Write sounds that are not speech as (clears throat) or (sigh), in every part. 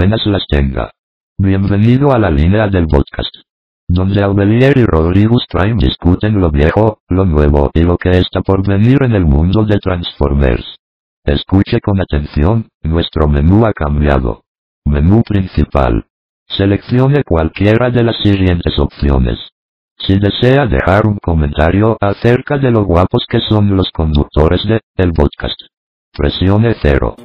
buenas las tenga. Bienvenido a la línea del podcast. Donde Aubelier y Rodrigo Prime discuten lo viejo, lo nuevo y lo que está por venir en el mundo de Transformers. Escuche con atención, nuestro menú ha cambiado. Menú principal. Seleccione cualquiera de las siguientes opciones. Si desea dejar un comentario acerca de lo guapos que son los conductores de el podcast, presione 0.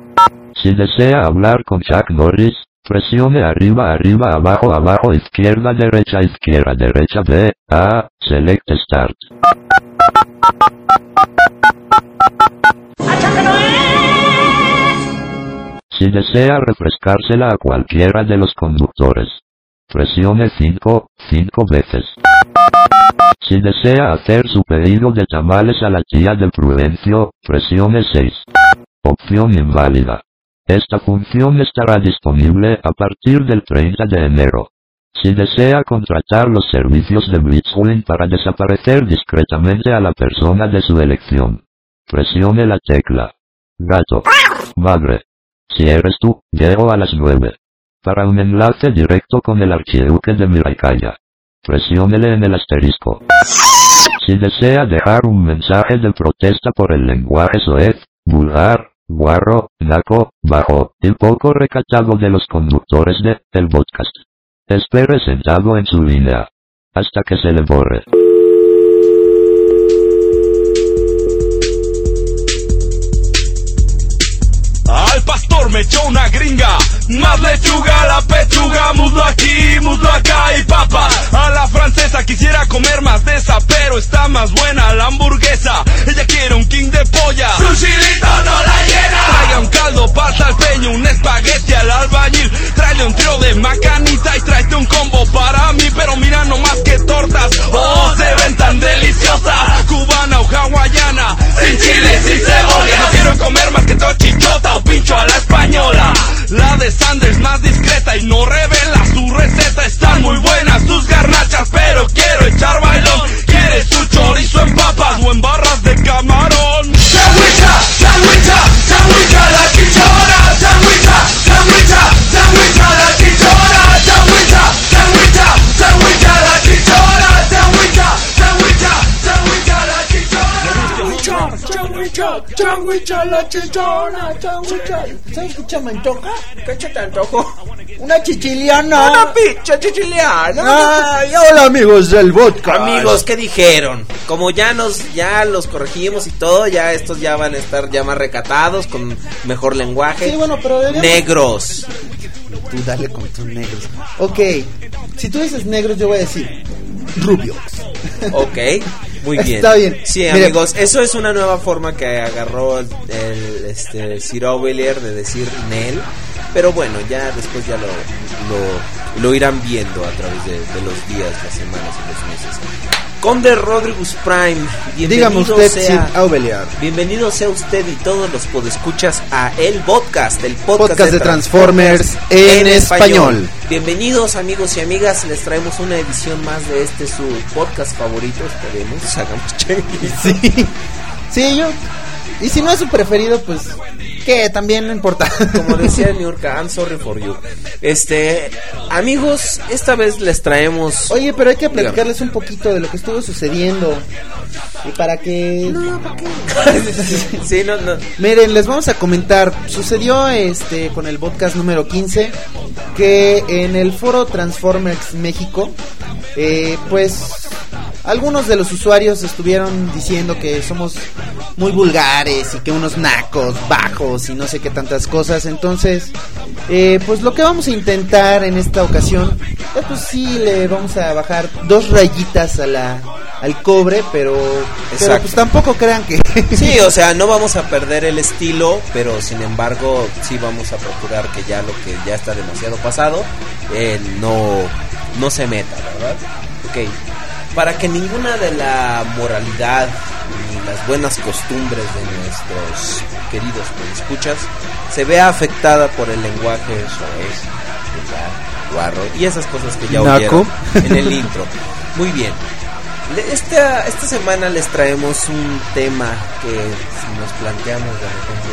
Si desea hablar con Chuck Norris, presione arriba, arriba, abajo, abajo, izquierda, derecha, izquierda, derecha, B, A, select start. Si desea refrescársela a cualquiera de los conductores, presione 5, 5 veces. Si desea hacer su pedido de tamales a la tía de Prudencio, presione 6. Opción inválida. Esta función estará disponible a partir del 30 de enero. Si desea contratar los servicios de Blitzwing para desaparecer discretamente a la persona de su elección, presione la tecla. Gato. Madre. Si eres tú, llego a las 9. Para un enlace directo con el archiduque de Miraikaya, presiónele en el asterisco. Si desea dejar un mensaje de protesta por el lenguaje soez, vulgar, guarro, naco, bajo, y poco recatado de los conductores de el podcast. Espere sentado en su línea. Hasta que se le borre. Me echó una gringa, más lechuga, la pechuga, muslo aquí, muslo acá y papa. A la francesa quisiera comer más de esa, pero está más buena la hamburguesa. Ella quiere un king de polla, su chilito no la llena. Traiga un caldo para el peño, un espagueti al albañil. Tráele un trío de macanita y tráete un combo para mí, pero mira no más que tortas. Oh, se ven tan deliciosas, cubana o hawaiana, sin chile, sin cebolla. Quiero comer más que tochichota o pincho a la española. La de Sanders más discreta y no revela su receta. Están muy buenas sus garnachas, pero quiero echar bailón. ¿Quieres tu chorizo en papas o en barras de camarón? Changuicha, la chichona, changuicha. ¿Sabes qué me antoja? ¿Qué se te antojó? Una chichiliana. Una picha chichiliana. Ay, hola amigos del vodka. Amigos, ¿qué dijeron? Como ya nos, ya los corregimos y todo, ya estos ya van a estar ya más recatados, con mejor lenguaje. Sí, bueno, pero deberíamos- Negros. Tú dale con tus negros. Ok, si tú dices negros, yo voy a decir rubios. Ok, (laughs) muy bien. Está bien. Sí, Mira. amigos, eso es una nueva forma que agarró el, el, este, Sir Ovelier de decir Nel. Pero bueno, ya después ya lo, lo, lo irán viendo a través de, de los días, las semanas y los meses. Conde Rodriguez Prime, bienvenido usted, sea, Aubeliar. bienvenido sea usted y todos los podescuchas a El Podcast, el podcast, Podcast de Transformers en español. Bienvenidos amigos y amigas, les traemos una edición más de este su podcast favorito, esperemos, hagamos changuis. Sí. Sí, yo. Y si no es su preferido, pues. Que también no importa. Como decía New York, I'm sorry for you. Este, amigos, esta vez les traemos Oye, pero hay que platicarles un poquito de lo que estuvo sucediendo. Y para que. (laughs) Sí, no, no. Miren, les vamos a comentar. Sucedió este con el podcast número 15 que en el foro Transformers México, eh, pues algunos de los usuarios estuvieron diciendo que somos muy vulgares y que unos nacos, bajos y no sé qué tantas cosas. Entonces, eh, pues lo que vamos a intentar en esta ocasión, eh, pues sí le vamos a bajar dos rayitas a la al cobre, pero, pues tampoco crean que (laughs) Sí, o sea, no vamos a perder el estilo, pero sin embargo, sí vamos a procurar que ya lo que ya está demasiado pasado, eh, no, no se meta, ¿verdad? Ok, para que ninguna de la moralidad ni las buenas costumbres de nuestros queridos escuchas se vea afectada por el lenguaje soez, guarro y esas cosas que ya oyeron en el (laughs) intro. Muy bien. Esta, esta semana les traemos un tema que si nos planteamos de repente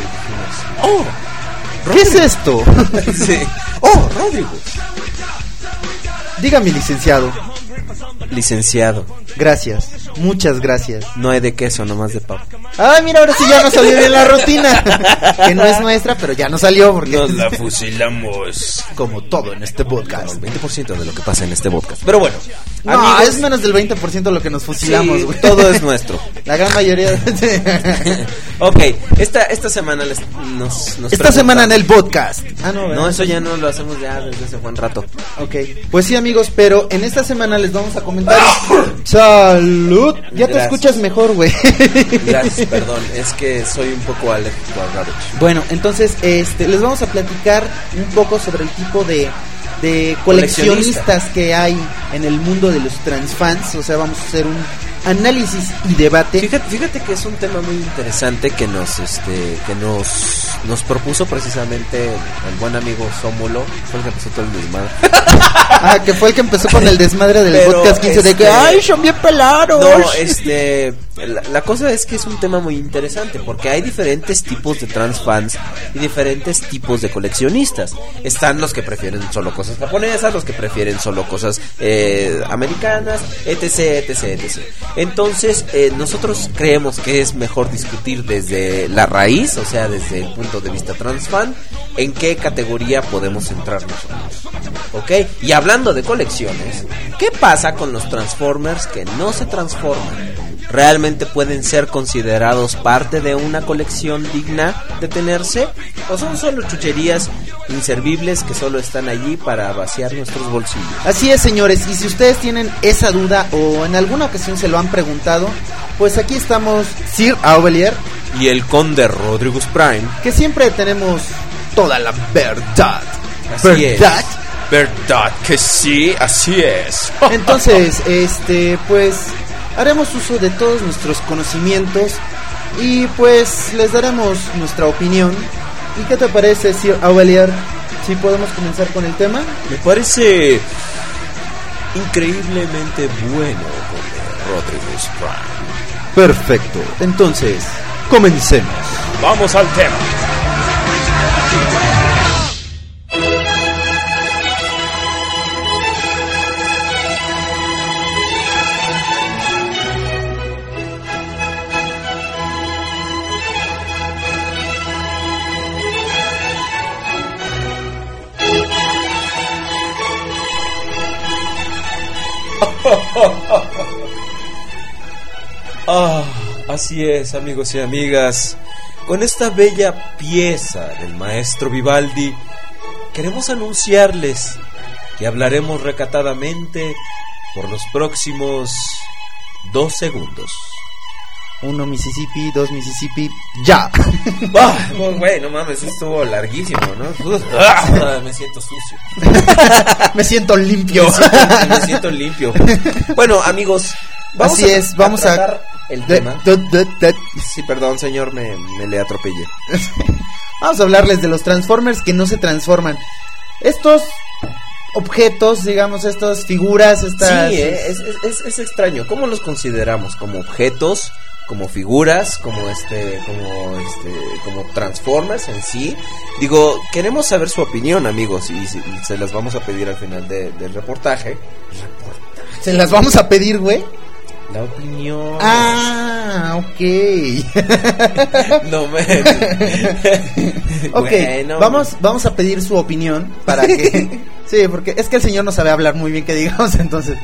dijimos, ¡Oh! ¿Qué es esto? (laughs) sí, Oh, Rodrigo. Dígame, licenciado. Licenciado. Gracias. Muchas gracias. No hay de queso, nomás de papa. Ay, mira, ahora sí ya nos salió bien la rutina. que no es nuestra, pero ya nos salió porque... Nos la fusilamos. Como todo en este Como podcast. el 20% de lo que pasa en este podcast. Pero bueno, No, amigos, es menos del 20% lo que nos fusilamos, sí, güey. todo es nuestro. (laughs) La gran mayoría... (laughs) ok, esta, esta semana les, nos, nos Esta semana en el podcast. Ah, no, ¿verdad? No, eso ya no lo hacemos ya desde hace buen rato. Ok, pues sí amigos, pero en esta semana les vamos a comentar... (coughs) ¡Salud! Ya te escuchas mejor, güey. (laughs) Gracias, perdón, es que soy un poco alérgico al garbage. Bueno, entonces este, les vamos a platicar un poco sobre el tipo de, de coleccionistas que hay en el mundo de los transfans. O sea, vamos a hacer un análisis y debate. Fíjate, fíjate que es un tema muy interesante que nos este que nos nos propuso precisamente el buen amigo Sómulo, fue el que empezó todo el desmadre. (laughs) Ah, que fue el que empezó con el desmadre del Pero, podcast 15 de que, este, ¡ay, son bien pelados! No, este la, la cosa es que es un tema muy interesante porque hay diferentes tipos de trans fans y diferentes tipos de coleccionistas. Están los que prefieren solo cosas japonesas, los que prefieren solo cosas eh, americanas, etc, etc, etc. Entonces, eh, nosotros creemos que es mejor discutir desde la raíz, o sea, desde el punto de vista trans fan, en qué categoría podemos entrar nosotros. ¿Ok? Y hablando de colecciones, ¿qué pasa con los Transformers que no se transforman? ¿Realmente pueden ser considerados parte de una colección digna de tenerse? ¿O son solo chucherías inservibles que solo están allí para vaciar nuestros bolsillos? Así es, señores, y si ustedes tienen esa duda o en alguna ocasión se lo han preguntado, pues aquí estamos Sir Aubelier, Y el conde Rodriguez Prime. que siempre tenemos toda la verdad. Así es. ¿Verdad? ¿Verdad que sí? Así es. (laughs) Entonces, este, pues haremos uso de todos nuestros conocimientos y pues les daremos nuestra opinión. ¿Y qué te parece, Sir Aubelier? Si podemos comenzar con el tema. Me parece increíblemente bueno conde Rodriguez Prime. Perfecto. Entonces, comencemos. Vamos al tema. (laughs) Ah, así es, amigos y amigas. Con esta bella pieza del maestro Vivaldi, queremos anunciarles que hablaremos recatadamente por los próximos dos segundos. Uno Mississippi, dos Mississippi, ya. Pues, güey, no mames, estuvo larguísimo, ¿no? Ah, me siento sucio. (laughs) Me siento limpio. Me siento, me siento limpio. Bueno, amigos, vamos Así a, es, vamos a- tratar el De- tema. de- de- de- Sí, perdón, señor, me, me le atropellé. (laughs) Vamos a hablarles de los Transformers que no se transforman. Estos objetos, digamos, estas figuras, estas... Sí, eh, es, es, es- es extraño. ¿Cómo los consideramos? ¿Como objetos? ¿Como figuras? ¿Como este, como este, como Transformers en sí? Digo, queremos saber su opinión, amigos, y, se- y se las vamos a pedir al final de- del reportaje. Se las vamos a pedir, güey. La opinión. Ah, ok. (laughs) No me. (laughs) ok, Bueno, vamos, vamos a pedir su opinión para que... (laughs) sí, porque es que el señor no sabe hablar muy bien, que digamos, entonces...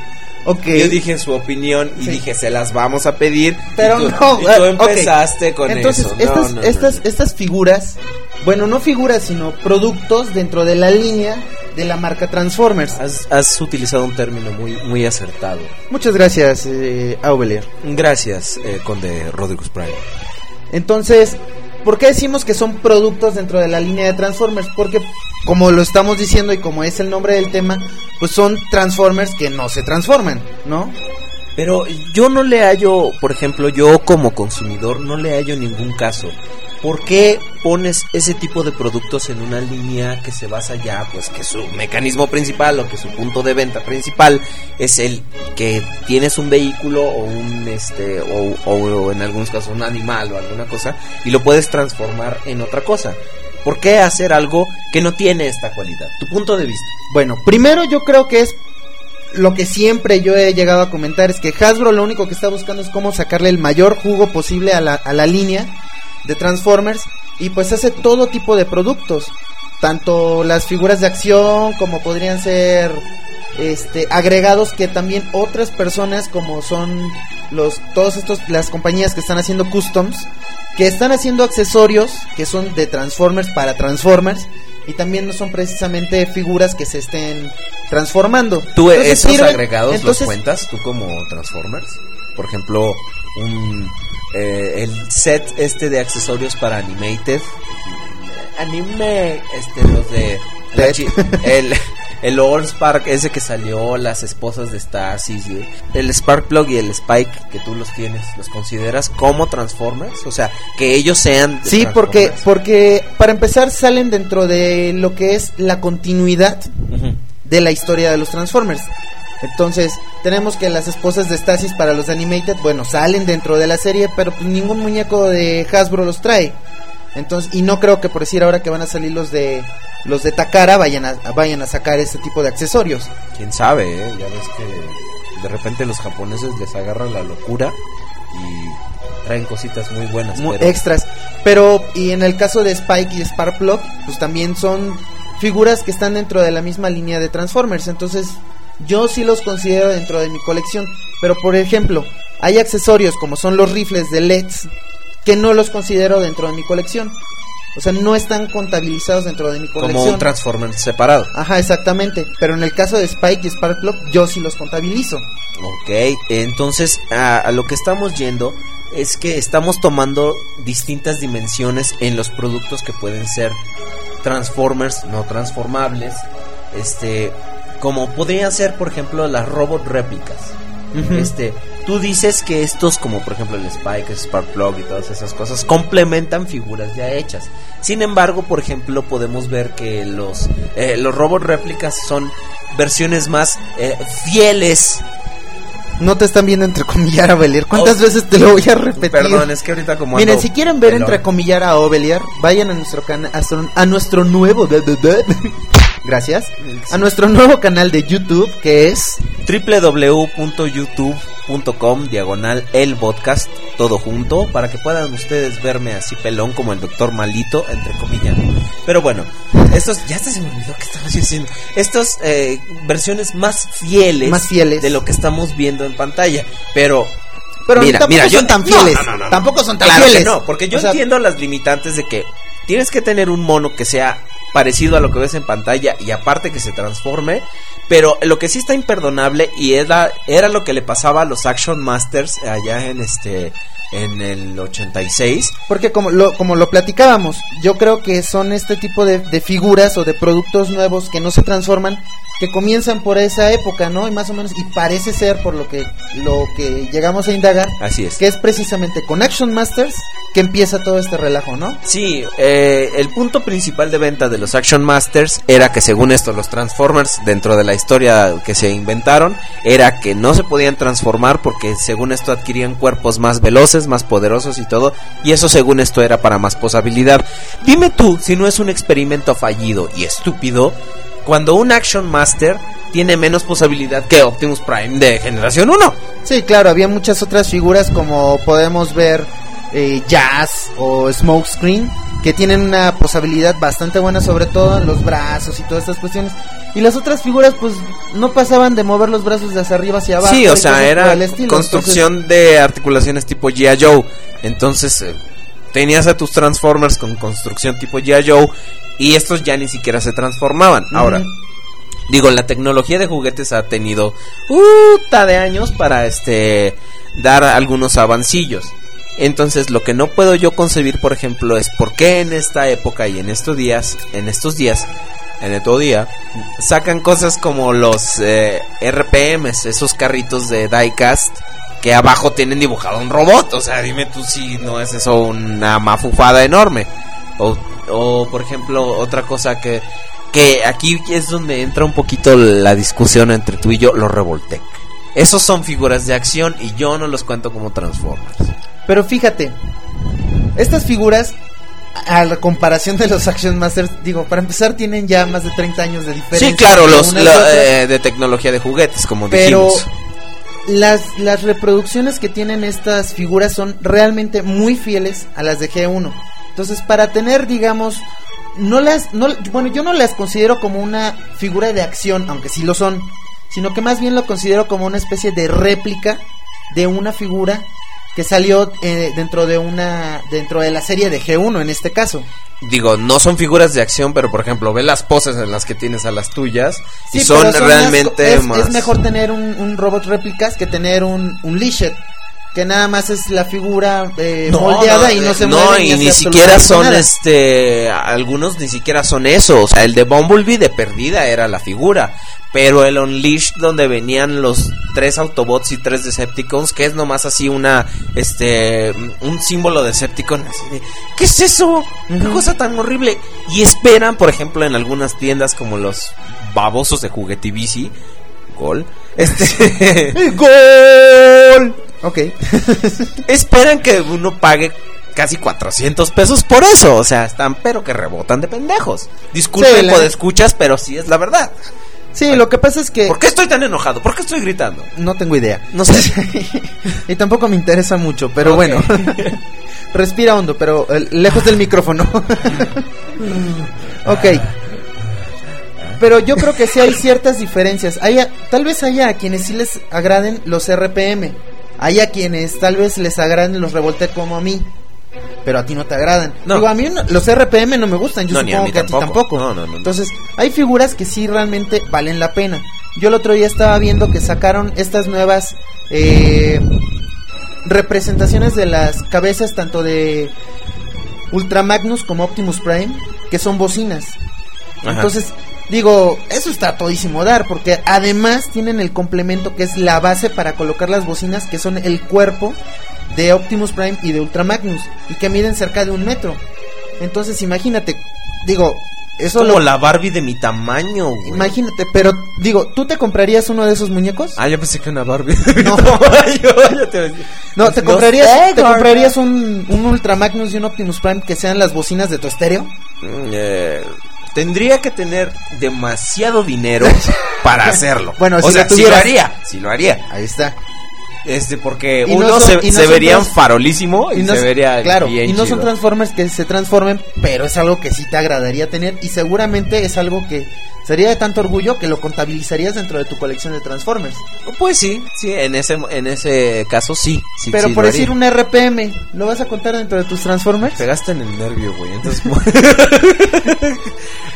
Ok. Yo dije su opinión y Sí. dije se las vamos a pedir. Pero y tú, no, y tú empezaste con Entonces, eso. Estas, no, no, estas, no. estas figuras, bueno, no figuras, sino productos dentro de la línea de la marca Transformers. Has, has utilizado un término muy, muy acertado. Muchas gracias, eh, Aubelier. Gracias, eh, Conde Rodriguez Prime. Entonces, ¿por qué decimos que son productos dentro de la línea de Transformers? Porque, como lo estamos diciendo y como es el nombre del tema, pues son Transformers que no se transforman, ¿no? Pero yo no le hallo, por ejemplo, yo como consumidor no le hallo ningún caso. ¿Por qué pones ese tipo de productos en una línea que se basa ya, pues que su mecanismo principal o que su punto de venta principal es el que tienes un vehículo o un este o, en algunos casos un animal o alguna cosa y lo puedes transformar en otra cosa? ¿Por qué hacer algo que no tiene esta cualidad? Tu punto de vista. Bueno, primero yo creo que es lo que siempre yo he llegado a comentar es que Hasbro lo único que está buscando es cómo sacarle el mayor jugo posible a la, a la línea de Transformers y pues hace todo tipo de productos, tanto las figuras de acción como podrían ser este agregados que también otras personas como son los todos estos las compañías que están haciendo customs que están haciendo accesorios que son de Transformers para Transformers y también no son precisamente figuras que se estén transformando. ¿Tú Entonces, esos sirven- agregados entonces, los cuentas tú como Transformers? Por ejemplo, un eh, el set este de accesorios para Animated. Anime este los de el el All Spark ese que salió las esposas de Stasis el Sparkplug y el Spike que tú los tienes los consideras como Transformers o sea que ellos sean Sí, porque porque para empezar salen dentro de lo que es la continuidad de la historia de los Transformers. Entonces, tenemos que las esposas de Stasis para los Animated, bueno, salen dentro de la serie, pero pues ningún muñeco de Hasbro los trae. Entonces, y no creo que por decir ahora que van a salir los de los de Takara vayan a vayan a sacar este tipo de accesorios. quién sabe eh? ya ves que de repente los japoneses les agarra la locura y traen cositas muy buenas Muy pero- extras. Pero y en el caso de Spike y Sparkplug, pues también son figuras que están dentro de la misma línea de Transformers, entonces yo sí los considero dentro de mi colección, pero por ejemplo, hay accesorios como son los rifles de LEDs que no los considero dentro de mi colección. O sea, no están contabilizados dentro de mi como colección. un Transformer separado Ajá, exactamente. Pero en el caso de Spike y Sparkplug, yo sí los contabilizo. Ok, entonces a, a lo que estamos yendo es que estamos tomando distintas dimensiones en los productos que pueden ser Transformers no transformables, este, como podrían ser por ejemplo las robot réplicas. Ujú. Este, tú dices que estos, como por ejemplo el Spike, el Sparkplug y todas esas cosas, complementan figuras ya hechas. Sin embargo, por ejemplo, podemos ver que los, eh, los robot réplicas son versiones más eh, fieles. No te están viendo entrecomillar a Belier. ¿Cuántas Oh. veces te lo voy a repetir? Perdón, es que ahorita como Miren, si quieren ver pelón. entrecomillar a Ovelier, vayan a nuestro canal, a nuestro nuevo, gracias, a nuestro nuevo canal de YouTube que es www.youtube.com diagonal el podcast todo junto para que puedan ustedes verme así pelón como el doctor malito entre comillas pero bueno estos ya hasta se me olvidó que estaba yo diciendo estos eh, versiones más fieles Más fieles. de lo que estamos viendo en pantalla pero Pero Mira, tampoco mira, yo- son tan fieles. no, no, no. Tampoco son tan Claro que fieles. no, porque yo O sea, entiendo las limitantes de que tienes que tener un mono que sea parecido a lo que ves en pantalla y aparte que se transforme, pero lo que sí está imperdonable y era, era lo que le pasaba a los Action Masters allá en este en el 86. Porque como lo, como lo platicábamos, yo creo que son este tipo de, de figuras o de productos nuevos que no se transforman, que comienzan por esa época, ¿no? Y más o menos, y parece ser por lo que, lo que llegamos a indagar, Así es. que es precisamente con Action Masters que empieza todo este relajo, ¿no? Sí, eh, el punto principal de venta de los Action Masters era que según esto los Transformers dentro de la historia que se inventaron era que no se podían transformar porque según esto adquirían cuerpos más veloces, más poderosos y todo y eso según esto era para más posibilidad. Dime tú si no es un experimento fallido y estúpido cuando un Action Master tiene menos posibilidad que Optimus Prime de generación 1. Sí, claro, había muchas otras figuras como podemos ver eh, Jazz o Smokescreen que tienen una posibilidad bastante buena sobre todo en los brazos y todas estas cuestiones y las otras figuras pues no pasaban de mover los brazos de hacia arriba hacia abajo Sí, o sea, era estilo. construcción de articulaciones tipo G.I. Joe. Entonces, eh, tenías a tus Transformers con construcción tipo G.I. Joe y estos ya ni siquiera se transformaban. Ahora, digo, la tecnología de juguetes ha tenido puta de años para este dar algunos avancillos. Entonces, lo que no puedo yo concebir, por ejemplo, es por qué en esta época y en estos días, en estos días, en estos días, sacan cosas como los eh, RPMs, esos carritos de diecast que abajo tienen dibujado un robot. O sea, dime tú si no es eso una mafufada enorme. O, o por ejemplo, otra cosa que, que aquí es donde entra un poquito la discusión entre tú y yo, los Revoltec. Esos son figuras de acción y yo no los cuento como Transformers. Pero fíjate, estas figuras a la comparación de los Action Masters, digo, para empezar tienen ya más de 30 años de diferencia. Sí, claro, los la- eh, de tecnología de juguetes, como Pero dijimos. las, las reproducciones que tienen estas figuras son realmente muy fieles a las de G1. Entonces, para tener, digamos, no las, no, bueno, yo no las considero como una figura de acción, aunque sí lo son, sino que más bien lo considero como una especie de réplica de una figura que salió eh, dentro de una, dentro de la serie de G1 en este caso. Digo, no son figuras de acción, pero por ejemplo, ve las poses en las que tienes a las tuyas y son, más realmente es, más... es mejor tener un, un robot réplicas que tener un, un que nada más es la figura eh, moldeada y no se no, mueve y hace ni siquiera son nada. este algunos ni siquiera son eso, o sea, el de Bumblebee de perdida era la figura, pero el Unleashed donde venían los tres Autobots y tres Decepticons, que es nomás así una este un símbolo de Decepticon así de, ¿qué es eso? ¿Qué cosa tan horrible? Y esperan, por ejemplo, en algunas tiendas como los babosos de Juguetivici, gol, este (laughs) ¡Gol! Ok. (laughs) esperan que uno pague casi 400 pesos por eso. O sea, están pero que rebotan de pendejos. Disculpen Sí, la- escuchas, pero sí es la verdad. sí, lo que pasa es que ¿Por qué estoy tan enojado? ¿Por qué estoy gritando? no tengo idea. No sé. (laughs) y tampoco me interesa mucho, pero bueno. (laughs) Respira hondo, pero eh, lejos del micrófono. ok. Pero yo creo que sí hay ciertas diferencias. Hay a- tal vez haya a quienes sí les agraden los RPM. Hay a quienes tal vez les agraden los Revoltec como a mí. Pero a ti no te agradan. No. Digo, a mí no- los RPM no me gustan. Yo No, ni a supongo mí que a ti tampoco. tampoco. No, no, no, no. Entonces, hay figuras que sí realmente valen la pena. Yo el otro día estaba viendo que sacaron estas nuevas eh, representaciones de las cabezas tanto de Ultra Magnus como Optimus Prime, que son bocinas. Ajá. Entonces, digo, eso está a todísimo dar, porque además tienen el complemento que es la base para colocar las bocinas, que son el cuerpo de Optimus Prime y de Ultra Magnus, y que miden cerca de un metro. Entonces, imagínate, digo, eso como lo... la Barbie de mi tamaño, güey. Imagínate, pero digo, ¿tú te comprarías uno de esos muñecos? Ah, yo pensé que una Barbie. (laughs) (laughs) No. yo ya te. No, ¿te No comprarías, sé, ¿te comprarías un, un Ultra Magnus y un Optimus Prime que sean las bocinas de tu estéreo? Mm, eh, tendría que tener demasiado dinero (laughs) para hacerlo. Bueno, o si sea, lo sí lo haría, sí lo haría. Ahí está. Este, porque Y no uno son- se, no se son vería trans- farolísimo y, no se vería claro, bien y no son. Transformers que se transformen, pero es algo que sí te agradaría tener y seguramente es algo que sería de tanto orgullo que lo contabilizarías dentro de tu colección de Transformers. Pues sí, sí, en ese, en ese caso sí. sí pero sí por decir un RPM, ¿lo vas a contar dentro de tus Transformers? Pegaste en el nervio, güey. Entonces mo- (laughs) (laughs)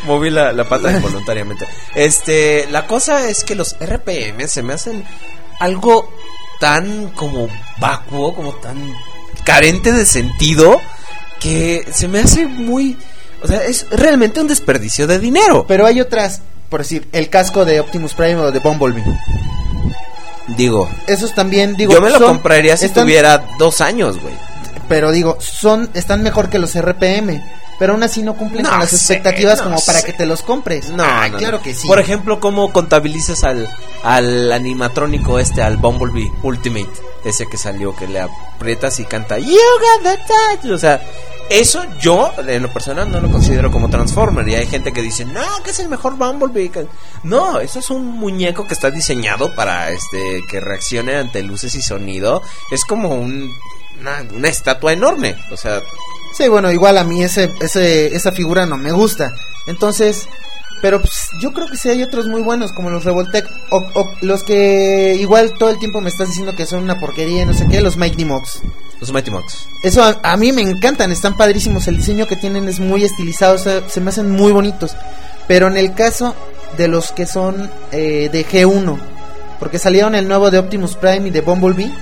moví la, la pata involuntariamente. Este, la cosa es que los RPM se me hacen algo tan como vacuo, como tan carente de sentido, que se me hace muy... O sea, es realmente un desperdicio de dinero. Pero hay otras, por decir, el casco de Optimus Prime o de Bumblebee. Digo, Esos también, digo, yo me lo son- compraría si están- tuviera dos años, güey. pero digo, son están mejor que los RPM, pero aún así no cumplen No con las sé, expectativas no como para que te los compres. No, Ah, no, claro no. que sí. Por ejemplo, ¿cómo contabilizas al, al animatrónico este, al Bumblebee Ultimate? Ese que salió, que le aprietas y canta You got the touch. O sea, eso yo, en lo personal, no lo considero como Transformer. Y hay gente que dice, no, que es el mejor Bumblebee. que-". No, eso es un muñeco que está diseñado para este que reaccione ante luces y sonido. Es como un, una, una estatua enorme. O sea, Sí, bueno, igual a mí ese, ese, esa figura no me gusta. Entonces, pero pues, yo creo que sí hay otros muy buenos, como los Revoltec, o, o los que igual todo el tiempo me estás diciendo que son una porquería y no sé qué, los Mighty Mox. los Mighty Mox. Eso a, a mí me encantan, están padrísimos, el diseño que tienen es muy estilizado, o sea, se me hacen muy bonitos. Pero en el caso de los que son eh, de G1, porque salieron el nuevo de Optimus Prime y de Bumblebee,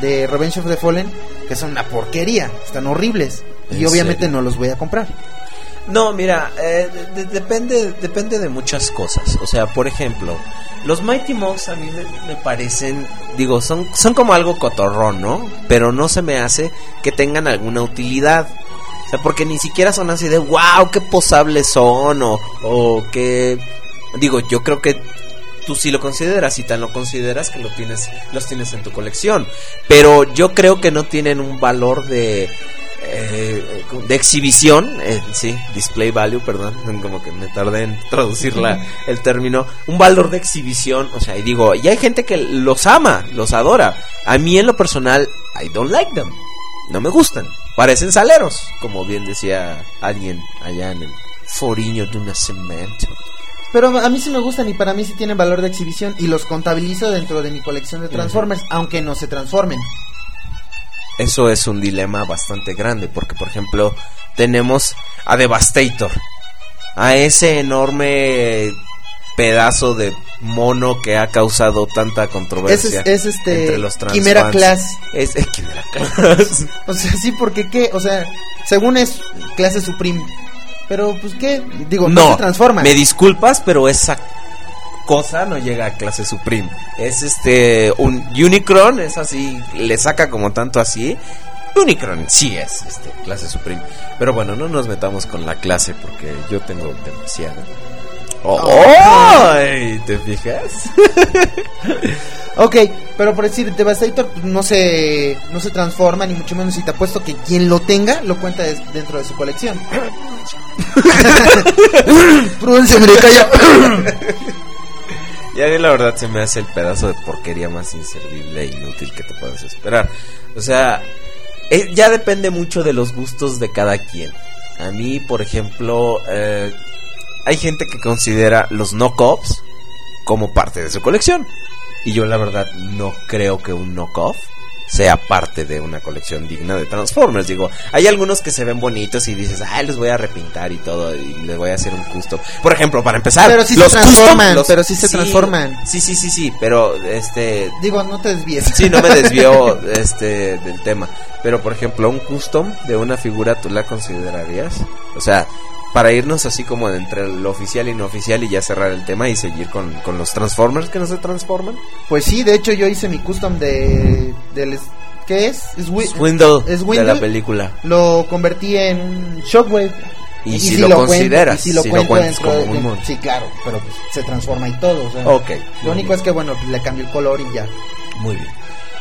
de Revenge of the Fallen, que son una porquería, están horribles. Y ¿En obviamente serio? no los voy a comprar. No, mira, eh, de- de- depende, depende de muchas cosas. O sea, por ejemplo, los Mighty Mouse a mí me, me parecen, digo, son, son como algo cotorrón, ¿no? Pero no se me hace que tengan alguna utilidad. O sea, porque ni siquiera son así de, wow, qué posables son, o, o que, digo, yo creo que tú sí lo consideras y tan lo consideras que lo tienes, los tienes en tu colección. Pero yo creo que no tienen un valor de, eh, de exhibición, eh, sí, display value, perdón, (laughs) como que me tardé en traducir la, el término, un valor de exhibición, o sea, y digo, y hay gente que los ama, los adora. A mí en lo personal, I don't like them, no me gustan, parecen saleros, como bien decía alguien allá en el foriño de un cemento. Pero a mí sí me gustan y para mí sí tienen valor de exhibición y los contabilizo dentro de mi colección de Transformers, aunque no se transformen. Eso es un dilema bastante grande, porque por ejemplo tenemos a Devastator, a ese enorme pedazo de mono que ha causado tanta controversia es, es este entre los trans Quimera fans. Class. Es, es Quimera Class. (laughs) O sea, sí, porque qué, o sea, según es clase Supreme. Pero pues qué, digo, no, no, se transforma. me disculpas, pero esa cosa no llega a clase Supreme. Es este, un Unicron, es así, le saca como tanto así. Unicron sí es este, clase Supreme. Pero bueno, no nos metamos con la clase porque yo tengo demasiado. Oh. ¿Te fijas? (laughs) Ok, pero por decir, Devastator pues, no se, no se transforma, ni mucho menos, y te apuesto que quien lo tenga lo cuenta dentro de su colección. (laughs) (laughs) Prudencia, mire, calla. Y a mí la verdad se me hace el pedazo de porquería más inservible e inútil que te puedas esperar. O sea, eh, ya depende mucho de los gustos de cada quien. A mí, por ejemplo, eh, hay gente que considera los knockoffs como parte de su colección. Y yo la verdad no creo que un knockoff sea parte de una colección digna de Transformers. Digo, hay algunos que se ven bonitos y dices, ay, los voy a repintar y todo, y les voy a hacer un custom. Por ejemplo, para empezar, Pero sí se los transforman, custom, pero sí se transforman. Sí, sí, sí, sí, pero este Digo, no te desvíes. Sí, no me desvió (laughs) este del tema. Pero por ejemplo, un custom de una figura tú la considerarías? O sea, para irnos así como de entre lo oficial y no oficial y ya cerrar el tema y seguir con, con los Transformers que no se transforman. Pues sí, de hecho yo hice mi custom de del ¿qué es? Es Wi- Swindle, es de la película. Lo convertí en Shockwave. Y, si lo, cuento- consideras, y si lo si lo cuentas como de- un de-. Sí, claro, pero pues se transforma y todo. o sea, Ok. Lo único es que, bueno, le cambió el color y ya. Muy bien.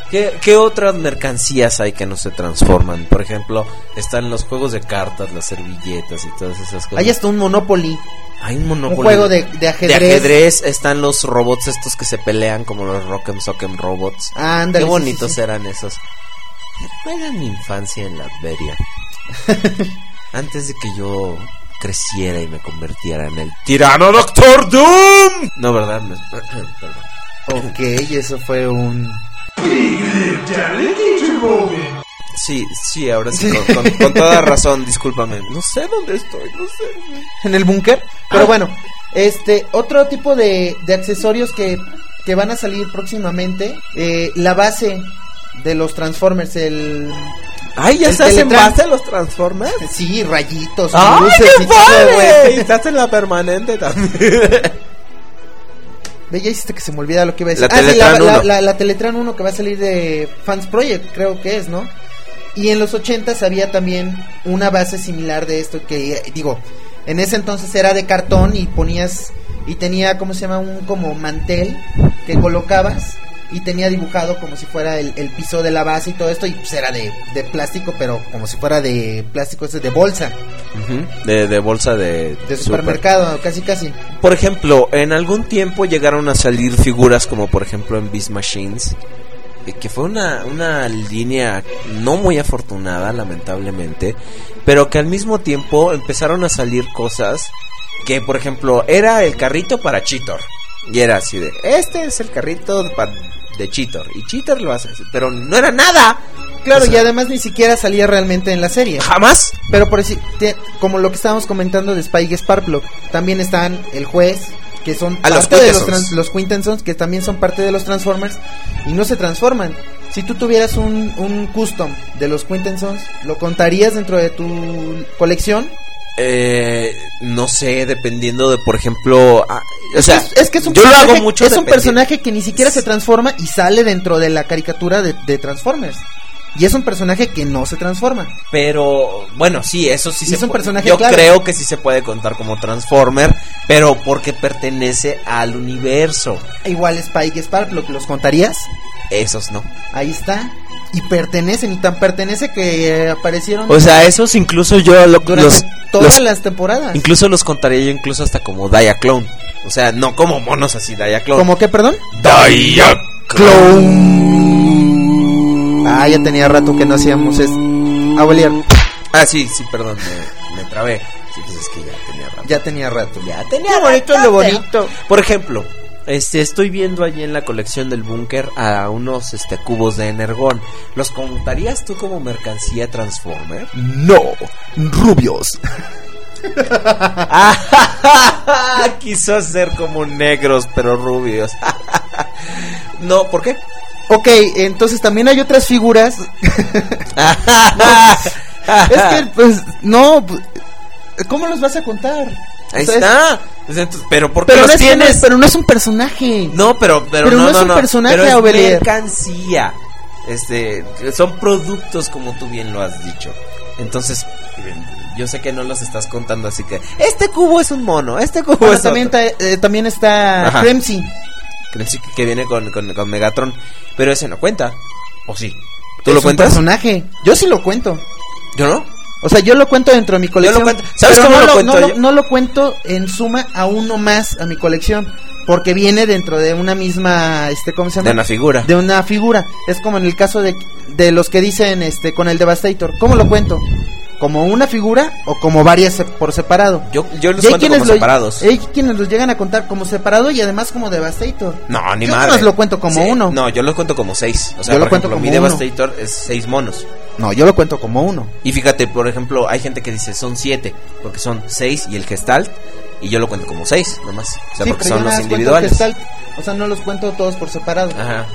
¿Qué, ¿Qué otras mercancías hay que no se transforman? Por ejemplo, están los juegos de cartas, las servilletas y todas esas cosas. Hay hasta un Monopoly, Hay un un Monopoly. juego de, de De ajedrez. ajedrez están los robots estos que se pelean como los Rock'em Sock'em Robots. Ah, ándale, Qué sí, sí, bonitos sí. eran esos. Era mi infancia en la Adveria. (laughs) Antes de que yo creciera y me convirtiera en el tirano Doctor Doom. No, ¿verdad? Me- (clears throat) Perdón. Ok, eso fue un... Sí, sí, ahora sí, con, con- con toda razón, discúlpame. No sé dónde estoy, no sé. en el búnker. Pero bueno, este, otro tipo de, de accesorios que, que van a salir próximamente. eh, la base de los Transformers, el... Ay, ya El se hacen base los Transformers. Sí, rayitos, ¡Ay, luces qué (laughs) y todo, padre! güey. Y estás en la permanente también. (laughs) Ve, ya hiciste que se me olvida lo que iba a decir. La ah, sí, la, Teletran la, 1. la- la Teletran 1 que va a salir de Fans Project, creo que es, ¿no? Y en los 80 había también una base similar de esto que, digo, en ese entonces era de cartón y ponías, y tenía, ¿cómo se llama? Un como mantel que colocabas y tenía dibujado como si fuera el, el piso de la base y todo esto, y pues era de, de plástico, pero como si fuera de plástico ese de bolsa, de, de bolsa de, de super. supermercado, casi casi. Por ejemplo, en algún tiempo llegaron a salir figuras como por ejemplo en Beast Machines, eh, que fue una, una línea no muy afortunada, lamentablemente, pero que al mismo tiempo empezaron a salir cosas que, por ejemplo, era el carrito para Cheetor. Y era así de, este es el carrito de, pa- de Cheetor. Y Cheetor lo hace, pero no era nada. Claro, O sea, y además ni siquiera salía realmente en la serie. Jamás. Pero por decir, como lo que estábamos comentando de Spike Sparkplug, también están el juez, que son Ah, los parte de los, trans- los Quintessons, que también son parte de los Transformers, y no se transforman. Si tú tuvieras un, un custom de los Quintessons, ¿lo contarías dentro de tu colección? Eh, no sé, dependiendo de, por ejemplo, ah, o sea, es, es que es un yo lo personaje, hago mucho es un personaje que ni siquiera se transforma y sale dentro de la caricatura de, de Transformers. Y es un personaje que no se transforma. Pero bueno, sí, eso sí Y se es un personaje Yo creo que sí se puede contar como Transformer, pero porque pertenece al universo. Igual Spike Sparkplug, ¿los contarías? Esos no. Ahí está. Y pertenecen y tan pertenece que eh, aparecieron O sea, esos incluso yo lo, los, todas los- las temporadas. incluso los contaría yo incluso hasta como Diaclone. O sea, no como monos así Diaclone. ¿Cómo qué, perdón? Diaclone. Ah, ya tenía rato que no hacíamos es Abuelier, Ah, sí, sí, perdón, me, me trabé. Sí, pues es que ya tenía rato. ya tenía rato. Ya tenía Qué bonito lo bonito. Por ejemplo, este estoy viendo allí en la colección del búnker a unos este cubos de energón. ¿Los contarías tú como mercancía Transformer? No, rubios. (laughs) Quiso ser como negros pero rubios. (laughs) no, ¿por qué? Ok, entonces también hay otras figuras. (laughs) es que, pues, no. ¿Cómo los vas a contar? Ahí está. Entonces, pero ¿por qué Pero los no, es tienes? pero no es un personaje. No, pero, pero, Pero no, no es un no. personaje, pero es mercancía. Este, son productos como tú bien lo has dicho. Entonces, yo sé que no los estás contando así que este cubo es un mono, este cubo Bueno, es también, ta- eh, también está Ajá. Clemsy. Que viene con, con, con Megatron, pero ese no cuenta. ¿O sí? ¿Tú Es lo un cuentas? personaje. Yo sí lo cuento. Yo no. O sea, yo lo cuento dentro de mi colección. cuento. ¿Sabes pero cómo no lo cuento no, yo? no lo cuento en suma a uno más a mi colección. Porque viene dentro de una misma, este, ¿cómo se llama? De una figura. de una figura. Es como en el caso de, de los que dicen este con el Devastator. ¿Cómo lo cuento? ¿Como una figura o como varias se- por separado? Yo, yo los cuento como lo- separados. hay quienes los llegan a contar como separado y además como Devastator. No, ni Yo madre. nomás lo cuento como uno. No, yo lo cuento como seis. O sea, Yo lo por cuento ejemplo, como mi uno. Devastator es seis monos. No, yo lo cuento como uno. Y fíjate, por ejemplo, hay gente que dice son siete, porque son seis y el Gestalt, y yo lo cuento como seis, nomás. O sea, Sí, porque son yo los individuales. Gestalt. O sea, no los cuento todos por separado. Ajá.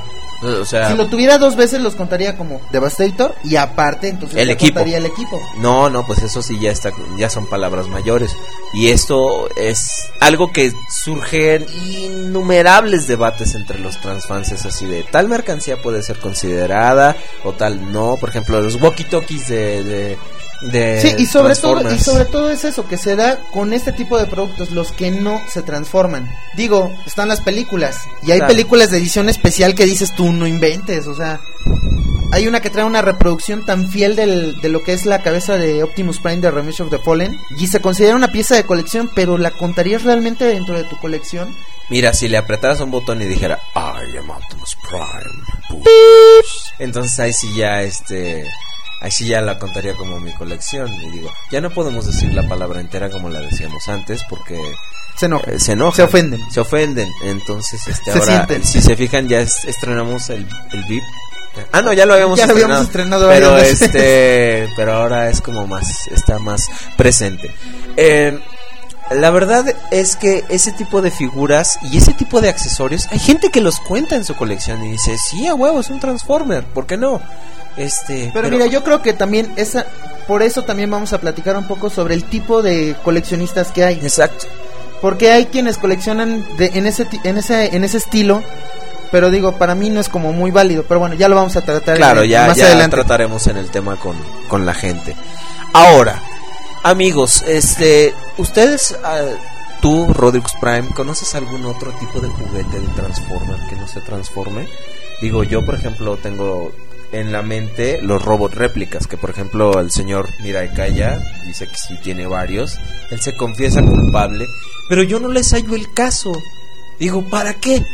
O sea, Si lo tuviera dos veces los contaría como Devastator y aparte entonces El equipo. contaría el equipo. no, no, pues eso sí ya está, ya son palabras mayores. Y esto es algo que surge en innumerables debates entre los transfans, así de tal mercancía puede ser considerada o tal no. Por ejemplo, los walkie-talkies de, de, de Sí, y sobre todo y sobre todo es eso que se da con este tipo de productos los que no se transforman. Digo, están las películas y hay Claro. películas de edición especial que dices tú no inventes, o sea, hay una que trae una reproducción tan fiel del, de lo que es la cabeza de Optimus Prime de Revenge of the Fallen y se considera una pieza de colección, pero la contarías realmente dentro de tu colección. Mira, si le apretaras un botón y dijera I am Optimus Prime. Entonces ahí sí ya este ahí sí ya la contaría como mi colección y digo, ya no podemos decir la palabra entera como la decíamos antes porque Se enoja. eh, se enojan, Se ofenden. Se ofenden. Entonces este Se ahora sienten. si se fijan ya es- estrenamos el el VIP. Ah, no, ya lo habíamos Ya lo estrenado. habíamos estrenado pero este, pero ahora es como más está más presente. Eh, la verdad es que ese tipo de figuras y ese tipo de accesorios, hay gente que los cuenta en su colección y dice, sí, a huevo, es un Transformer, ¿por qué no? Este, Pero, mira, yo creo que también esa, por eso también vamos a platicar un poco sobre el tipo de coleccionistas que hay. Exacto. Porque hay quienes coleccionan de, en ese en ese en ese estilo, pero digo, para mí no es como muy válido, pero bueno, ya lo vamos a tratar Claro, en- ya, más ya adelante. trataremos en el tema con, con la gente. Ahora, amigos, este, ustedes, ah, tú, Rodrix Prime, ¿conoces algún otro tipo de juguete de Transformer que no se transforme? Digo, yo, por ejemplo, tengo en la mente los robot réplicas, que por ejemplo el señor Mirai Kaya dice que sí tiene varios, él se confiesa culpable, pero yo no les hallo el caso. Digo, ¿para qué?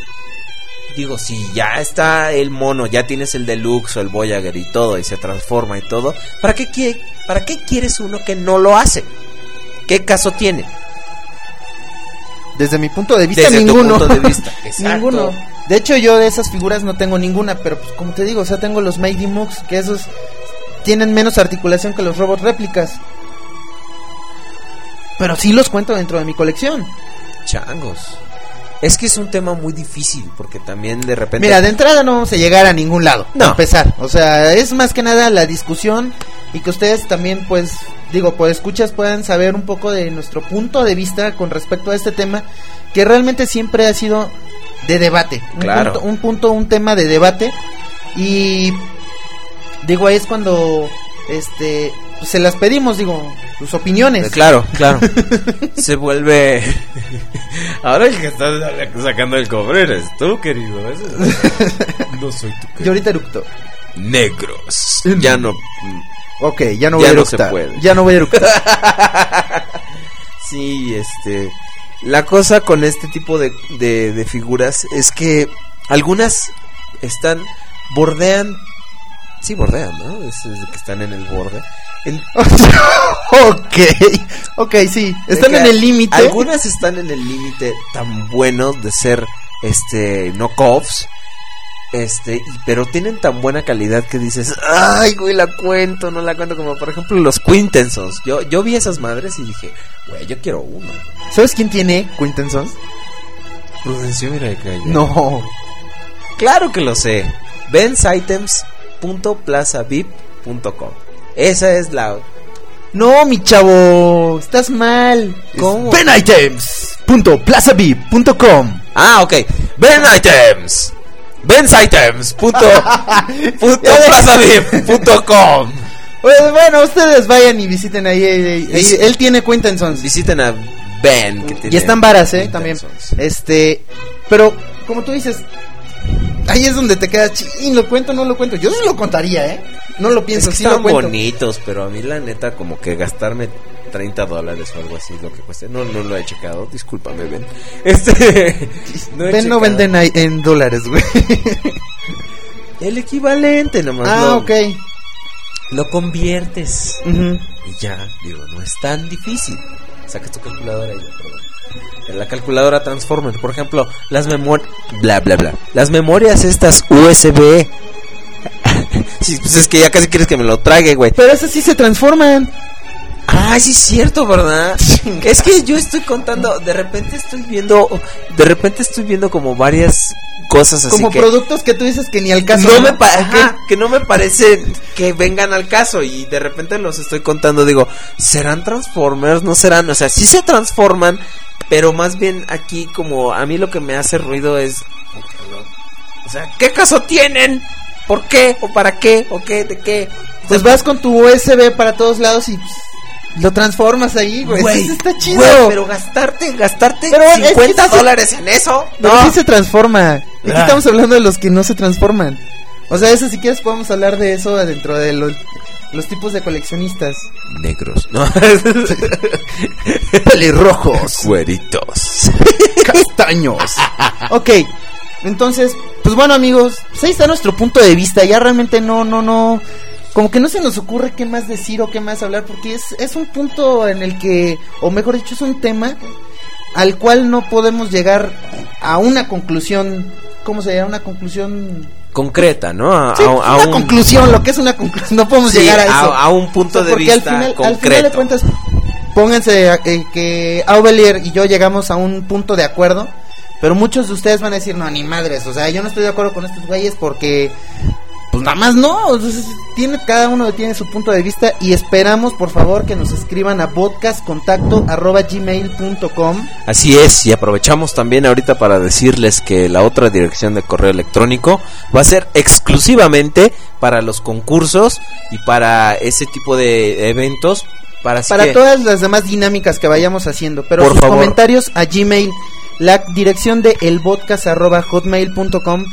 Digo, si ya está el mono, ya tienes el deluxe o el Voyager y todo, y se transforma y todo, ¿para qué, quie- ¿para qué quieres uno que no lo hace? ¿Qué caso tiene? Desde mi punto de vista Desde tu ninguno. punto de vista. (laughs) Ninguno. De hecho, yo de esas figuras no tengo ninguna, pero pues como te digo, o sea, tengo los Mighty Mugs, que esos tienen menos articulación que los robots réplicas. Pero sí los cuento dentro de mi colección. Changos. Es que es un tema muy difícil, porque también de repente... Mira, de entrada no vamos a llegar a ningún lado. No. A empezar. O sea, es más que nada la discusión y que ustedes también, pues, digo, pues escuchas puedan saber un poco de nuestro punto de vista con respecto a este tema, que realmente siempre ha sido de debate. Un Claro. Punto, un punto, un tema de debate. Y digo, ahí es cuando, este, pues, se las pedimos, digo, sus opiniones. Eh, Claro, claro. (laughs) Se vuelve. (laughs) Ahora el que está sacando el cobre eres tú, querido. (laughs) No soy tu Yo ahorita eructo. negros. Ya no. Ok, ya no Ya voy a no se eructar. puede. Ya no voy a eructar. Sí, este. La cosa con este tipo de, de, de figuras es que algunas están. bordean. Sí, bordean, ¿no? Es, es que están en el borde. En- (laughs) ok, ok, sí. Están en el límite. Algunas están en el límite tan bueno de ser este knockoffs. Este, pero tienen tan buena calidad que dices, ay, güey, la cuento, no la cuento, como por ejemplo los Quintensons. Yo, yo vi esas madres y dije, güey, yo quiero uno. ¿Sabes quién tiene Quintensons? Prudencio, mira acá, ya. No. Claro que lo sé. bensitems.plazavip.com. Esa es la. No, mi chavo. Estás mal. ¿Cómo? Benitems.plazavip.com Ah, ok. Benitems. Bensitems. Punto, (laughs) punto plazavip.com. Pues, bueno, ustedes vayan y visiten ahí. él tiene Quintensons. Visiten a Ben. Que tiene Y están varas, ¿eh? También. Este. Pero, como tú dices. Ahí es donde te quedas, ching, ¿lo cuento no lo cuento? Yo sí lo contaría, ¿eh? No lo Es pienso, que sí están lo cuento. bonitos, pero a mí la neta como que gastarme 30 dólares o algo así es lo que cuesta. No, no lo he checado, discúlpame, Ben. (laughs) Este... no he Ven, no checado. venden en dólares, güey. (laughs) El equivalente nomás. ah, lo, ok. Lo conviertes. Y ya, digo, no es tan difícil. Sacas tu calculadora y ya, prueba. En la calculadora Transformer, por ejemplo, las memorias. Bla, bla, bla. Las memorias estas USB. (laughs) sí, pues es que ya casi quieres que me lo trague, güey. Pero esas sí se transforman. Ah, sí es cierto, ¿verdad? es que yo estoy contando, de repente estoy viendo, de repente estoy viendo como varias cosas así Como que productos que tú dices que ni al caso. no me pa- Ajá. que, que no me parece que vengan al caso y de repente los estoy contando, digo, ¿serán Transformers? ¿No serán? O sea, sí se transforman, pero más bien aquí como a mí lo que me hace ruido es o sea, ¿qué caso tienen? ¿Por qué? ¿O para qué? ¿O qué? ¿De qué? Pues vas con tu USB para todos lados y lo transformas ahí, güey. Güey, Eso está chido. güey, pero gastarte, gastarte Pero es que 50 sí se- dólares en eso. Pero No. sí se transforma. Aquí Ah. estamos hablando de los que no se transforman. O sea, eso si quieres podemos hablar de eso dentro de los, los tipos de coleccionistas. Negros, ¿no? (laughs) Pelirrojos. Güeritos. (laughs) castaños. ok, entonces, pues bueno amigos, pues ahí está nuestro punto de vista. Ya realmente no, no, no, como que no se nos ocurre qué más decir o qué más hablar, porque es, es un punto en el que, o mejor dicho, es un tema al cual no podemos llegar a una conclusión, ¿cómo se llama? Una conclusión... Concreta, ¿no? A, Sí, a- a una un- conclusión, lo que es una conclusión, no podemos Sí, llegar a eso. a- a un punto de porque al vista final, Al final de concreto. cuentas, pónganse a- eh, que Aubelier y yo llegamos a un punto de acuerdo, pero muchos de ustedes van a decir, no, ni madres, o sea, yo no estoy de acuerdo con estos güeyes porque, pues nada más no, entonces, tiene, cada uno tiene su punto de vista y esperamos, por favor, que nos escriban a podcastcontacto.gmail.com Así es, y aprovechamos también ahorita para decirles que la otra dirección de correo electrónico va a ser exclusivamente para los concursos y para ese tipo de eventos. Para, para que- todas las demás dinámicas que vayamos haciendo. Pero Por sus favor. comentarios a Gmail, la dirección de elpodcast.hotmail.com.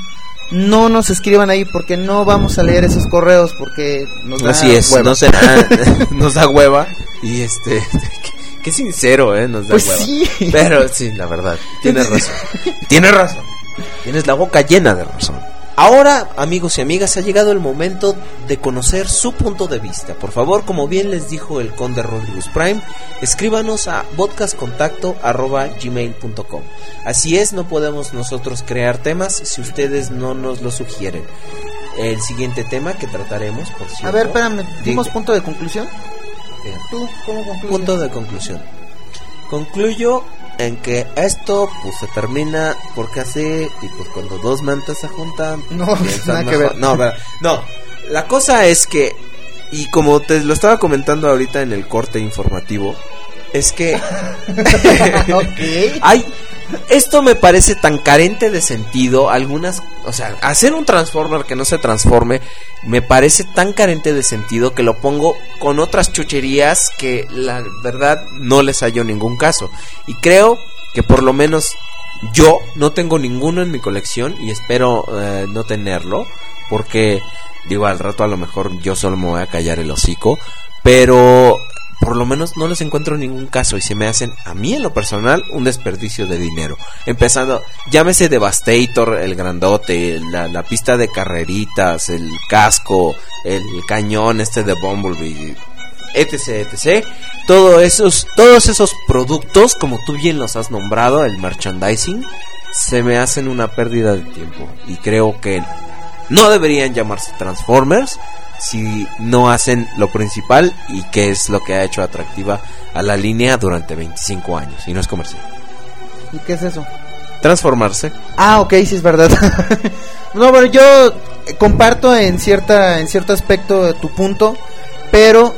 No nos escriban ahí porque no vamos a leer esos correos porque nos da Así es, hueva. no será, (laughs) (laughs) nos da hueva y este, (laughs) qué, sincero, eh, nos da Pues hueva. sí. Pero sí, la verdad, tienes razón, tienes razón, tienes la boca llena de razón. Ahora, amigos y amigas, ha llegado el momento de conocer su punto de vista. Por favor, como bien les dijo el conde Rodríguez Prime, escríbanos a podcastcontacto@gmail.com. Así es, no podemos nosotros crear temas si ustedes no nos lo sugieren. El siguiente tema que trataremos, por cierto. A ver, espérame, ¿dimos punto de conclusión? ¿Tú cómo concluyes? punto de conclusión. Concluyo en que esto pues se termina porque así y pues cuando dos mantas se juntan No, (laughs) nada que ver. No, pero- no. La cosa es que y como te lo estaba comentando ahorita en el corte informativo es que (laughs) ok. (laughs) Ay, esto me parece tan carente de sentido. Algunas, o sea, hacer un Transformer que no se transforme me parece tan carente de sentido que lo pongo con otras chucherías que la verdad no les hallo ningún caso. Y creo que por lo menos yo no tengo ninguno en mi colección y espero eh, no tenerlo porque Digo, al rato a lo mejor yo solo me voy a callar el hocico, pero por lo menos no les encuentro ningún caso y se me hacen a mí en lo personal un desperdicio de dinero. Empezando, llámese Devastator, el grandote, la, la pista de carreritas, el casco, el cañón este de Bumblebee, etc, etc. Todos esos, todos esos productos, como tú bien los has nombrado, el merchandising, se me hacen una pérdida de tiempo y creo que no deberían llamarse Transformers si no hacen lo principal y que es lo que ha hecho atractiva a la línea durante 25 años y no es comercial. ¿Y qué es eso? Transformarse. Ah, ok, sí es verdad. (laughs) no, bueno, yo comparto en cierta en cierto aspecto tu punto, pero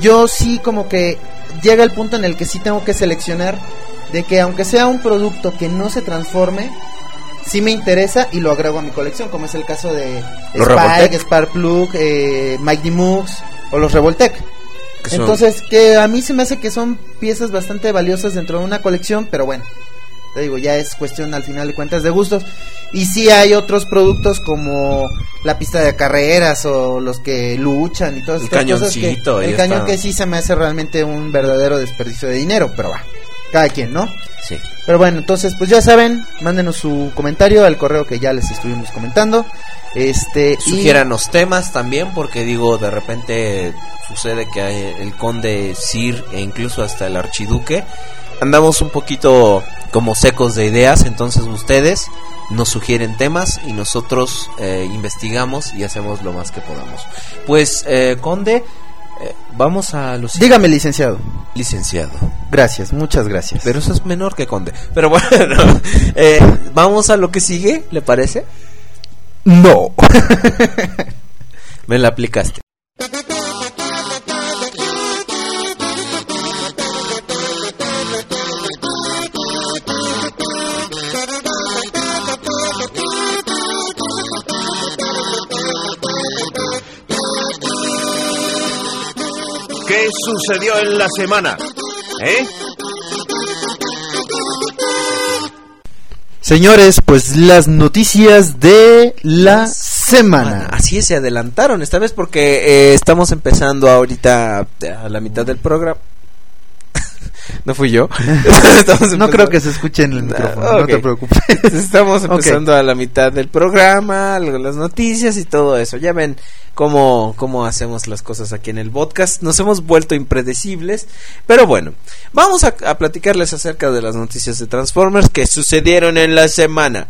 yo sí como que llega el punto en el que sí tengo que seleccionar de que aunque sea un producto que no se transforme, sí me interesa y lo agrego a mi colección, como es el caso de ¿Los Spike? Sparkplug, eh, Mighty Moogs o los son- Entonces, que a mí se me hace que son piezas bastante valiosas dentro de una colección, pero bueno, te digo, ya es cuestión al final de cuentas de gustos. Y sí hay otros productos como la pista de carreras o los que luchan y todas El estas cosas que el cañón está. que sí se me hace realmente un verdadero desperdicio de dinero, pero va, cada quien, ¿no? Sí. Pero bueno, entonces pues ya saben, mándenos su comentario al correo que ya les estuvimos comentando. Este, y- Sugiéranos temas también, porque digo, de repente sucede que hay el conde Sir e incluso hasta el archiduque andamos un poquito como secos de ideas, entonces ustedes nos sugieren temas y nosotros eh, investigamos y hacemos lo más que podamos. Pues, eh, conde, eh, vamos a los dígame, licenciado. licenciado. Gracias, muchas gracias. Pero eso es menor que conde. Pero bueno, (laughs) eh, vamos a lo que sigue, ¿le parece? no. (laughs) Me la aplicaste. (laughs) ¿Qué sucedió en la semana? ¿Eh? Señores, pues las noticias de la semana. Así es, se adelantaron esta vez porque eh, estamos empezando ahorita a la mitad del programa. (laughs) no fui yo. (laughs) No creo que se escuche en el micrófono, Ah, no te preocupes. (laughs) Estamos empezando a la mitad del programa, las noticias y todo eso. Ya ven cómo, cómo hacemos las cosas aquí en el podcast. Nos hemos vuelto impredecibles. Pero bueno, vamos a, a platicarles acerca de las noticias de Transformers que sucedieron en la semana.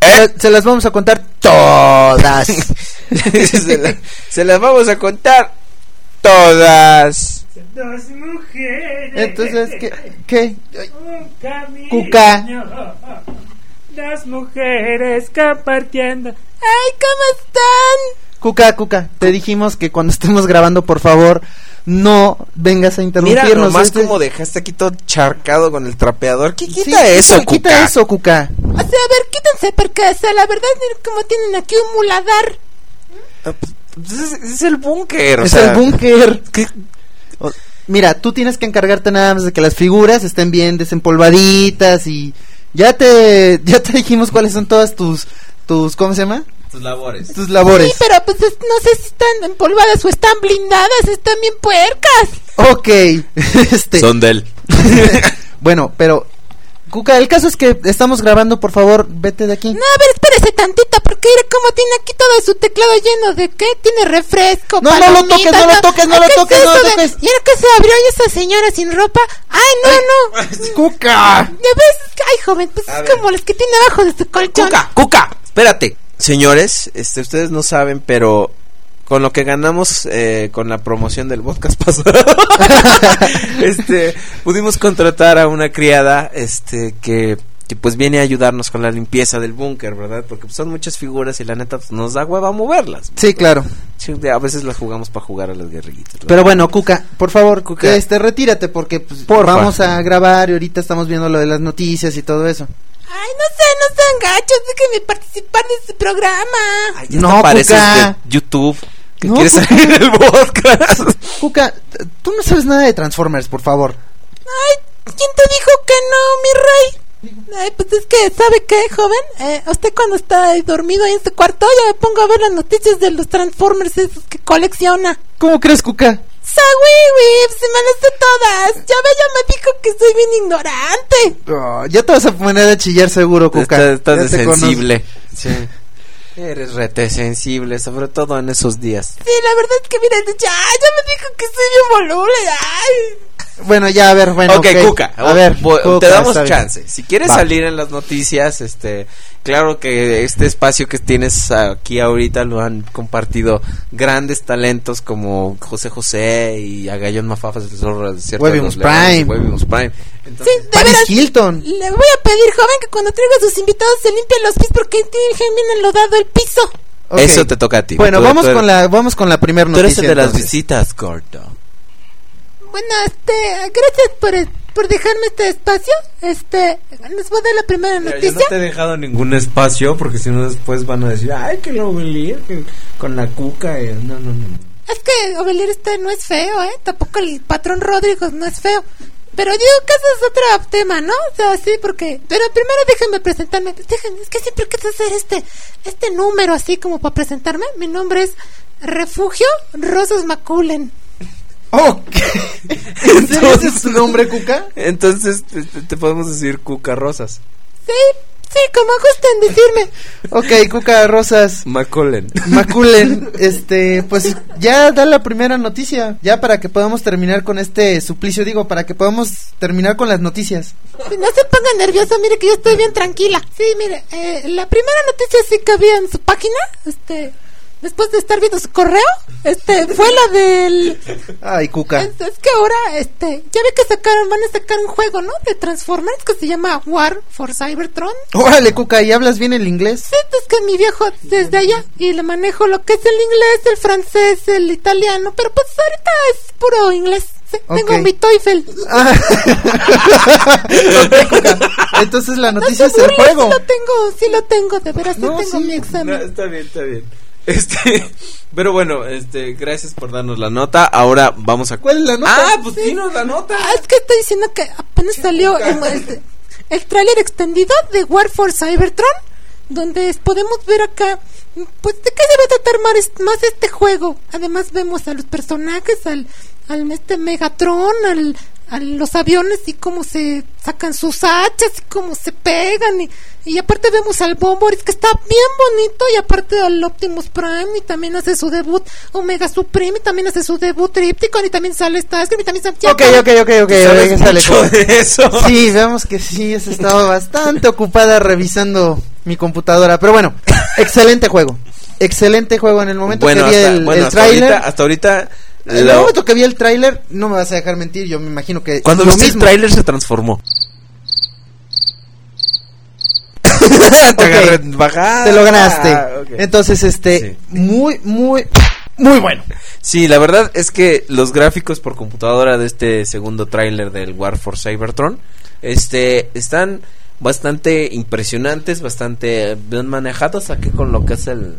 Eh, se las vamos a contar todas. se, la- se las vamos a contar todas. Dos mujeres. Entonces, ¿qué? ¿Qué? Un camino. Cuca. Dos mujeres compartiendo. ¡Ay, cómo están! Cuca, Cuca, te dijimos que cuando estemos grabando, por favor, no vengas a Mira interrumpirnos. nomás Este- como dejaste aquí todo charcado con el trapeador. ¿Qué Sí, quita eso, quita, quita Cuca? eso, Cuca. O sea, a ver, quítense porque, o sea, la verdad, miren cómo tienen aquí un muladar. Ah, pues, Es, es el búnker, es sea, el búnker. ¿qué- O- Mira, tú tienes que encargarte nada más de que las figuras estén bien desempolvaditas y ya te (laughs) ya te dijimos cuáles son todas tus tus ¿cómo se llama? tus labores. Tus labores. Sí, pero pues es- no sé si están empolvadas o están blindadas, están bien puercas. Ok. (laughs) este Son de él. (laughs) bueno, pero Cuca, el caso es que estamos grabando, por favor, vete de aquí. No, a ver, espérese tantito, porque mire cómo tiene aquí todo su teclado lleno de qué? Tiene refresco, No, no lo toques, no lo toques, no lo ¿qué es toques, no lo toques. ¿Y ahora que se abrió y esa señora sin ropa? ¡Ay, no, no! (laughs) Cuca. ¿De ves? Ay, joven, pues A es ver. como los que tiene abajo de su colchón. Cuca, Cuca, espérate. Señores, este, ustedes no saben, pero con lo que ganamos eh, con la promoción del podcast (laughs) pasado, este, pudimos contratar a una criada, este, que, que pues viene a ayudarnos con la limpieza del búnker, ¿verdad? Porque pues, son muchas figuras y la neta pues, nos da hueva moverlas. Sí, claro. Sí, a veces las jugamos para jugar a las guerrillitas. ¿verdad? Pero bueno, Cuca, por favor, Cuca. este retírate porque pues, Porfa. vamos a grabar y ahorita estamos viendo lo de las noticias y todo eso. Ay, no sé, no sean gachos, déjenme participar de este programa. Ay, ya No, Cuca. de YouTube. Que No, quieres Cuca. salir en el podcast. (laughs) Cuca, tú no sabes nada de Transformers, por favor. Ay, ¿quién te dijo que no, mi rey? Ay, pues es que, ¿sabe qué, joven? Eh, usted cuando está ahí dormido ahí en su cuarto, yo me pongo a ver las noticias de los Transformers esos que colecciona. ¿Cómo crees, Cuca? ¡Sawi, se me las sé todas! Ya ve, ya me dijo que soy bien ignorante. Oh, ya te vas a poner a chillar seguro, Cuca. Estás, estás Ya de sensible. Sí. Eres rete sensible, sobre todo en esos días. Sí, la verdad es que, mira, ya, ya me dijo que soy bien voluble. Ay. Bueno, ya, a ver, bueno. ok, Cuca, A ver, Cuca, te damos chance. Si quieres Va. salir en las noticias, este, claro que este espacio que tienes aquí ahorita lo han compartido grandes talentos como José José y Agallón Mafafas del Zorro Webimus Prime. Webimus Prime. Sí, Entonces, de veras, Hilton. le voy a pedir, joven, que cuando traiga a sus invitados se limpien los pies porque tienen bien enlodado el piso. Ok. Eso te toca a ti. Bueno, Tú- vamos tú eres- con la vamos con la primera Tú eres noticia. el de las entonces. visitas, gordo. Bueno, este, gracias por, por dejarme este espacio. Este, les voy a dar la primera Mira, yo noticia. no te he dejado ningún espacio porque si no después van a decir, ay, que lo Ovelier, con la cuca. y- No, no, no. Es que Ovelier este no es feo, ¿eh? Tampoco el patrón Rodrigo no es feo. Pero digo que eso es otro tema, ¿no? O sea, sí, porque... Pero primero déjenme presentarme. Déjenme, es que siempre quiero hacer este, este número así como para presentarme. Mi nombre es Refugio Rosas Maculen. Oh, (laughs) ¿En serio ese es tu nombre, Cuca? Entonces te, podemos decir Cuca Rosas. Sí, sí, como gusten decirme. Ok, Cuca Rosas. Macolen. Maculen, (laughs) este, pues ya da la primera noticia, ya para que podamos terminar con este suplicio, digo, para que podamos terminar con las noticias. No se ponga nervioso, mire que yo estoy bien tranquila. Sí, mire, eh, la primera noticia sí que había en su página, este, después de estar viendo su correo, este, fue la del... Ay, Cuca. Es, es que ahora, este, ya ve que sacaron, van a sacar un juego, ¿no? De Transformers que se llama War for Cybertron. Órale, Cuca, ¿y hablas bien el inglés? Sí, es que mi viejo desde allá y le manejo lo que es el inglés, el francés, el italiano, pero pues ahorita es puro inglés. Sí, Tengo Ok. mi TOEFL. Ah. (laughs) Ok, Cuca. Entonces la noticia es el Burles, juego. Sí lo tengo, sí lo tengo, de veras, sí No, tengo sí. mi No, examen. está bien, está bien. Este, (laughs) pero bueno, este, gracias por darnos la nota. Ahora vamos a ¿Cuál es la nota? Ah, pues dinos la nota. Ah, es que estoy diciendo que apenas salió el, el, el tráiler extendido de War for Cybertron, donde podemos ver acá, pues, de qué se va a tratar más, más este juego. Además vemos a los personajes, al, al este Megatron, al, a los aviones y cómo se sacan sus hachas y cómo se pegan y, y aparte vemos al Bomboris que está bien bonito y aparte al Optimus Prime y también hace su debut Omega Supreme y también hace su debut Tripticon y también sale Starscream y también sale Ok, ok, ok, ok, ¿Sabes mucho de eso? (laughs) Sí, vemos que sí, has estado (laughs) bastante ocupada revisando mi computadora. Pero bueno, excelente juego. Excelente juego. En el momento bueno, que vi hasta, el, bueno, el hasta tráiler, ahorita, hasta ahorita en el momento que vi el tráiler, no me vas a dejar mentir, yo me imagino que cuando viste el tráiler se transformó. (laughs) Te bajada. te lo ganaste. Ah. Entonces, este, Sí. muy, muy, muy bueno. Sí, la verdad es que los gráficos por computadora de este segundo tráiler del War for Cybertron, este, están bastante impresionantes, bastante bien manejados aquí con lo que es el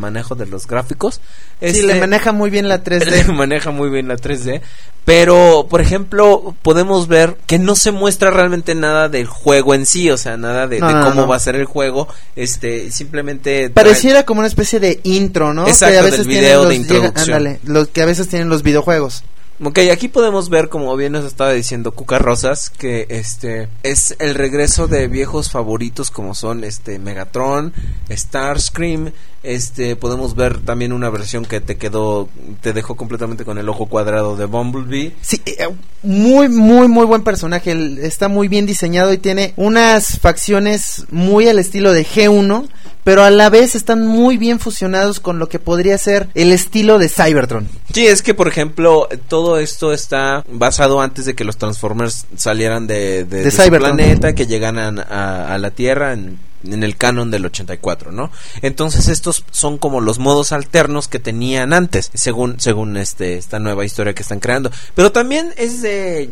manejo de los gráficos. Sí, Este, le maneja muy bien la (laughs) le 3D. maneja muy bien la 3D. Pero, por ejemplo, podemos ver que no se muestra realmente nada del juego en sí, o sea, nada de, No, de no, cómo no. va a ser el juego. Este, simplemente. Pareciera como una especie de intro, ¿no? Exacto, que a del veces video tienen de los, introducción. ándale, los que a veces tienen los videojuegos. Ok, aquí podemos ver, como bien nos estaba diciendo Cuca Rosas, que este es el regreso de viejos favoritos como son este Megatron, Starscream, este podemos ver también una versión que te quedó, te dejó completamente con el ojo cuadrado de Bumblebee. Sí, eh, muy, muy, muy buen personaje. Está muy bien diseñado y tiene unas facciones muy al estilo de G1, pero a la vez están muy bien fusionados con lo que podría ser el estilo de Cybertron. Sí, es que por ejemplo todo esto está basado antes de que los Transformers salieran de, de, de su Cybertron. planeta, que llegaran a, a la Tierra en, en el canon del 84, ¿no? Entonces estos son como los modos alternos que tenían antes, según según este esta nueva historia que están creando. Pero también es de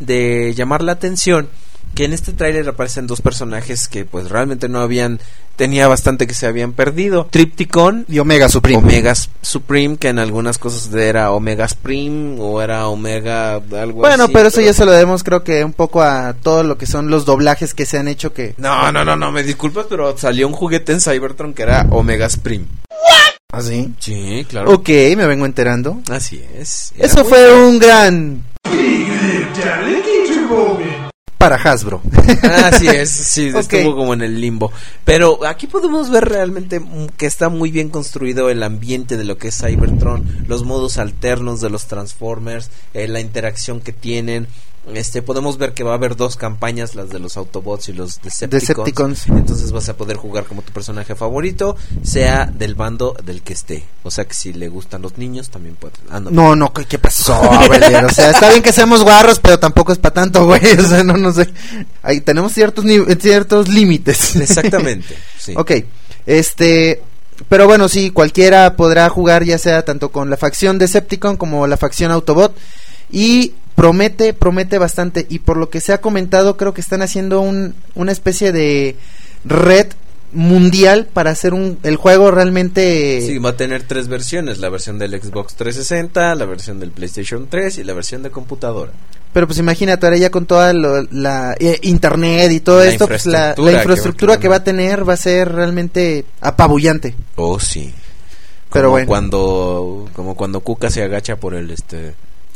de llamar la atención que en este tráiler aparecen dos personajes que pues realmente no habían tenía bastante que se habían perdido. Tripticon Y Omega Supreme. Omega Supreme, que en algunas cosas era Omega Supreme o era Omega algo Bueno, así, pero eso ya se lo debemos creo que un poco a todo lo que son los doblajes que se han hecho que... No, no, no, no, me disculpas, pero salió un juguete en Cybertron que era Omega Supreme. ¿Así? Sí, claro. Ok, me vengo enterando. Así es. Era Eso fue un gran... Para Hasbro. Así es, sí, (laughs) Ok. estuvo como en el limbo. Pero aquí podemos ver realmente que está muy bien construido el ambiente de lo que es Cybertron, los modos alternos de los Transformers, eh, la interacción que tienen. Este, podemos ver que va a haber dos campañas, las de los Autobots y los Decepticons. Decepticons. Entonces vas a poder jugar como tu personaje favorito, sea del bando del que esté. O sea que si le gustan los niños, también puede. Ah, no. No, no, ¿qué, qué pasó? O sea, está bien que seamos guarros, pero tampoco es para tanto, güey. O sea, no, no sé. Ahí tenemos ciertos, ciertos límites. Exactamente. (laughs) Sí. Ok, este, pero bueno, sí, cualquiera podrá jugar ya sea tanto con la facción Decepticon como la facción Autobot y promete, promete bastante y por lo que se ha comentado creo que están haciendo un, una especie de red mundial para hacer un, el juego realmente... Sí, va a tener tres versiones, la versión del Xbox 360, la versión del PlayStation 3 y la versión de computadora. Pero pues imagínate, ahora ya con toda lo- la eh, internet y todo La esto, pues la, la infraestructura que va- a tener va a ser realmente apabullante. Oh, sí. Pero como bueno. cuando como cuando Cuca se agacha por el este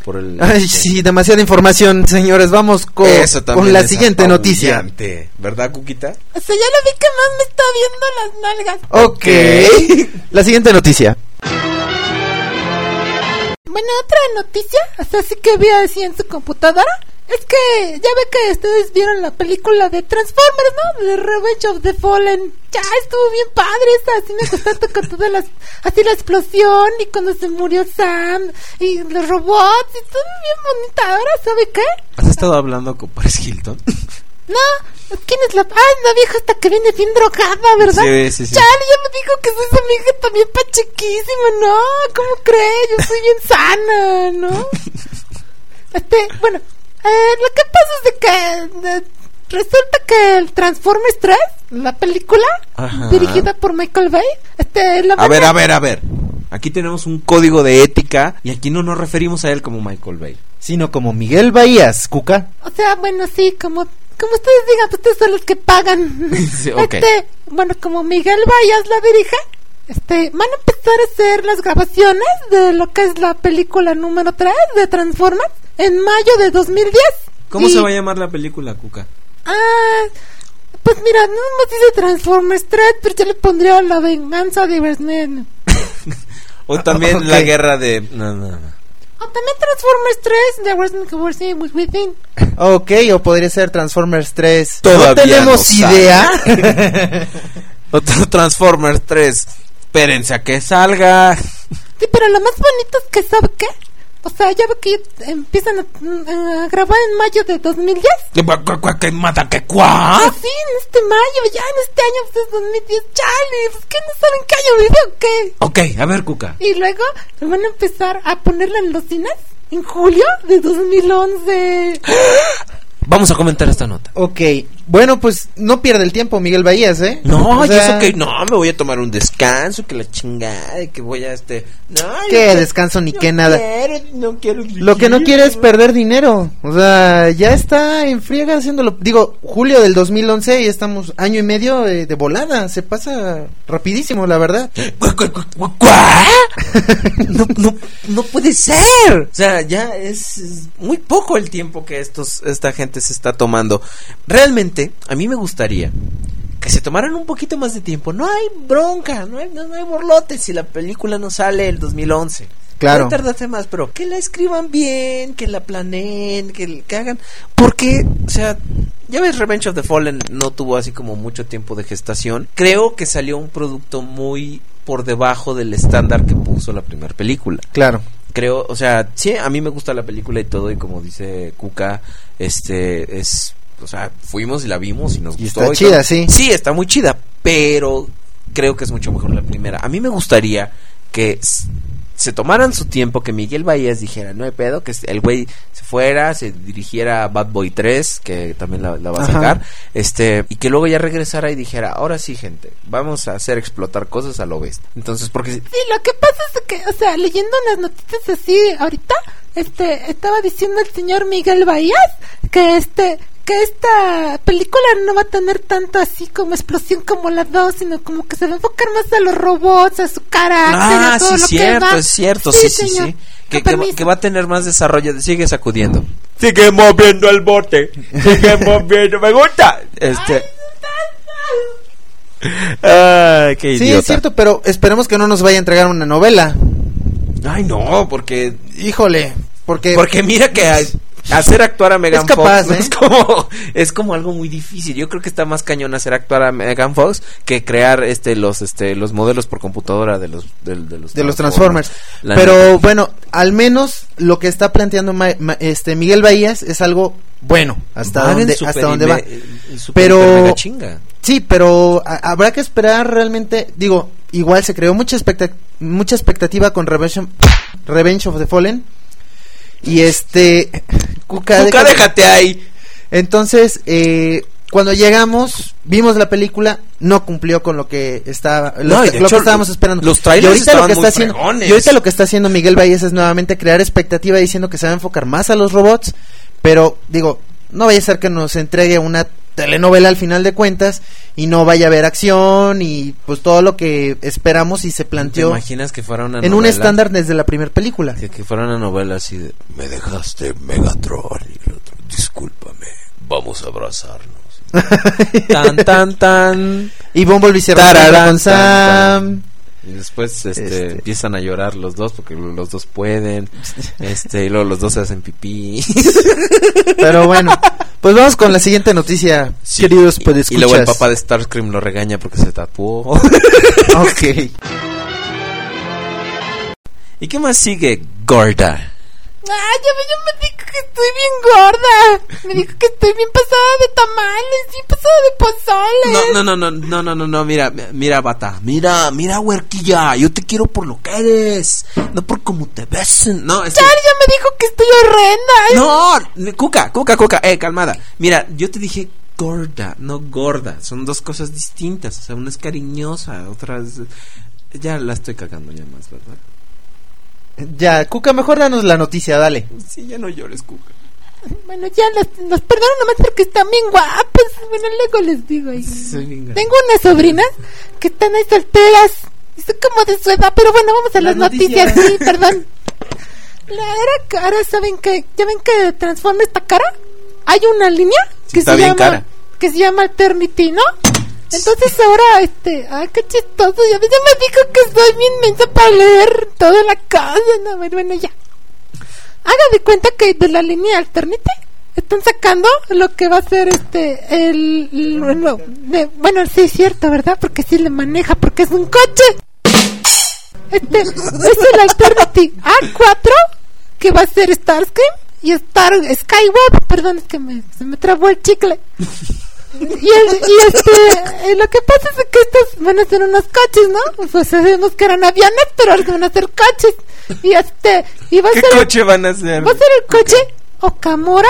por el Ay, este, sí, demasiada información, señores. Vamos con, Eso también con la es siguiente noticia. ¿verdad, Cuquita? O sea, ya lo vi que más me está viendo las nalgas. Ok. La siguiente noticia. Bueno, otra noticia, o sea, sí que vi así en su computadora, es que ya ve que ustedes vieron la película de Transformers, ¿no? De Revenge of the Fallen. Ya estuvo bien padre esa, así me gustaste con todas las, así la explosión y cuando se murió Sam y los robots y todo bien bonita. Ahora, ¿sabe qué? ¿Has estado hablando con Paris Hilton? (laughs) No, ¿quién es la? Ah, la vieja esta que viene bien drogada, ¿verdad? Sí, sí, sí. Chale, ya me dijo que soy su amiga también pachequísima, ¿no? ¿Cómo cree? Yo soy bien sana, ¿no? (laughs) Este, bueno, eh, lo que pasa es de que resulta que el Transformers 3, la película, Ajá. dirigida por Michael Bay, este, la A ver, a ver, a ver. Aquí tenemos un código de ética y aquí no nos referimos a él como Michael Bay. Sino como Miguel Bahías, Cuca. O sea, bueno, sí, como, como ustedes digan, pues ustedes son los que pagan. (laughs) Sí. Este, bueno, como Miguel Vallas la dirige, este, van a empezar a hacer las grabaciones de lo que es la película número 3 de Transformers en mayo de 2010. ¿Cómo Y- se va a llamar la película, Cuca? Ah, pues mira, no más dice Transformers 3, pero yo le pondría la venganza de Bernen. (laughs) O también ok. la guerra de... No, no, no. O también Transformers 3, The Conversation with Within. Ok, o podría ser Transformers 3. Todavía no tenemos no idea. (laughs) Otro Transformers 3. Espérense a que salga. Sí, pero lo más bonito es que, ¿sabe qué? O sea, ya ve que empiezan a, a grabar en mayo de 2010. ¿Qué, qué mata que cuá? Ah, sí, en este mayo, ya en este año, pues es 2010. Chale, pues que no saben qué año vive o qué. Ok, a ver, Cuca. Y luego van a empezar a ponerla en los cines en julio de 2011. (gasps) Vamos a comentar esta nota. ok, bueno, pues no pierde el tiempo Miguel Bahías, ¿eh? No, O eso que no, me voy a tomar un descanso, que la chingada, que voy a este. No, ¿Qué yo- descanso ni no qué nada? quiero, no quiero Lo que no quiere es perder dinero. O sea, ya está en friega haciéndolo. Digo, julio del 2011 y estamos año y medio de, de volada. Se pasa rapidísimo, la verdad. (gasps) (laughs) No, no, no puede ser. O sea, ya es, es muy poco el tiempo que estos, esta gente se está tomando. Realmente, a mí me gustaría que se tomaran un poquito más de tiempo. No hay bronca, no hay, no, no hay borlotes si la película no sale el 2011. Claro. Puede tardarse más, pero que la escriban bien, que la planeen, que, que hagan. Porque, o sea, ya ves, Revenge of the Fallen no tuvo así como mucho tiempo de gestación. Creo que salió un producto muy por debajo del estándar que puso la primera película. Claro. Creo, o sea, sí, a mí me gusta la película y todo, y como dice Kuka, este, es, o sea, fuimos y la vimos y nos Y gustó. está y chida, todo. sí. Sí, está muy chida, pero creo que es mucho mejor la primera. A mí me gustaría que se tomaran su tiempo, que Miguel Bahías dijera, no hay pedo, que el güey se fuera, se dirigiera a Bad Boy 3, que también la, la va a Ajá. sacar, este, y que luego ya regresara y dijera, ahora sí, gente, vamos a hacer explotar cosas a lo bestia. Entonces, porque si- Sí, lo que pasa es que, o sea, leyendo unas noticias así ahorita, este, estaba diciendo el señor Miguel Bahías que este, que esta película no va a tener tanto así como explosión como la dos, sino como que se va a enfocar más a los robots, a su carácter, Ah, a todo sí, lo que cierto, va. es cierto, sí, sí, sí. Que, va- permiso. que va a tener más desarrollo. Sigue sacudiendo. Sigue moviendo el bote. Sigue (laughs) moviendo. Me gusta. Este. Ay, qué Sí, idiota. es cierto, pero esperemos que no nos vaya a entregar una novela. Ay, no, porque. Híjole, porque... Porque mira que a- hacer actuar a Megan Es capaz, Fox ¿eh? es como es como algo muy difícil. Yo creo que está más cañón hacer actuar a Megan Fox que crear este los este los modelos por computadora de los de, los de los Transformers. Pero neta. bueno, al menos lo que está planteando Ma- Ma- este Miguel Bahías es algo bueno, hasta Van donde hasta donde va. Pero- chinga. Sí, pero a- habrá que esperar realmente, digo, igual se creó mucha expecta- mucha expectativa con Revenge, Revenge of the Fallen. Y este Cuca, Cuca, déjate- déjate ahí. Entonces, eh, cuando llegamos, vimos la película, no cumplió con lo que estaba, lo, No, lo hecho, que estábamos esperando. los trailers y ahorita lo que muy está haciendo, fregones. y ahorita lo que está haciendo Miguel Valles es nuevamente crear expectativa diciendo que se va a enfocar más a los robots, pero digo, no vaya a ser que nos entregue una telenovela al final de cuentas y no vaya a haber acción y pues todo lo que esperamos y se ¿Te planteó imaginas que fuera una en un estándar desde la primera película. Que, que fuera una novela así de Me dejaste Megatron y el otro Discúlpame, vamos a abrazarnos (laughs) Tan tan tan. Y Bumblebee se con Sam. Y después este, Este. empiezan a llorar los dos porque los dos pueden. (laughs) Este y luego los dos se hacen pipí. Pero bueno, (laughs) pues vamos con la siguiente noticia, Sí, queridos y, podescuchas. y luego el papá de Starscream lo regaña porque se tatuó (laughs) Ok. ¿Y qué más sigue gorda? Ay, ya me, ya me que estoy bien gorda. Me dijo que estoy bien pasada de tamales, bien pasada de pozoles. No, no, no, no, no, no, no, no, mira, mira, bata, mira, mira, huerquilla, yo te quiero por lo que eres, no por cómo te ves, no, es que- Char ya me dijo que estoy horrenda. No, cuca, cuca, cuca, eh, calmada, mira, yo te dije gorda, no gorda, son dos cosas distintas, o sea, una es cariñosa, otra es, ya la estoy cagando ya más, ¿verdad? Ya, Cuca, mejor danos la noticia, dale. Sí, ya no llores, cuca. Bueno, ya los, los perdono nomás porque están bien guapos. Bueno, luego les digo. ahí. Tengo unas sobrinas que están ahí solteras. Son como de su edad, pero bueno, vamos a las, Las noticias. noticias. Sí, perdón. La era cara, ¿saben qué? ¿Ya ven que transforma esta cara? Hay una línea Sí, que se llama cara. que se llama Eternity, ¿no? Entonces ahora, este, ay, qué chistoso, ya, me dijo que soy bien mensa para leer toda la casa, no, bueno, bueno, ya. Haga de cuenta que de la línea Alternate están sacando lo que va a ser este el, nuevo- de- bueno sí es cierto verdad porque sí le maneja porque es un coche. Este es el Alternate A4 que va a ser Starscream y Star Skyward perdón es que me, se me trabó el chicle y, el- y este eh, lo que pasa es que estos van a ser unos coches no pues sabemos que eran aviones pero ahora van a ser coches y este y va a ¿Qué ser el- coche van a hacer? ¿Va a ser el coche Okamura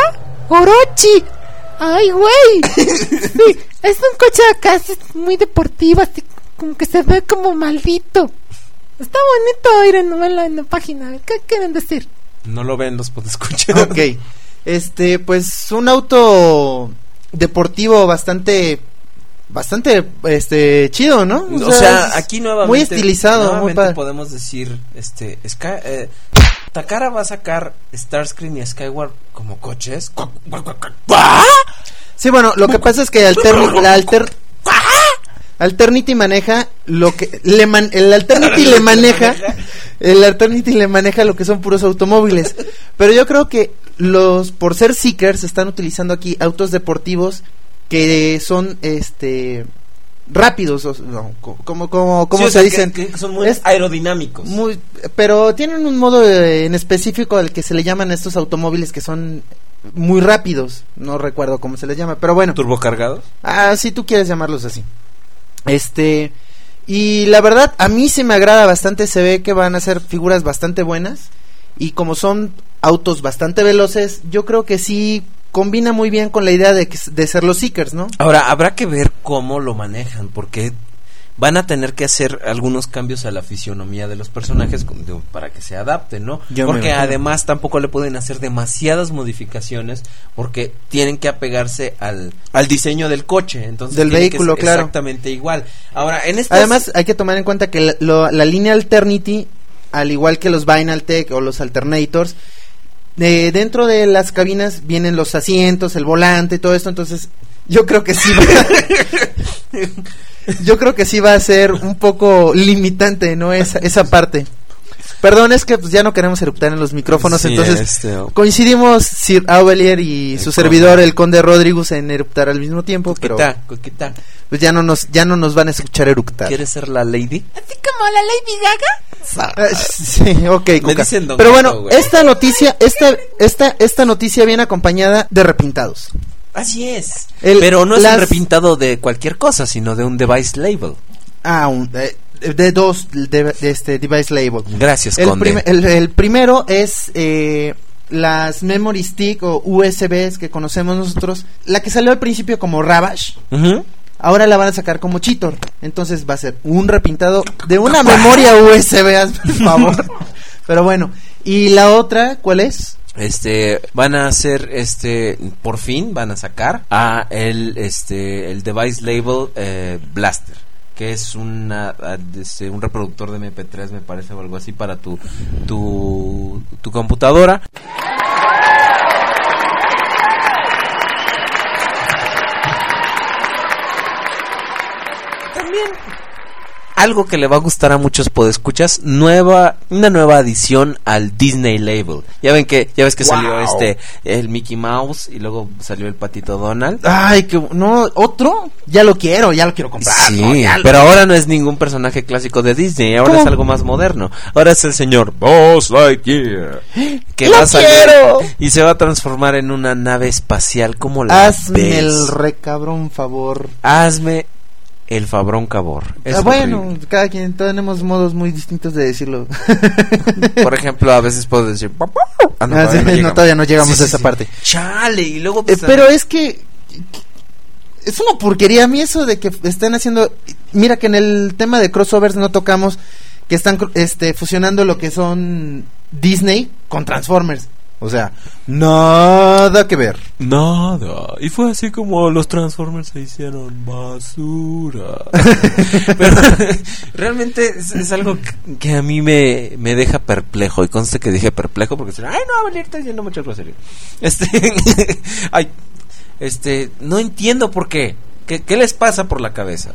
Orochi? Ay, güey. (laughs) Sí, es un coche acá así muy deportivo, así como que se ve como maldito. Está bonito ir en novela en la página. ¿Qué quieren decir? No lo ven, los puedo escuchar. Ok. Este, pues un auto deportivo bastante bastante este chido, ¿no? O sea, aquí nuevamente muy estilizado, muy nuevamente padre. podemos decir este Sky- eh, Takara va a sacar Starscream y Skyward como coches. Sí, bueno, lo que pasa es que la Alter Alternity maneja lo que le man- el Alternity le maneja el Alternity le maneja lo que son puros automóviles, pero yo creo que los por ser seekers están utilizando aquí autos deportivos que son este rápidos, o- no, co- como como como Sí, o se que- dicen, que son muy Es- aerodinámicos. muy, pero tienen un modo en específico al que se le llaman a estos automóviles que son muy rápidos, no recuerdo cómo se les llama, pero bueno. turbocargados. Ah, si tú quieres llamarlos así. Este. Y la verdad, a mí se me agrada bastante, se ve que van a ser figuras bastante buenas. Y como son autos bastante veloces, yo creo que sí combina muy bien con la idea de, que- de ser los Seekers, ¿no? Ahora, habrá que ver cómo lo manejan, porque van a tener que hacer algunos cambios a la fisionomía de los personajes para que se adapten, ¿no? Yo porque además tampoco le pueden hacer demasiadas modificaciones porque tienen que apegarse al, al diseño del coche, entonces Del que vehículo, claro. Exactamente igual. Ahora, en estas Además, hay que tomar en cuenta que la, lo- la línea Alternity, al igual que los Vinyl Tech o los Alternators, de dentro de las cabinas vienen los asientos, el volante y todo esto, entonces yo creo que sí va, (laughs) (laughs) yo creo que sí va a ser un poco limitante, ¿no? Esa, esa parte. Perdón, es que pues, ya no queremos eructar en los micrófonos, Sí, entonces este, coincidimos Sir Aubelier y El su conde. servidor, el conde Rodríguez, en eruptar al mismo tiempo, pero coqueta, coqueta. pues ya no nos, ya no nos van a escuchar eructar. ¿Quieres ser la lady? Así como la Lady Gaga. Ah, sí, ok, Me dicen Don Pero bueno, esta noticia, esta, esta, esta noticia viene acompañada de repintados. Así es. El- Pero no es las- un repintado de cualquier cosa, sino de un device label. Ah, un- eh, de dos de, de este device label. Gracias, El, Conde. el, el primero es eh, las memory stick o USBs que conocemos nosotros. La que salió al principio como Ravage. Ahora la van a sacar como Cheetor. Entonces va a ser un repintado de una memoria USB, por (laughs) favor. Pero bueno. ¿Y la otra cuál es? Este van a hacer este por fin van a sacar a el este el device label eh, Blaster que es una a- este, un reproductor de MP3 me parece o algo así para tu tu tu computadora. Algo que le va a gustar a muchos podescuchas, nueva, una nueva adición al Disney Label. Ya ven que, ya ves que salió este, el Mickey Mouse y luego salió el patito Donald. Ay, que no, otro, ya lo quiero, ya lo quiero comprar. Sí, ¿no? Ya lo- pero ahora no es ningún personaje clásico de Disney, ahora ¿Cómo? es algo más moderno. Ahora es el señor Buzz Lightyear. (gasps) Que ¡Lo va a salir quiero! y se va a transformar en una nave espacial como la Hazme ves. el recabrón favor. Hazme el Fabrón Cabor. Es Ah, bueno, horrible. cada quien tenemos modos muy distintos de decirlo. (laughs) Por ejemplo, a veces puedo decir. Ah, Ah, sí, no, llegamos. todavía no llegamos Sí, a esa sí. parte. Chale, y luego. Eh, pues, pero es que es una porquería a mí eso de que estén haciendo mira que en el tema de crossovers no tocamos que están este fusionando lo que son Disney con Transformers. O sea, nada que ver. Nada. Y fue así como los Transformers se hicieron basura. (laughs) Pero (laughs) realmente es, es algo que, que a mí me, me deja perplejo. Y conste que dije perplejo porque se ay, no, Valer, está diciendo mucha grosería. (laughs) Este, ay, este, no entiendo por qué. qué. ¿Qué les pasa por la cabeza?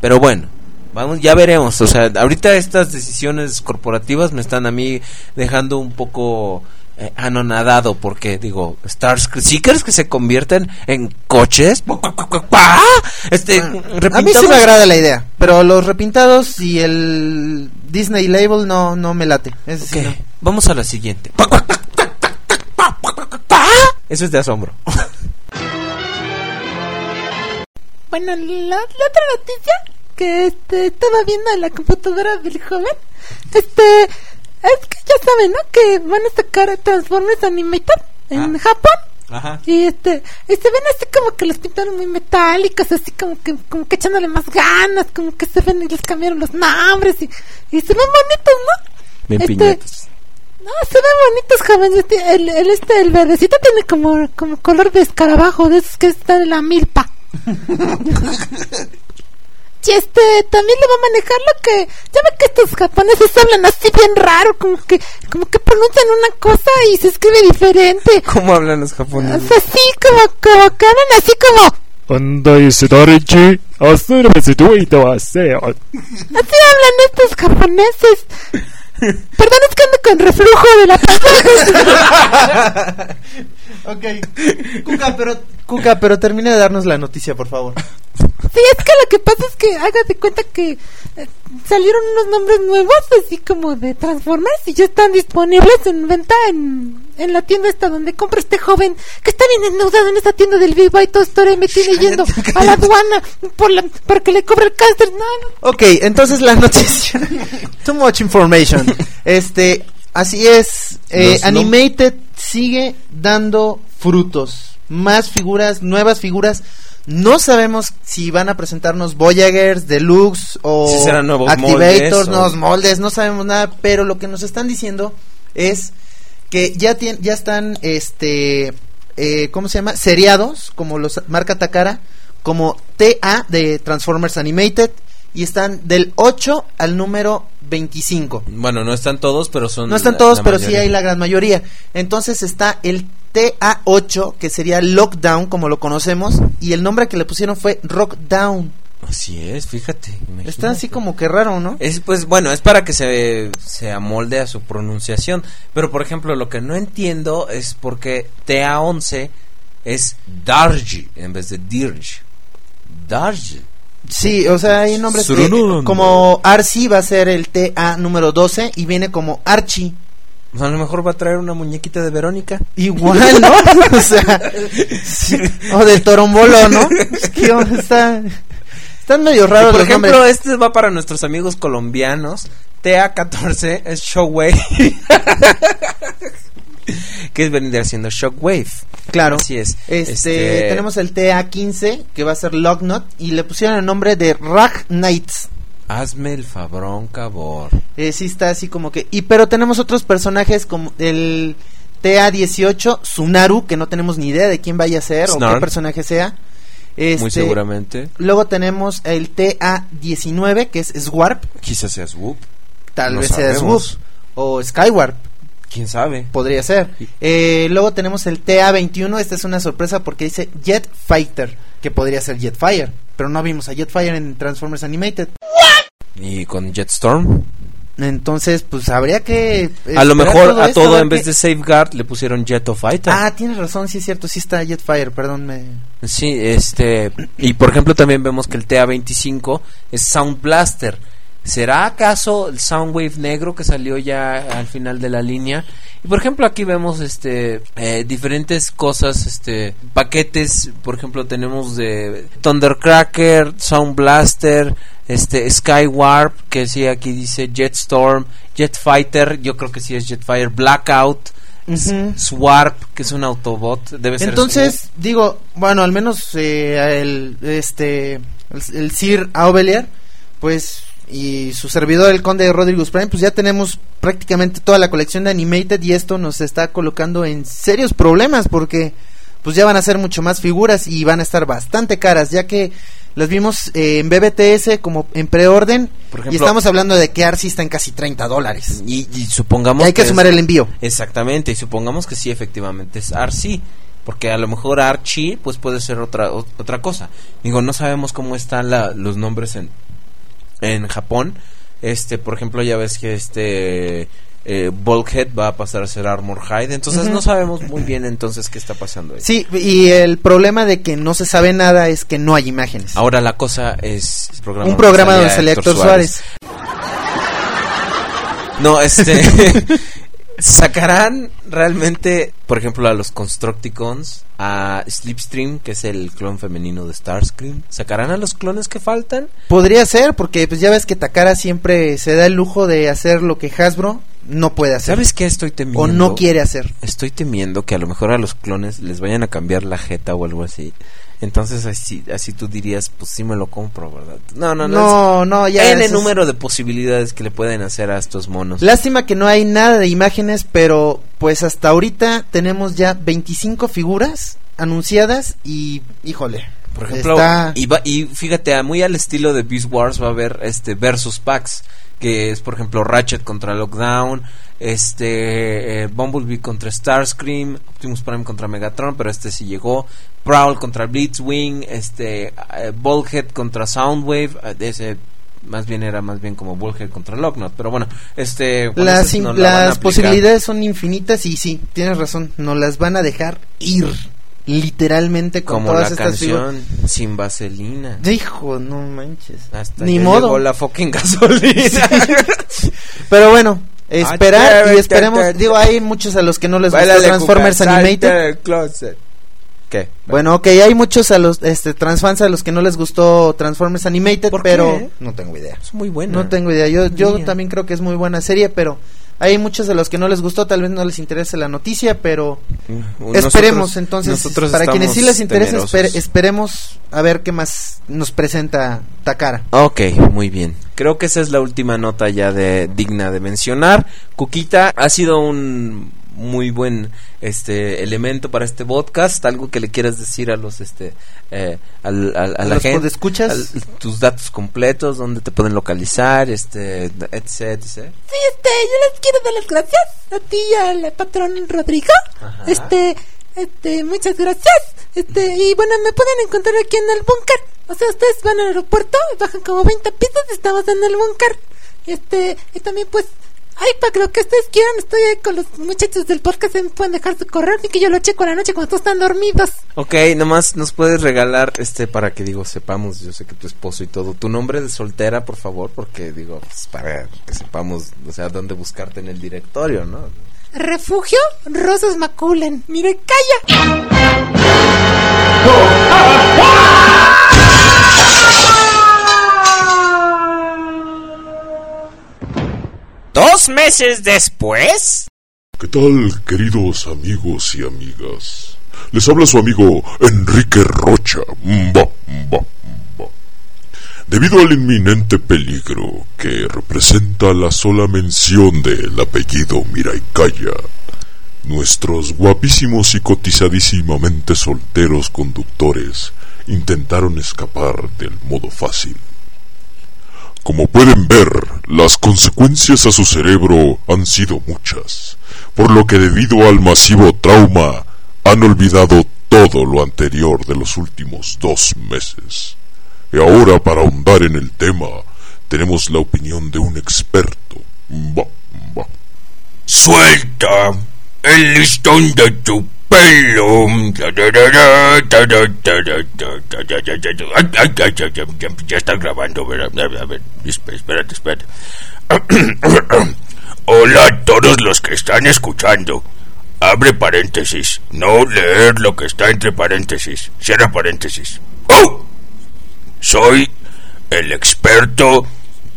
Pero bueno. Vamos, ya veremos. O sea, ahorita estas decisiones corporativas me están a mí dejando un poco eh, anonadado porque digo, Stars Seekers que se convierten en coches. Este, A mí sí repintados. me agrada la idea, pero los repintados y el Disney label no no me late. Ese sí Ok, no. vamos a la siguiente. Eso es de asombro. Bueno, la, la otra noticia que este, estaba viendo en la computadora del joven, este, es que ya saben, ¿no? Que van a sacar Transformers Animated en Ah. Japón. Ajá. Y este, y se ven así como que los pintaron muy metálicos, así como que, como que echándole más ganas, como que se ven y les cambiaron los nombres y, y se ven bonitos, ¿no? Bien Este. No, se ven bonitos, jóvenes. Este, el, el, este, el verdecito tiene como, como color de escarabajo, de esos que están en la milpa. (laughs) y este, también le va a manejar lo que, ya ve que estos japoneses hablan así bien raro, como que, como que pronuncian una cosa y se escribe diferente. (laughs) ¿Cómo hablan los japoneses? O sea, sí, como, como que hablan así como... Así hablan estos japoneses. Perdón, es que ando con reflujo de la pantalla. (laughs) ok. Cuca, pero, Cuca, pero termina de darnos la noticia, por favor. (laughs) Sí, es que lo que pasa es que haga de cuenta que eh, salieron unos nombres nuevos, así como de Transformers, y ya están disponibles en venta en, en la tienda esta donde compra este joven que está bien endeudado en esta tienda del Viva y todo esto y me tiene (laughs) yendo a la aduana por la, para que le cobre el cáncer. No, no. Ok, entonces la noticia. (laughs) Too much information. Este, así es. eh, Los no- Animated sigue dando frutos. Más figuras, nuevas figuras. No sabemos si van a presentarnos Voyagers, Deluxe o Si serán nuevos Activators, moldes o- nuevos moldes. No sabemos nada, pero lo que nos están diciendo es que ya, tien- ya están, este, eh, ¿cómo se llama? Seriados, como los marca Takara, como TA de Transformers Animated, y están del 8 al número 25. Bueno, no están todos, pero son. No están todos, la pero sí hay la gran mayoría. Entonces está el TA8, que sería Lockdown, como lo conocemos, y el nombre que le pusieron fue Rockdown. Así es, fíjate. imagínate. Está así como que raro, ¿no? Es pues bueno, es para que se, se amolde a su pronunciación. Pero por ejemplo, lo que no entiendo es por qué TA11 es Darji en vez de Dirge. Darji. Sí, o sea, hay nombres que, como Archie va a ser el TA número 12 y viene como Archie. A lo mejor va a traer una muñequita de Verónica. Igual, ¿no? (laughs) o sea, sí, o del torombolo, ¿no? (laughs) Es que está, están medio raros por los ejemplo, nombres. este va para nuestros amigos colombianos. TA14 es Shockwave. (laughs) que es venir haciendo Shockwave. Claro. Así es. Este, Este- tenemos el TA15 que va a ser Locknot y le pusieron el nombre de Rag Knights. Hazme el fabrón, cabor. Eh, sí está así como que y pero tenemos otros personajes como el TA18 Tsunaru que no tenemos ni idea de quién vaya a ser o qué personaje sea. Este, Muy seguramente. Luego tenemos el TA19 que es Swarp, Quizás sea Swoop. tal No vez sea. Swoop o Skywarp. ¿Quién sabe? Podría ser. Eh, luego tenemos el TA21. Esta es una sorpresa porque dice Jet Fighter, que podría ser Jetfire. Pero no vimos a Jetfire en Transformers Animated. Y con Jetstorm. Entonces, pues habría que. A lo mejor a esto, todo en vez de Safeguard le pusieron Jet of Fighter. Ah, tienes razón, sí es cierto, sí está Jetfire, perdón. Me... Sí, este. Y por ejemplo, también vemos que el TA25 es Sound Blaster. ¿Será acaso el Soundwave negro que salió ya al final de la línea? Y por ejemplo, aquí vemos este eh, diferentes cosas, este paquetes. Por ejemplo, tenemos de Thundercracker, Sound Blaster, este Skywarp, que sí aquí dice Jetstorm, Jetfighter, yo creo que sí es Jetfire, Blackout. Swarp, que es un Autobot, debe ser Entonces, digo, bueno, al menos eh, el, este, el, el Sir Aubelier, pues, y su servidor, el conde Rodriguez Prime, pues ya tenemos prácticamente toda la colección de Animated y esto nos está colocando en serios problemas porque, pues ya van a ser mucho más figuras y van a estar bastante caras, ya que las vimos eh, en BBTS como en preorden y estamos hablando de que Arcee está en casi 30 dólares. Y, y supongamos Y hay que sumar el envío. Exactamente, y supongamos que sí, efectivamente es Archie, porque a lo mejor Archie pues puede ser otra otra cosa. Digo, no sabemos cómo están la- los nombres en en Japón. Este, por ejemplo, ya ves que este eh, Bulkhead va a pasar a ser Armor Hide, entonces Ujú. no sabemos muy bien entonces qué está pasando ahí. Sí, y el problema de que no se sabe nada es que no hay imágenes. Ahora la cosa es programa Un programa donde sale Héctor Suárez. No, este. (laughs) sacarán realmente, por ejemplo, a los Constructicons, a Slipstream, que es el clon femenino de Starscream. ¿Sacarán a los clones que faltan? Podría ser, porque pues ya ves que Takara siempre se da el lujo de hacer lo que Hasbro no puede hacer. ¿Sabes qué estoy temiendo? O no quiere hacer. Estoy temiendo que a lo mejor a los clones les vayan a cambiar la jeta o algo así. Entonces así, así tú dirías, pues sí me lo compro, ¿verdad? No, no, no. No, no, ya. N número de posibilidades que le pueden hacer a estos monos. Lástima que no hay nada de imágenes, pero pues hasta ahorita tenemos ya 25 figuras anunciadas y, híjole. Por ejemplo, está- y, va- y fíjate, muy al estilo de Beast Wars va a haber este versus packs, que es por ejemplo Ratchet contra Lockdown, este eh, Bumblebee contra Starscream, Optimus Prime contra Megatron, pero este sí llegó, Prowl contra Blitzwing, este eh, Bulkhead contra Soundwave, eh, ese más bien era más bien como Bulkhead contra Locknot, pero bueno, este las, no la las posibilidades son infinitas y sí, tienes razón, nos las van a dejar ir literalmente con como todas la estas figuras. canción sin vaselina. Hijo, no manches. Hasta Ni modo. llegó la fucking gasolina. (laughs) Pero bueno, esperar y esperemos. Digo, hay muchos a los que no les gustó Transformers Animated. ¿Qué? Bueno, ok, hay muchos a los este, transfans a los que no les gustó Transformers Animated, ¿Por pero qué? no tengo idea. Es muy bueno. No tengo idea. Yo, yo Mía. también creo que es muy buena serie, pero hay muchos a los que no les gustó, tal vez no les interese la noticia, pero esperemos entonces, nosotros para quienes sí les interese, temerosos. esper- esperemos a ver qué más nos presenta Takara. Ok, muy bien. Creo que esa es la última nota ya de digna de mencionar. Cuquita ha sido un muy buen este elemento para este podcast. Algo que le quieras decir a los este eh, al- al- a, ¿A la los gente, podescuchas? al- tus datos completos, dónde te pueden localizar, este, etc, etc. Sí, este, yo les quiero dar las gracias a ti y al patrón Rodrigo. Este, este, muchas gracias. Este, y bueno, me pueden encontrar aquí en el búnker. O sea, ustedes van al aeropuerto, bajan como 20 pisos y estamos en el búnker. Y este, y también pues, ay, para lo que ustedes quieran, estoy ahí con los muchachos del podcast, me pueden dejar su correo y que yo lo checo a la noche cuando todos están dormidos. Ok, nomás nos puedes regalar, este, para que digo, sepamos, yo sé que tu esposo y todo, tu nombre de soltera, por favor, porque digo, pues, para que sepamos, o sea, dónde buscarte en el directorio, ¿no? Refugio Rosas Maculen. Mire, calla. Dos meses después. ¿Qué tal, queridos amigos y amigas? Les habla su amigo Enrique Rocha. Debido al inminente peligro que representa la sola mención del apellido Miraicaya, nuestros guapísimos y cotizadísimamente solteros conductores intentaron escapar del modo fácil. Como pueden ver, las consecuencias a su cerebro han sido muchas, por lo que debido al masivo trauma han olvidado todo lo anterior de los últimos dos meses. Y ahora para ahondar en el tema, tenemos la opinión de un experto. Suelta el listón de tu ya, ya- ya está grabando, ¿verdad? A ver, espérate, espérate. (coughs) Hola a todos los que están escuchando. Abre paréntesis. No leer lo que está entre paréntesis. Cierra paréntesis. ¡Oh! Soy el experto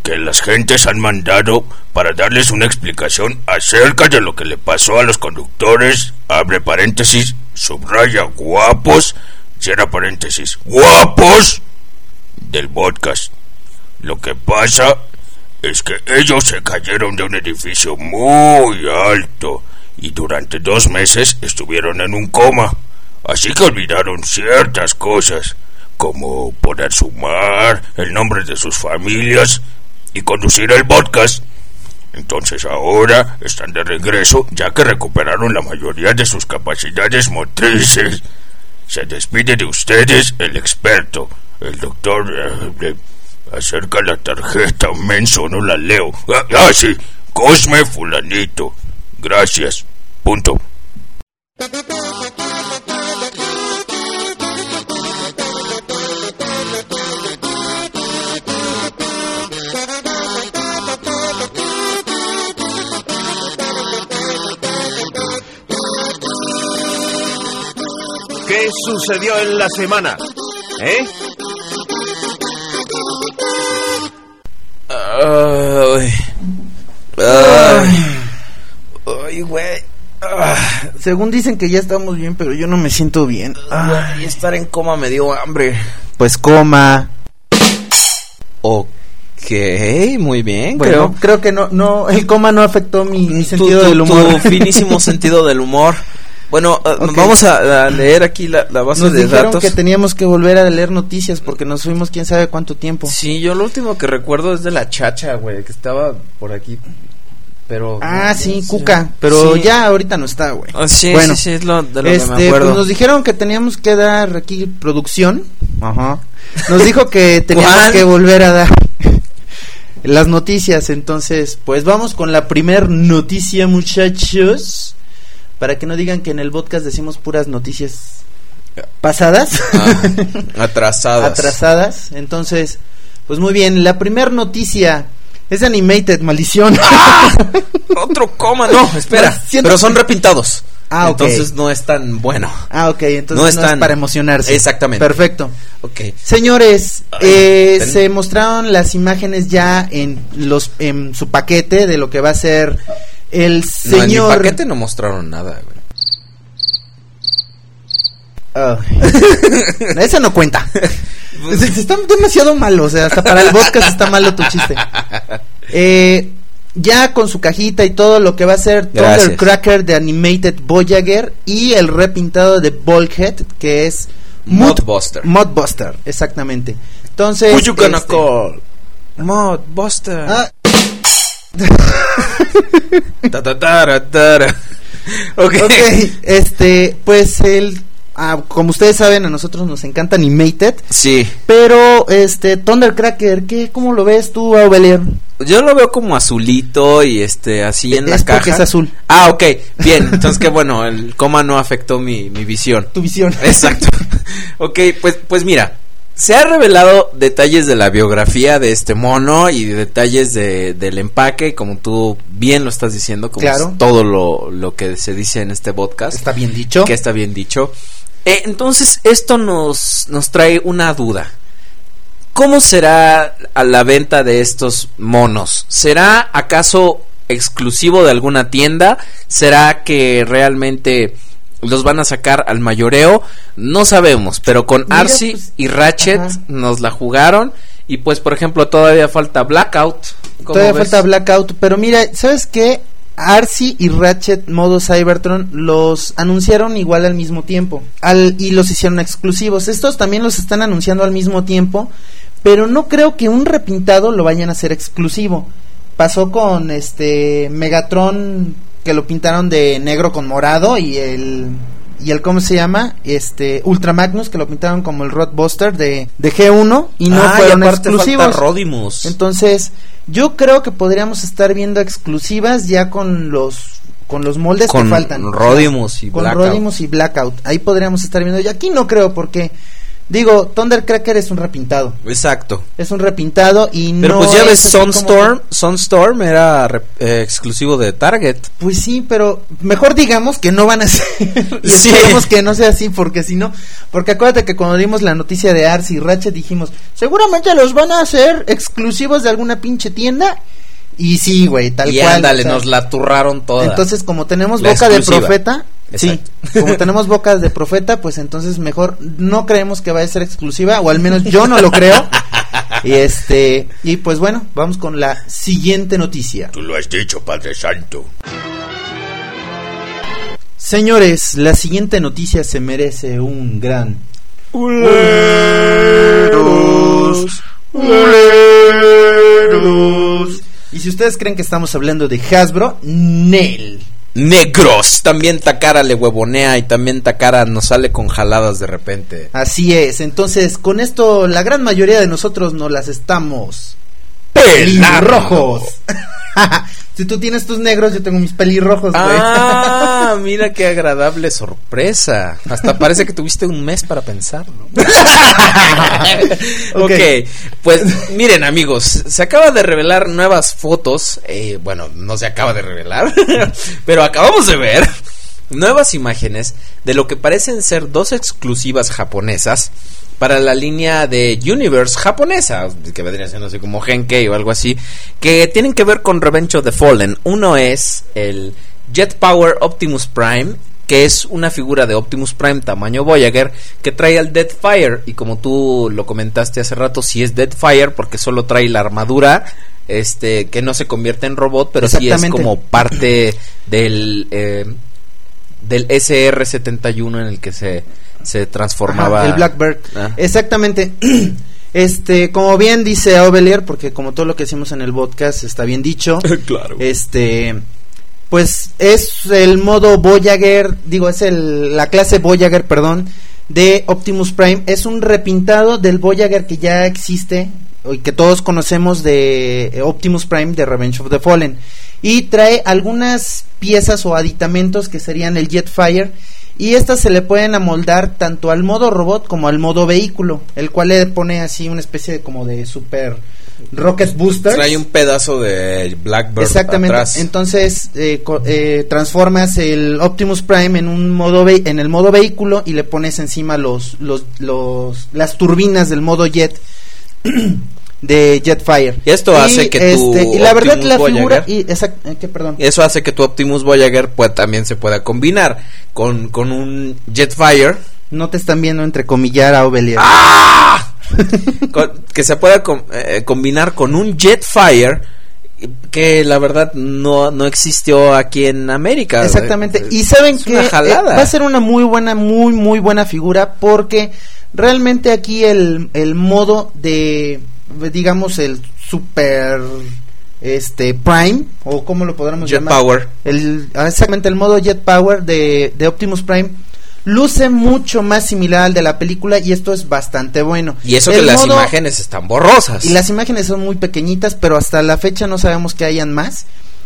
que las gentes han mandado para darles una explicación acerca de lo que le pasó a los conductores, abre paréntesis, subraya guapos, cierra paréntesis, guapos del podcast. Lo que pasa es que ellos se cayeron de un edificio muy alto y durante dos meses estuvieron en un coma, así que olvidaron ciertas cosas, como poder sumar, el nombre de sus familias y conducir el podcast. Entonces ahora están de regreso ya que recuperaron la mayoría de sus capacidades motrices. Se despide de ustedes el experto, el doctor... eh, eh, acerca la tarjeta, menso, no la leo. Ah, ah, sí, Cosme Fulanito. Gracias. Punto. ¿Qué sucedió en la semana? ¿Eh? Ay, ay, ay, güey. Ah, Según dicen que ya estamos bien, pero yo no me siento bien. Ah, ay, estar en coma me dio hambre. pues coma. Ok, muy bien. Bueno, creo. creo que no, no, el coma no afectó mi, mi Tu- sentido tu- del humor. tu finísimo (laughs) sentido del humor. Bueno, Ok. vamos a, a leer aquí la, la base Nos de dijeron datos. que teníamos que volver a leer noticias porque nos fuimos quién sabe cuánto tiempo. Sí, yo lo último que recuerdo es de la chacha, güey, que estaba por aquí. Pero. Ah, sí, Cuca, pero Sí. ya ahorita no está, güey. Ah, sí, Bueno, sí, sí, es lo de lo Este, que me acuerdo. pues nos dijeron que teníamos que dar aquí producción. Ajá. Nos dijo que (laughs) teníamos que volver a dar (laughs) las noticias, entonces, pues vamos con la primer noticia, muchachos, para que no digan que en el podcast decimos puras noticias pasadas. Ah, atrasadas. atrasadas. Entonces, pues muy bien, la primera noticia Es Animated, maldición. (laughs) Otro coma, no, espera. No, siento pero son repintados. Ah, ok. Entonces no es tan bueno. Ah, ok, entonces No no, es para emocionarse. Exactamente. Perfecto. Ok. Señores, eh, ten- se mostraron las imágenes ya en los en su paquete de lo que va a ser el No, en mi señor. paquete no mostraron nada, güey. Ah. Esa no cuenta. (laughs) Es- es- Está demasiado malo, o sea, hasta para el podcast está malo tu chiste. Eh, ya con su cajita y todo lo que va a ser. Thundercracker de Animated Voyager y el repintado de Bulkhead que es Modbuster. Modbuster, exactamente. Entonces, Who you gonna este, call? Modbuster. ah, (laughs) Ta, ta, tara, tara. Ok. ok, este, pues el ah, como ustedes saben, a nosotros nos encanta Animated, Sí. pero este Thundercracker, ¿qué cómo lo ves tú, Aubelier? Yo lo veo como azulito y este así en la Es porque caja. es azul. Ah, ok. Bien. Entonces que bueno, el coma no afectó mi, mi visión. Tu visión. Exacto. ok, pues, pues mira, se ha revelado detalles de la biografía de este mono y detalles de, del empaque, como tú bien lo estás diciendo, como Claro. es todo lo, lo que se dice en este podcast. Está bien dicho. Que está bien dicho. Eh, entonces, esto nos, nos trae una duda. ¿Cómo será a la venta de estos monos? ¿Será acaso exclusivo de alguna tienda? ¿Será que realmente los van a sacar al mayoreo? No sabemos, pero con Arcee pues, y Ratchet ajá. nos la jugaron. Y pues, por ejemplo, todavía falta Blackout. ¿Cómo Todavía ves? falta Blackout, pero mira, ¿sabes qué? Arcee y Ratchet modo Cybertron los anunciaron igual al mismo tiempo al, y los hicieron exclusivos. Estos también los están anunciando al mismo tiempo, pero no creo que un repintado lo vayan a hacer exclusivo. Pasó con este Megatron que lo pintaron de negro con morado y el y el cómo se llama este Ultra Magnus que lo pintaron como el Rodbuster de, de G1 y no Ah, fueron aparte exclusivos. Rodimus. Entonces, yo creo que podríamos estar viendo exclusivas ya con los con los moldes Con que faltan. Rodimus y con Blackout. Rodimus y Blackout. Ahí podríamos estar viendo. Y aquí no creo porque digo, Thundercracker es un repintado. Exacto. Es un repintado y Pero no pues ya es ves, como Sunstorm, Sunstorm era re- eh, exclusivo de Target. pues sí, pero mejor digamos que no van a ser. y (laughs) (laughs) Sí. esperemos que no sea así porque si no, porque acuérdate que cuando dimos la noticia de Arcee y Ratchet dijimos, seguramente los van a hacer exclusivos de alguna pinche tienda. Y sí, güey, tal y cual. ándale, o sea, nos la turraron toda. Entonces, como tenemos La boca de exclusiva. Sí, como tenemos boca de profeta, pues entonces mejor no creemos que vaya a ser exclusiva, o al menos yo no lo creo. Y este, y pues bueno, vamos con la siguiente noticia. Tú lo has dicho, Padre Santo. Señores, la siguiente noticia se merece un gran Y si ustedes creen que estamos hablando de Hasbro, Nel. Negros. También Takara le huevonea y también Takara nos sale con jaladas de repente. Así es. Entonces, con esto la gran mayoría de nosotros nos las estamos Pelando. pelirrojos. (laughs) (laughs) si tú tienes tus negros, yo tengo mis pelirrojos, güey. Ah, (laughs) mira qué agradable sorpresa. Hasta parece que tuviste un mes para pensarlo. (laughs) ok, Ok. pues miren amigos, se acaba de revelar nuevas fotos. eh, bueno, no se acaba de revelar, pero acabamos de ver nuevas imágenes de lo que parecen ser dos exclusivas japonesas para la línea de Universe japonesa, que vendría siendo así como Genkei o algo así, que tienen que ver con Revenge of the Fallen. Uno es el Jet Power Optimus Prime, que es una figura de Optimus Prime tamaño Voyager, que trae al Deadfire, y como tú lo comentaste hace rato, sí es Deadfire porque solo trae la armadura, este, que no se convierte en robot, pero sí es como parte del... eh, del SR-71 en el que se, se transformaba Ajá, el Blackbird. Ah. Exactamente. (clears throat) Este, como bien dice Aubelier, porque como todo lo que hicimos en el podcast está bien dicho. (laughs) Claro. Este, pues es el modo Voyager, digo, es el, la clase Voyager, perdón, de Optimus Prime. Es un repintado del Voyager que ya existe y que todos conocemos de eh, Optimus Prime de Revenge of the Fallen. Y trae algunas piezas o aditamentos que serían el Jetfire Y estas se le pueden amoldar tanto al modo robot como al modo vehículo, el cual le pone así una especie de como de super rocket booster. Trae un pedazo de Blackbird Exactamente. atrás. Entonces eh, eh, transformas el Optimus Prime en un modo ve- en el modo vehículo y le pones encima los los los las turbinas del modo jet (clears throat) de Jetfire. Y esto hace que tu este, y la verdad Optimus la Voyager- figura y eh, que perdón. Eso hace que tu Optimus Voyager pues, también se pueda combinar con, con un Jetfire. No te están viendo entrecomillar a Obelia. ¡Ah! (laughs) con- que se pueda com- eh, combinar con un Jetfire que la verdad no, no existió aquí en América. Exactamente. Eh, Y saben es que eh, va a ser una muy buena, muy, muy buena figura porque realmente aquí el, el modo de, digamos, el super, este, Prime, o como lo podríamos Jet llamar. Power. El, ah, exactamente, el modo Jet Power de, de Optimus Prime luce mucho más similar al de la película y esto es bastante bueno. Y eso El que las imágenes están borrosas. y las imágenes son muy pequeñitas, pero hasta la fecha no sabemos que hayan más.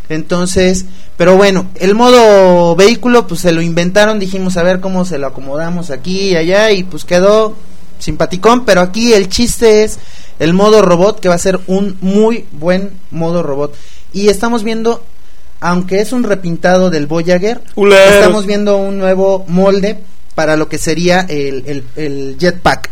Entonces, pero bueno, el modo vehículo pues se lo inventaron, dijimos a ver cómo se lo acomodamos aquí y allá y pues quedó simpaticón, pero aquí el chiste es el modo robot que va a ser un muy buen modo robot. Y estamos viendo aunque es un repintado del Voyager, estamos viendo un nuevo molde para lo que sería el, el, el jetpack.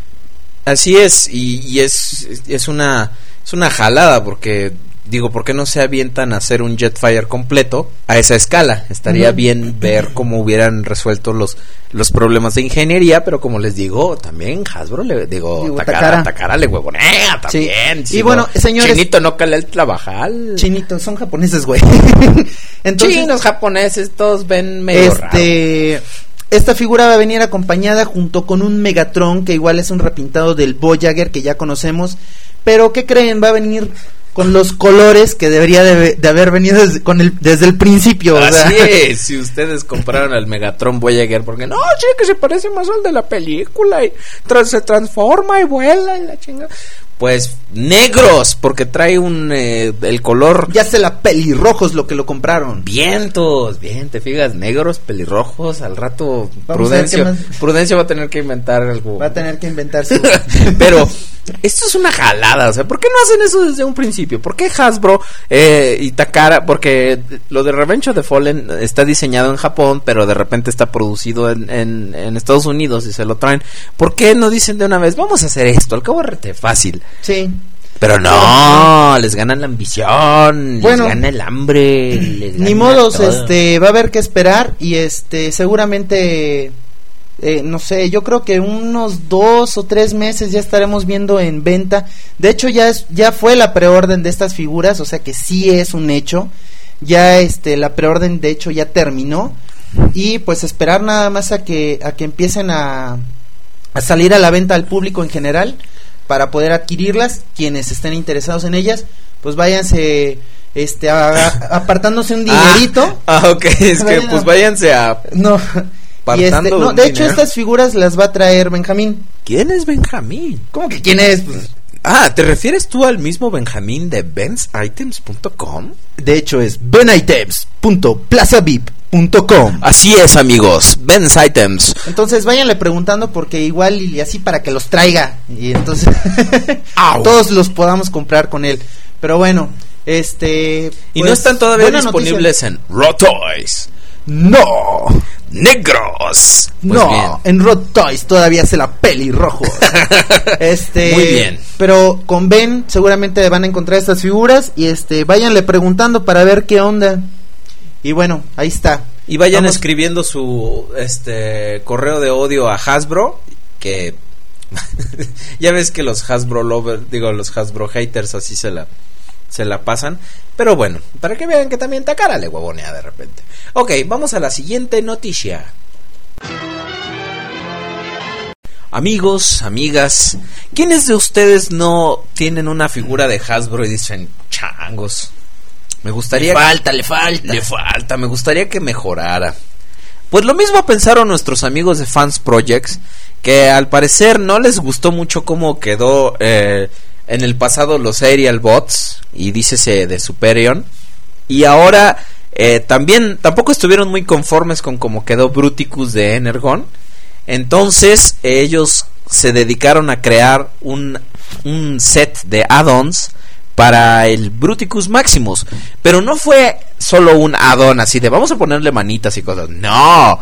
Así es, y, y es, es una es una jalada porque digo, ¿por qué no se avientan a hacer un Jetfire completo a esa escala? Estaría bien ver cómo hubieran resuelto los los problemas de ingeniería, pero como les digo, también Hasbro le digo, Digo, Takara, Takara. Takara le huevonea también. Y bueno, señores- Chinito no cala el trabajar. Chinito, son japoneses, güey. (laughs) Entonces, Chinos, japoneses, todos ven medio raro. este esta figura va a venir acompañada junto con un Megatron que igual es un repintado del Voyager que ya conocemos, pero ¿qué creen? Va a venir con los colores que debería de, de haber venido desde, con el, desde el principio. o sea. Así es, (laughs) si ustedes compraron el Megatron Voyager, porque no, sí, que se parece más al de la película y tra- se transforma y vuela y la chingada. Pues negros, porque trae un eh, el color Ya se la pelirrojos lo que lo compraron. vientos, bien, te fijas, negros, pelirrojos, al rato Vamos Prudencio, más. Prudencio va a tener que inventar algo. Va a tener que inventarse. (laughs) Pero esto es una jalada, o sea, ¿por qué no hacen eso desde un principio? ¿Por qué Hasbro eh, y Takara? Porque lo de Revenge of the Fallen está diseñado en Japón, pero de repente está producido en, en, en Estados Unidos y se lo traen. ¿Por qué no dicen de una vez, vamos a hacer esto? Al cabo rete fácil. Sí. Pero no, les gana la ambición, Bueno. les gana el hambre. les Ni modos, todo. este, va a haber que esperar y este, seguramente, eh, no sé, yo creo que unos dos o tres meses ya estaremos viendo en venta. De hecho, ya es, ya fue la preorden de estas figuras, o sea que sí es un hecho. Ya, este, la preorden de hecho ya terminó y pues esperar nada más a que, a que empiecen a, a salir a la venta al público en general para poder adquirirlas. Quienes estén interesados en ellas, pues váyanse este a- apartándose un (laughs) dinerito. (laughs) Ah, ok, es que pues váyanse a... No. Y este, no, de hecho estas figuras las va a traer Benjamín. ¿Quién es Benjamín? ¿Cómo que quién es? Pues, Ah, ¿te refieres tú al mismo Benjamín de bensitems.com? de hecho es benitems.plazavip.com. Así es, amigos, Ben's Items. Entonces váyanle preguntando porque igual y así para que los traiga y entonces (laughs) todos los podamos comprar con él. Pero bueno, este Y pues, no están todavía disponibles en Raw Toys. No. Negros. Pues no, bien. en Rod Toys todavía hace la pelirrojo. (laughs) este, Muy bien. Pero con Ben seguramente van a encontrar estas figuras y este, váyanle preguntando para ver qué onda. Y bueno, ahí está. Y vayan Vamos- escribiendo su este correo de odio a Hasbro que (laughs) ya ves que los Hasbro lovers, digo los Hasbro haters así se la se la pasan, pero bueno, para que vean que también Takara le huevonea de repente. Ok, vamos a la siguiente noticia. Amigos, amigas, ¿quiénes de ustedes no tienen una figura de Hasbro y dicen changos? Me gustaría. Le falta, le falta. Le falta, me gustaría que mejorara. Pues lo mismo pensaron nuestros amigos de Fans Projects, que al parecer no les gustó mucho cómo quedó eh, en el pasado los Aerial Bots, y dícese de Superion, y ahora Eh, también tampoco estuvieron muy conformes con cómo quedó Bruticus de Energon. Entonces ellos se dedicaron a crear un, un set de add-ons para el Bruticus Maximus. Pero no fue solo un add-on así de vamos a ponerle manitas y cosas. No.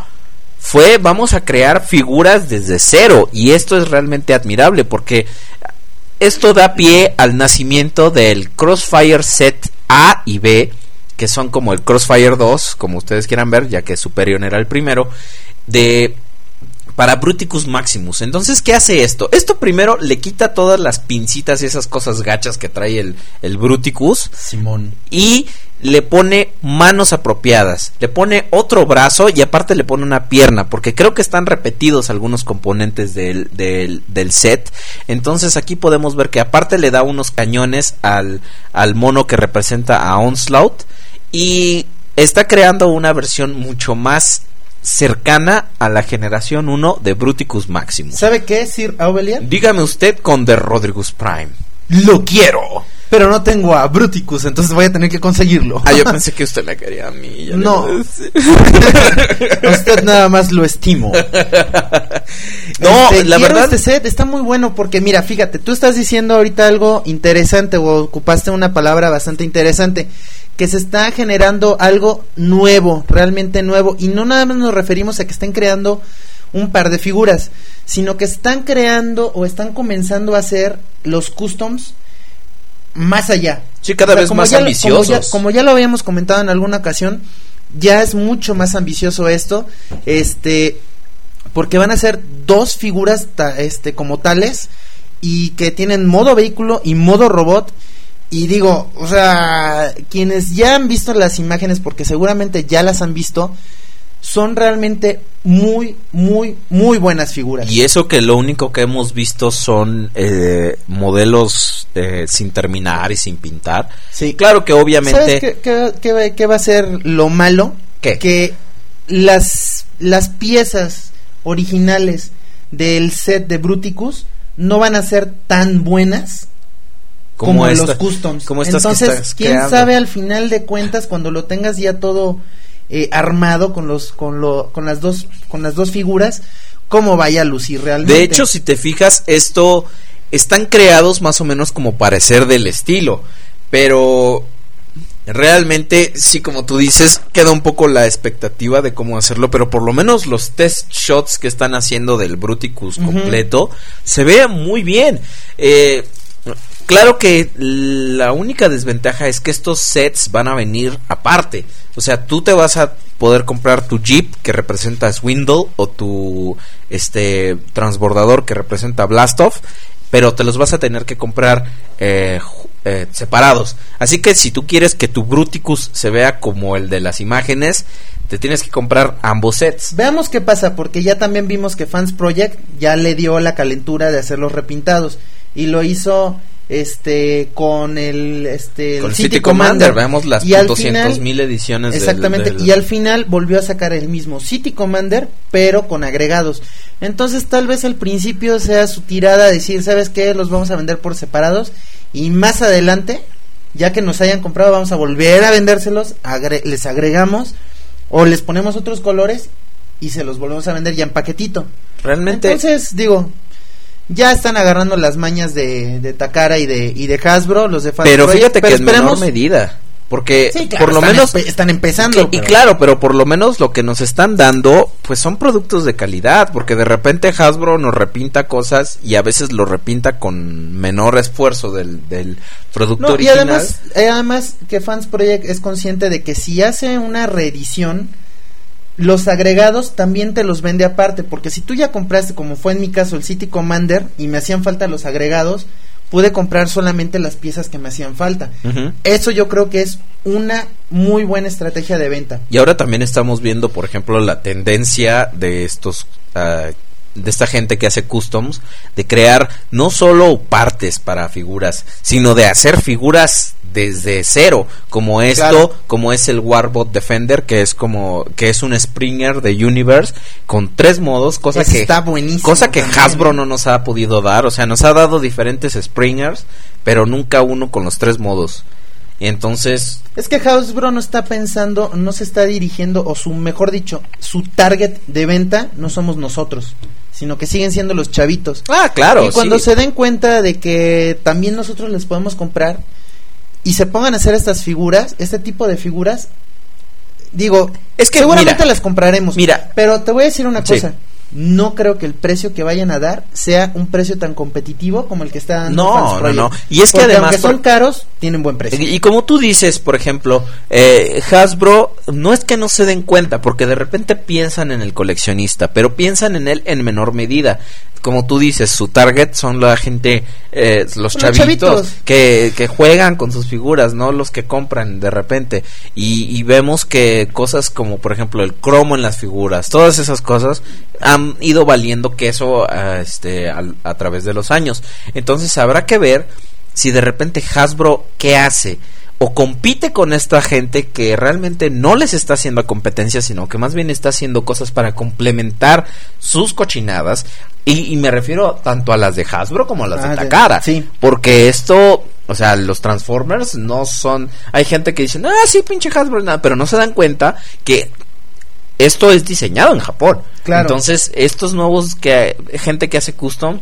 Fue vamos a crear figuras desde cero. Y esto es realmente admirable porque esto da pie al nacimiento del Crossfire Set A y B. Que son como el Crossfire 2, como ustedes quieran ver, ya que Superior era el primero. De para Bruticus Maximus. Entonces, ¿qué hace esto? Esto primero le quita todas las pincitas y esas cosas gachas que trae el, el Bruticus. Simón. Y le pone manos apropiadas. Le pone otro brazo y aparte le pone una pierna. Porque creo que están repetidos algunos componentes del, del, del set. Entonces aquí podemos ver que aparte le da unos cañones al, al mono que representa a Onslaught. Y está creando una versión mucho más cercana a la generación 1 de Bruticus Maximus. ¿Sabe qué, Sir Aubelian? Dígame usted con The Rodrigus Prime. Lo quiero. Pero no tengo a Bruticus, entonces voy a tener que conseguirlo. Ah, yo pensé (laughs) que usted la quería a mí. ya No. a. (laughs) Usted nada más lo estimo. (laughs) No, Este, la verdad- este set está muy bueno porque mira, fíjate, tú estás diciendo ahorita algo interesante o ocupaste una palabra bastante interesante, que se está generando algo nuevo, realmente nuevo y no nada más nos referimos a que estén creando un par de figuras, sino que están creando o están comenzando a hacer los customs más allá. Sí, cada vez más ya lo- Como ya, ambiciosos. como ya lo habíamos comentado en alguna ocasión, ya es mucho más ambicioso esto, este, porque van a ser dos figuras ta- este, como tales y que tienen modo vehículo y modo robot. Y digo, o sea, quienes ya han visto las imágenes, porque seguramente ya las han visto, son realmente muy, muy, muy buenas figuras. Y eso que lo único que hemos visto son eh, modelos eh, sin terminar y sin pintar. Sí. Claro que obviamente... ¿Sabes qué, qué- qué va- qué va a ser lo malo? ¿Qué? Que las, las piezas originales del set de Bruticus no van a ser tan buenas como, esta- los customs. como estas que Entonces, estás quién creando. sabe al final de cuentas cuando lo tengas ya todo eh, armado con los con lo con las dos con las dos figuras cómo vaya a lucir realmente. De hecho, si te fijas, esto están creados más o menos como parecer del estilo, pero realmente, sí, como tú dices, queda un poco la expectativa de cómo hacerlo, pero por lo menos los test shots que están haciendo del Bruticus completo se ve muy bien. Eh, Claro que la única desventaja es que estos sets van a venir aparte. O sea, tú te vas a poder comprar tu Jeep que representa Swindle o tu este transbordador que representa Blastoff, pero te los vas a tener que comprar eh, eh, separados. Así que si tú quieres que tu Bruticus se vea como el de las imágenes, te tienes que comprar ambos sets. Veamos qué pasa, porque ya también vimos que Fans Project ya le dio la calentura de hacer los repintados y lo hizo este con el este el Con City Commander, veamos las y al 200.000 final- ediciones del- exactamente del- y al final volvió a sacar el mismo City Commander pero con agregados. Entonces tal vez al principio sea su tirada decir sabes qué los vamos a vender por separados y más adelante ya que nos hayan comprado vamos a volver a vendérselos agre- les agregamos o les ponemos otros colores y se los volvemos a vender ya en paquetito. Realmente entonces, digo, ya están agarrando las mañas de, de Takara y de, y de Hasbro, los de Fast Pero Project, fíjate que pero en menor esperemos- medida. Porque Sí, claro, por lo están menos empe- están empezando, que- y claro, pero por lo menos lo que nos están dando, pues son productos de calidad, porque de repente Hasbro nos repinta cosas y a veces lo repinta con menor esfuerzo del, del producto No, y original. además, eh, además que Fans Project es consciente de que si hace una reedición, los agregados también te los vende aparte, porque si tú ya compraste, como fue en mi caso, el City Commander y me hacían falta los agregados, pude comprar solamente las piezas que me hacían falta. Eso yo creo que es una muy buena estrategia de venta. Y ahora también estamos viendo, por ejemplo, la tendencia de estos ah, de esta gente que hace customs de crear no solo partes para figuras, sino de hacer figuras desde cero, como esto, Claro. como es el Warbot Defender, que es como que es un Springer de Universe con tres modos, cosa que está buenísimo cosa que también, Hasbro ¿eh? no nos ha podido dar, o sea, nos ha dado diferentes Springers, pero nunca uno con los tres modos. Y entonces, Es que Hasbro no está pensando, no se está dirigiendo, o su, mejor dicho, su target de venta no somos nosotros, sino que siguen siendo los chavitos. ah, claro, y cuando sí. se den cuenta de que también nosotros les podemos comprar y se pongan a hacer estas figuras, este tipo de figuras, digo, Es que, seguramente mira, las compraremos. mira. pero te voy a decir una Sí. cosa. No creo que el precio que vayan a dar sea un precio tan competitivo como el que está dando No, no, no. Y es que además aunque son caros, tienen buen precio. Y, y como tú dices, por ejemplo, eh, Hasbro, no es que no se den cuenta, porque de repente piensan en el coleccionista, pero piensan en él en menor medida. Como tú dices, su target son la gente, eh, los Los chavitos. Que, que juegan con sus figuras, no los que compran de repente. Y, y vemos que cosas como, por ejemplo, el cromo en las figuras, todas esas cosas han ido valiendo queso a, este, a través de los años. Entonces habrá que ver si de repente Hasbro, ¿qué hace? O compite con esta gente que realmente no les está haciendo competencia, sino que más bien está haciendo cosas para complementar sus cochinadas. Y, y me refiero tanto a las de Hasbro como a las Ah, de Takara. sí. Porque esto, o sea, los Transformers no son. Hay gente que dice, ah, sí, pinche Hasbro, nada, pero no se dan cuenta que esto es diseñado en Japón. Claro. Entonces, estos nuevos que gente que hace custom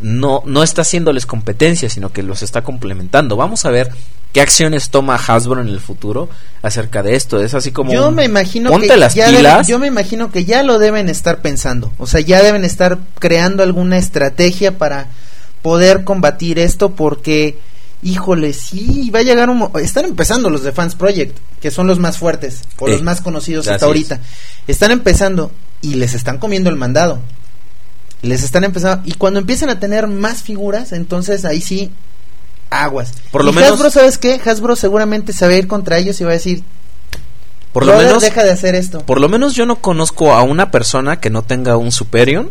no no está haciéndoles competencia, sino que los está complementando. Vamos a ver qué acciones toma Hasbro en el futuro acerca de esto. Es así como Yo un- me imagino ponte que las ya deben- pilas. yo me imagino que ya lo deben estar pensando, o sea, ya deben estar creando alguna estrategia para poder combatir esto porque híjole, sí, va a llegar un están empezando los de Fans Project, que son los más fuertes o los más conocidos hasta es. ahorita. Están empezando y les están comiendo el mandado. Les están empezando y cuando empiezan a tener más figuras, entonces ahí sí aguas. Por lo Y menos- Hasbro, ¿sabes qué? Hasbro seguramente se va a ir contra ellos y va a decir, por lo "Brother, menos deja de hacer esto. Por lo menos yo no conozco a una persona que no tenga un Superion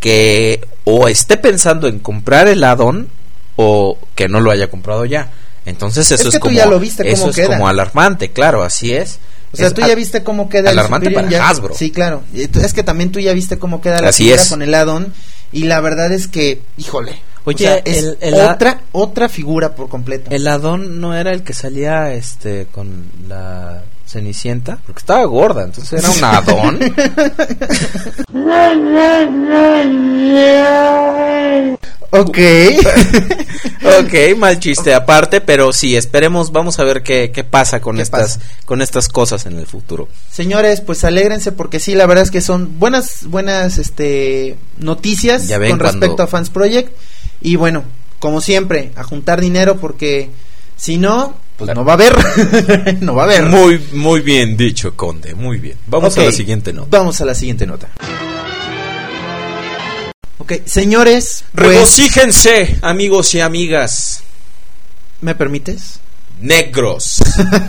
que o esté pensando en comprar el add-on o que no lo haya comprado ya. Entonces eso Es es, que tú como ya lo viste eso cómo es queda. como alarmante, claro, así es. O sea, Es tú ya viste cómo queda alarmante el Superior para ya- Hasbro. Sí, claro. Es que también tú ya viste cómo queda la Así figura es. con el add-on y la verdad es que, híjole. Oye, o sea, es el- el otra otra figura por completo. El add-on no era el que salía este con la Cenicienta, porque estaba gorda, entonces era un add-on. (laughs) Ok. (laughs) ok, mal chiste aparte, pero sí, esperemos, vamos a ver qué, qué pasa con ¿Qué estas pasa? con estas cosas en el futuro. Señores, pues alégrense porque sí, la verdad es que son buenas buenas este noticias Ya ven con respecto a Fans Project y bueno, como siempre, a juntar dinero porque si no, pues no va a haber. (laughs) no va a haber. Muy, muy bien dicho, Conde, muy bien. Vamos a la siguiente nota. Vamos a la siguiente nota. Ok, señores, pues, Regocíjense, amigos y amigas ¿me permites? negros.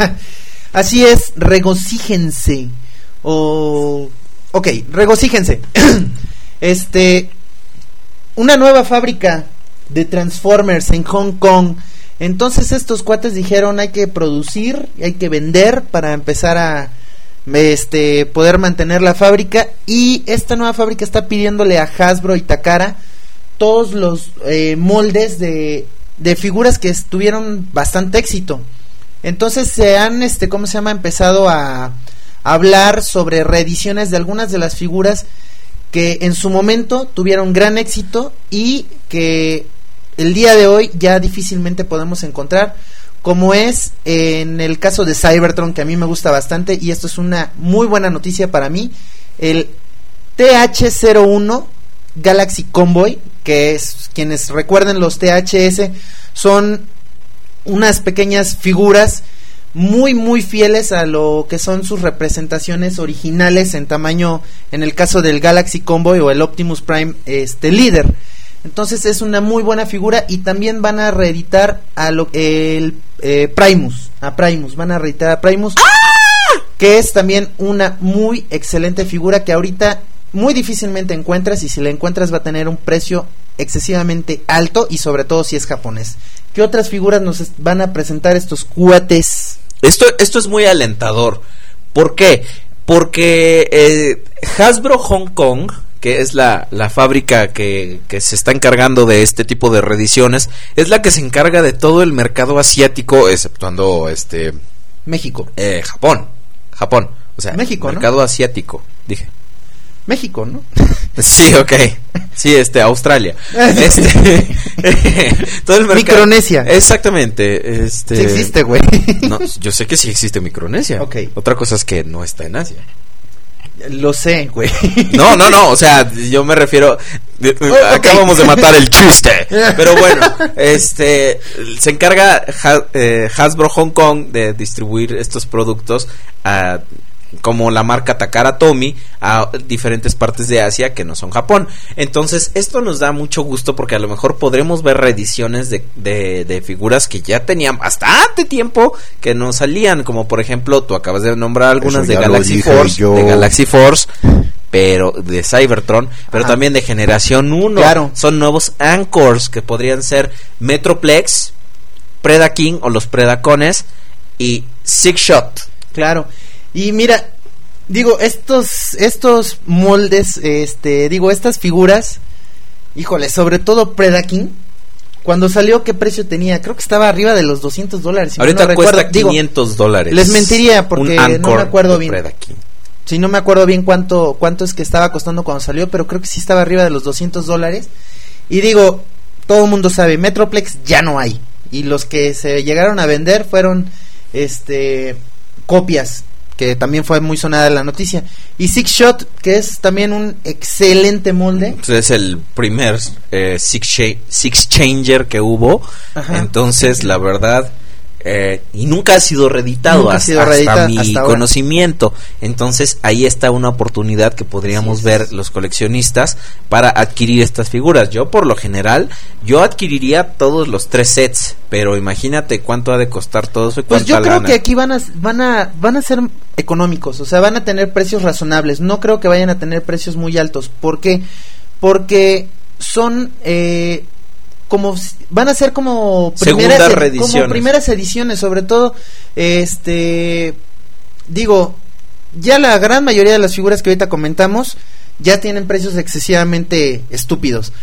(laughs) Así es, regocíjense. O. Ok, regocíjense. (clears throat) este. Una nueva fábrica de Transformers en Hong Kong. Entonces estos cuates dijeron hay que producir, hay que vender para empezar a este poder mantener la fábrica y esta nueva fábrica está pidiéndole a Hasbro y Takara todos los eh, moldes de, de figuras que tuvieron bastante éxito. Entonces se han, este, ¿cómo se llama? Empezado a, a hablar sobre reediciones de algunas de las figuras que en su momento tuvieron gran éxito y que el día de hoy ya difícilmente podemos encontrar, como es en el caso de Cybertron, que a mí me gusta bastante y esto es una muy buena noticia para mí, el TH01 Galaxy Convoy, que es quienes recuerden los THS son unas pequeñas figuras muy muy fieles a lo que son sus representaciones originales en tamaño en el caso del Galaxy Convoy o el Optimus Prime este líder entonces es una muy buena figura y también van a reeditar a lo el eh, Primus a Primus van a reeditar a Primus que es también una muy excelente figura que ahorita muy difícilmente encuentras y si la encuentras va a tener un precio excesivamente alto y sobre todo si es japonés. ¿Qué otras figuras nos van a presentar estos cuates? Esto, esto es muy alentador. ¿Por qué? Porque eh, Hasbro Hong Kong que es la, la fábrica que, que se está encargando de este tipo de reediciones, es la que se encarga de todo el mercado asiático, exceptuando este México. eh, Japón. Japón. O sea, México, ¿no? mercado asiático, dije. México, ¿no? (laughs) Sí, ok. Sí, este, Australia. (laughs) Este, (laughs) todo el mercado- Micronesia. Exactamente. Este, Sí existe, güey. No, yo sé que sí existe Micronesia. Ok. Otra cosa es que no está en Asia. Lo sé, güey. No, no, no, o sea, yo me refiero. de- Acabamos de matar el chiste. (laughs) Pero bueno, este. Se encarga eh, Hasbro Hong Kong de distribuir estos productos a. Como la marca Takara Tomy a diferentes partes de Asia que no son Japón. Entonces, esto nos da mucho gusto porque a lo mejor podremos ver reediciones de, de, de figuras que ya tenían bastante tiempo que no salían. Como por ejemplo, tú acabas de nombrar algunas de Galaxy Force. yo. De Galaxy Force pero de Cybertron, pero Ajá. también de generación 1. Claro. Son nuevos Anchors que podrían ser Metroplex, Predaking o los Predacones y Six Shot. Claro. Y mira, digo, estos estos moldes, este, digo, estas figuras, híjole, sobre todo Predaking, cuando salió, ¿qué precio tenía? Creo que estaba arriba de los 200 dólares. si Ahorita no cuesta recuerdo. Digo, 500 dólares. les mentiría porque no me acuerdo bien. Predaking. Sí, no me acuerdo bien cuánto, cuánto es que estaba costando cuando salió, pero creo que sí estaba arriba de los 200 dólares. Y digo, todo el mundo sabe, Metroplex ya no hay. Y los que se llegaron a vender fueron, este, copias, que también fue muy sonada la noticia. Y Six Shot, que es también un excelente molde. Entonces es el primer eh, six, six Changer que hubo. Ajá. Entonces, la verdad. Eh, y nunca ha sido reeditado Nunca ha hasta, sido hasta reeditado mi hasta conocimiento. Entonces ahí está una oportunidad que podríamos ver los coleccionistas para adquirir estas figuras. Yo por lo general, yo adquiriría todos los tres sets, pero imagínate cuánto ha de costar todo eso Pues yo creo lana. que aquí van a, van a van a ser económicos, o sea, van a tener precios razonables. No creo que vayan a tener precios muy altos. ¿Por qué? Porque son eh, como van a ser como Segundas edi- reediciones. como primeras ediciones, sobre todo este digo, ya la gran mayoría de las figuras que ahorita comentamos ya tienen precios excesivamente estúpidos.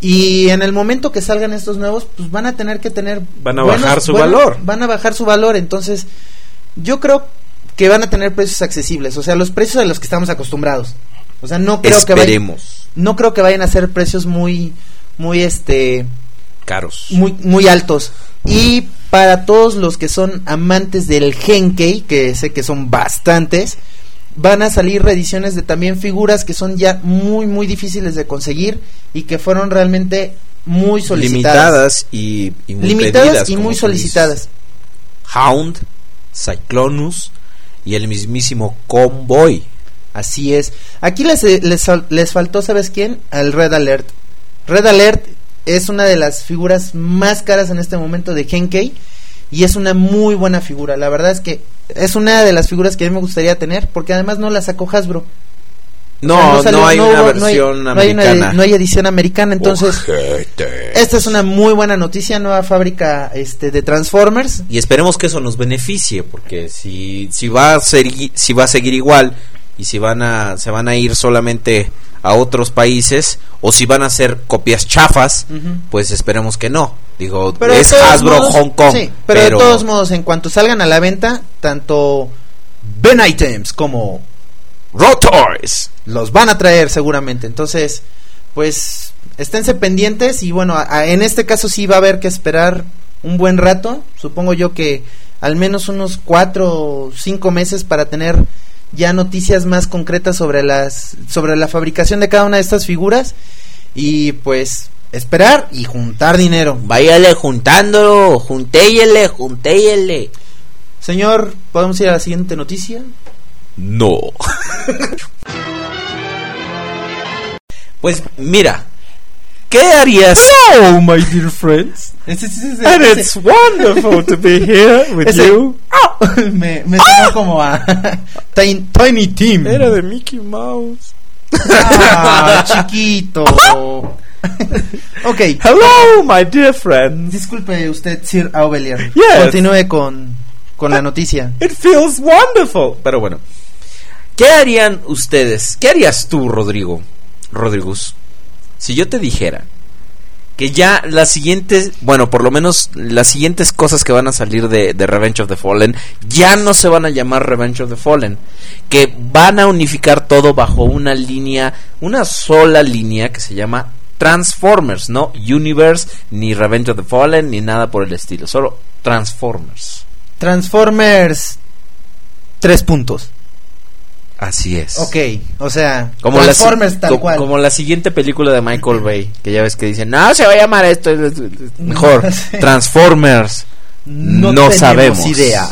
Y en el momento que salgan estos nuevos, pues van a tener que tener Van a bajar su valor. Van a bajar su valor, entonces yo creo que van a tener precios accesibles, o sea, los precios a los que estamos acostumbrados. O sea, no creo que vayan, no creo que vayan a ser precios muy muy este Caros. muy muy altos. Y para todos los que son amantes del Genkei, que sé que son bastantes, van a salir reediciones de también figuras que son ya muy muy difíciles de conseguir y que fueron realmente muy solicitadas. Limitadas y, y muy limitadas pedidas, y muy solicitadas. Hound, Cyclonus y el mismísimo Convoy. Así es. Aquí les, les, les faltó, ¿sabes quién? Al Red Alert. Red Alert es una de las figuras más caras en este momento de Genkei y es una muy buena figura. La verdad es que es una de las figuras que a mí me gustaría tener porque además no la sacó Hasbro. No, O sea, no, salió- hay no una hubo- no hay- versión no hay una- americana. no hay edición americana, entonces esta es una muy buena noticia, nueva fábrica este de Transformers. Y esperemos que eso nos beneficie, porque si, si va a ser, si va a seguir igual y si van a, se van a ir solamente a otros países o si van a ser copias chafas, pues esperemos que no. Digo, Pero es Hasbro modos- Hong Kong. Sí, pero, de todos modos, en cuanto salgan a la venta, tanto Ben Items como Rotoys. los van a traer seguramente. Entonces, pues esténse pendientes y bueno, a- a- en este caso sí va a haber que esperar un buen rato. Supongo yo que al menos unos cuatro o cinco meses para tener ya noticias más concretas sobre las sobre la fabricación de cada una de estas figuras y pues esperar y juntar dinero. Váyale juntándolo, juntéyele, juntéyele. Señor, ¿podemos ir a la siguiente noticia? No. (laughs) pues mira, ¿qué harías? Oh, my dear friends. Ese, ese, ese, And ese- it's wonderful to be here with ese- you. (laughs) me, me sonó como a (laughs) Tiny, Tiny Team. Era de Mickey Mouse. Ah, (laughs) chiquito. ok. Hello, my dear friends. Disculpe usted, Sir Aubelier. Yes. Continúe con, con la noticia. It feels wonderful. Pero bueno, ¿qué harían ustedes? ¿Qué harías tú, Rodrigo? Rodrigus, si yo te dijera que ya las siguientes, bueno, por lo menos las siguientes cosas que van a salir de, de Revenge of the Fallen ya no se van a llamar Revenge of the Fallen, que van a unificar todo bajo una línea, una sola línea que se llama Transformers, no Universe, ni Revenge of the Fallen, ni nada por el estilo, solo Transformers. Transformers. Tres puntos. Así es. Ok, o sea, Como la, Transformers tal co- cual. como la siguiente película de Michael Bay, que ya ves que dicen, no, se va a llamar esto, es- es- es mejor. (laughs) Transformers, no, tenemos sabemos. idea.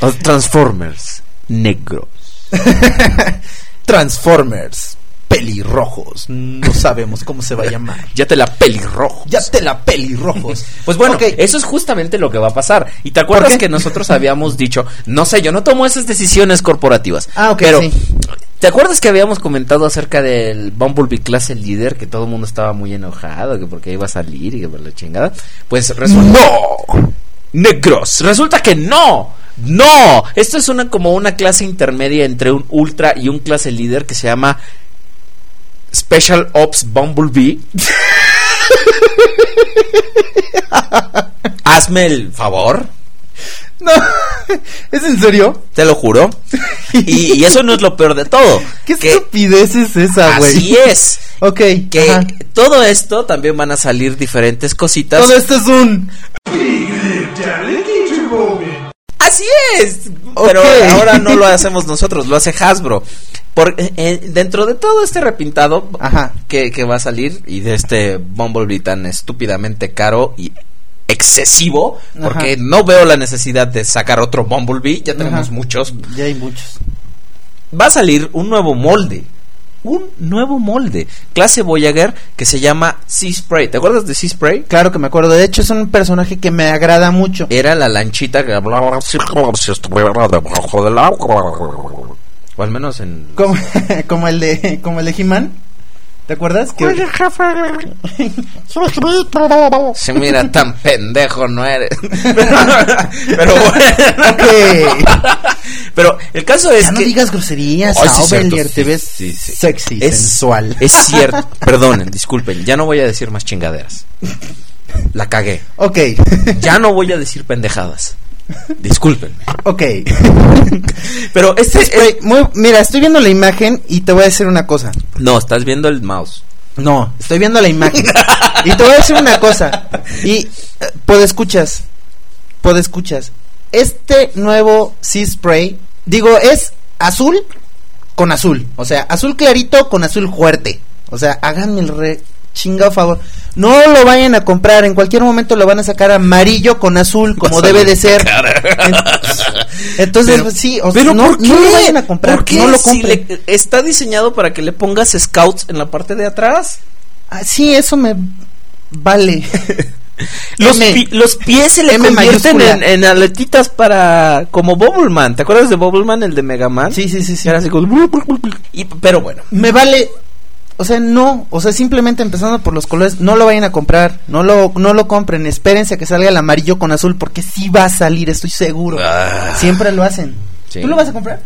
(laughs) Transformers, negros. (laughs) Transformers. Pelirrojos. No sabemos cómo se va a llamar. Ya te la pelirrojo. Ya te la pelirrojos. (laughs) Pues bueno, eso es justamente lo que va a pasar. Y te acuerdas que nosotros habíamos dicho, no sé, yo no tomo esas decisiones corporativas. Ah, ok, pero sí. ¿te acuerdas que habíamos comentado acerca del Bumblebee clase líder que todo el mundo estaba muy enojado que porque iba a salir y que por la chingada? Pues resulta ¡No! negros. Resulta que no. No, esto es una como una clase intermedia entre un ultra y un clase líder que se llama Special Ops Bumblebee. (laughs) Hazme el favor, No. (laughs) ¿Es en serio? te lo juro. (laughs) Y, y eso no es lo peor de todo. ¿Qué que estupidez es esa, güey? así es. Ok. Que ajá. todo esto también van a salir diferentes cositas. Todo esto es un. Así es. Pero ahora no lo hacemos nosotros, lo hace Hasbro. Por, eh, eh, dentro de todo este repintado Ajá. que, que va a salir y de este Bumblebee tan estúpidamente caro y excesivo, porque Ajá. no veo la necesidad de sacar otro Bumblebee, ya tenemos Ajá. muchos. Ya hay muchos. Va a salir un nuevo molde. Un nuevo molde, clase Voyager, que se llama Sea Spray. ¿Te acuerdas de Sea Spray? Claro que me acuerdo. De hecho, es un personaje que me agrada mucho. Era la lanchita que hablaba así como si estuviera debajo del agua. O al menos en... Como, (laughs) como el de como el de He-Man. ¿Te acuerdas? Que, Se mira tan pendejo no eres. (laughs) Pero bueno. Ok. Pero el caso es ya no que digas groserías, Ay, sí, cierto, te sí, ves sí, sí. sexy, Es- sensual. es cierto. Perdonen, disculpen, ya no voy a decir más chingaderas. La cagué. Ok, Ya no voy a decir pendejadas. Disculpen. ok. (laughs) Pero este Spray, muy- mira, estoy viendo la imagen y te voy a decir una cosa. No, estás viendo el mouse. No, estoy viendo la imagen. y te voy a decir una cosa. Y eh, escuchas, escuchas. Este nuevo Sea Spray, digo, es azul con azul. O sea, azul clarito con azul fuerte. O sea, háganme el re chingado favor. No lo vayan a comprar, en cualquier momento lo van a sacar amarillo con azul, como debe de ser. Entonces, Pero- sí, o sea, Pero no, ¿por qué? no lo vayan a comprar, ¿Por qué? no lo Si compren. le- está diseñado para que le pongas scouts en la parte de atrás. Ah, sí, eso me vale. (laughs) Los, M. pi- los pies se le M convierten en, en aletitas para como Bobbleman. ¿Te acuerdas de Bobbleman, el de Mega Man? Sí, sí, sí, sí. Era así como- y, pero bueno. me vale o sea no o sea simplemente empezando por los colores no lo vayan a comprar no lo no lo compren espérense a que salga el amarillo con azul porque sí va a salir estoy seguro Ah. siempre lo hacen Sí. tú lo vas a comprar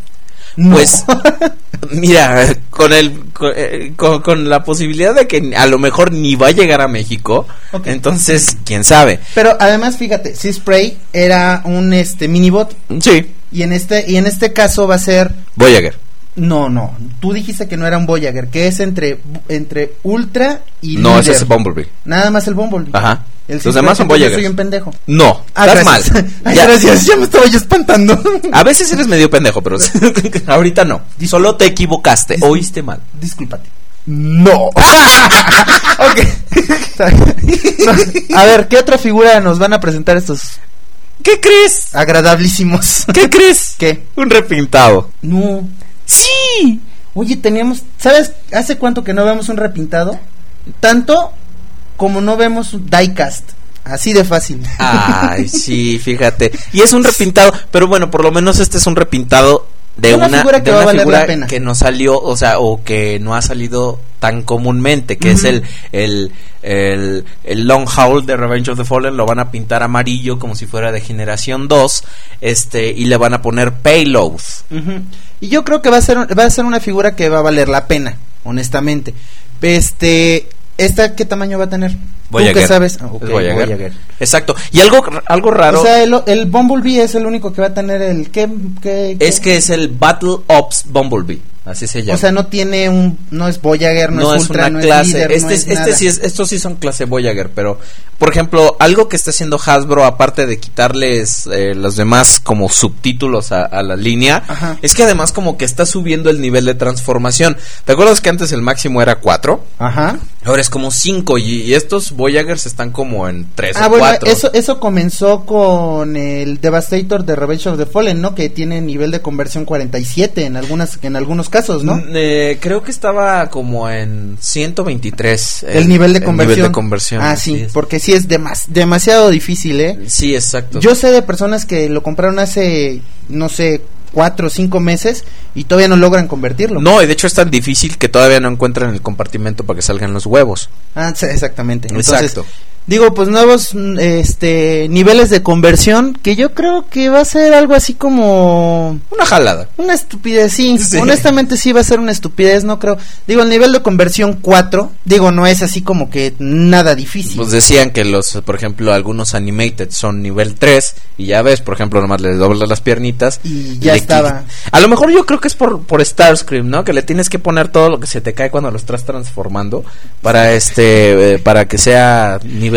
No. Pues, (laughs) mira, con el con, eh, con- con la posibilidad de que a lo mejor ni va a llegar a México, entonces quién sabe. pero además fíjate Sea Spray era un este minibot Sí, y en este y en este caso va a ser Voyager. No no tú dijiste que no era un Voyager que es entre entre Ultra y No, ese Líder. es Bumblebee. nada más el Bumblebee Ajá. El Los demás son entonces Voyagers. soy un pendejo No, Ah, estás gracias. mal. (laughs) Ay, Ya- gracias, ya me estaba yo espantando. (laughs) A veces eres medio pendejo, pero (laughs) ahorita no. Solo te equivocaste, oíste mal. Discúlpate. No. ok. A ver, ¿qué otra figura nos van a presentar estos ¿Qué crees? agradabilísimos? ¿Qué crees? ¿Qué? Un repintado. No. Sí. Oye, teníamos, ¿sabes hace cuánto que no vemos un repintado? Tanto como no vemos un diecast. Así de fácil. Ay, (laughs) sí, fíjate. Y es un repintado, pero bueno, por lo menos este es un repintado de Una una, figura de que va a una valer figura la pena. que no salió, o sea, o que no ha salido tan comúnmente, que es el, el, el, el Long Haul de Revenge of the Fallen, lo van a pintar amarillo como si fuera de generación 2, este, y le van a poner payload. Y yo creo que va a ser va a ser una figura que va a valer la pena. honestamente. Este, ¿esta qué tamaño va a tener? ¿Tú Voyager. qué sabes? Ah, Es Voyager. Voyager. Exacto. Y algo, algo raro O sea, el, el Bumblebee es el único que va a tener el ¿qué, qué- qué? es que es el Battle Ops Bumblebee. Así se llama. o sea, no tiene un no es Voyager, no, no es es Ultra, una no clase. es líder, este no es, es este nada. sí es, estos sí son clase Voyager, pero por ejemplo, algo que está haciendo Hasbro aparte de quitarles eh, los demás como subtítulos a, a la línea, Ajá. es que además como que está subiendo el nivel de transformación. ¿Te acuerdas que antes el máximo era 4? Ajá. Ahora es como 5 y, y estos Voyagers están como en 3 Ah, o bueno, 4. eso, eso comenzó con el Devastator de Revenge of the Fallen, ¿no? Que tiene nivel de conversión 47 en algunas en algunos casos, ¿no? creo que estaba como en 123. el, nivel de el conversión. nivel de conversión, Ah, sí, es. porque sí es demas- demasiado difícil, ¿eh? Sí, exacto. Yo sé de personas que lo compraron hace, no sé, cuatro o cinco meses y todavía no logran convertirlo. No, y de hecho es tan difícil que todavía no encuentran el compartimento para que salgan los huevos. Ah, sí, exactamente. Entonces, Exacto. Digo, pues nuevos este niveles de conversión que yo creo que va a ser algo así como Una jalada. una estupidez, sí. Sí. Honestamente sí va a ser una estupidez, no creo. Digo, el nivel de conversión 4, digo, no es así como que nada difícil. Pues decían que los, por ejemplo, algunos animated son nivel 3 y ya ves, por ejemplo, nomás le doblas las piernitas Y ya estaba. A lo mejor yo creo que es por, por Starscream, ¿no? Que le tienes que poner todo lo que se te cae cuando lo estás transformando para este, eh, para que sea nivel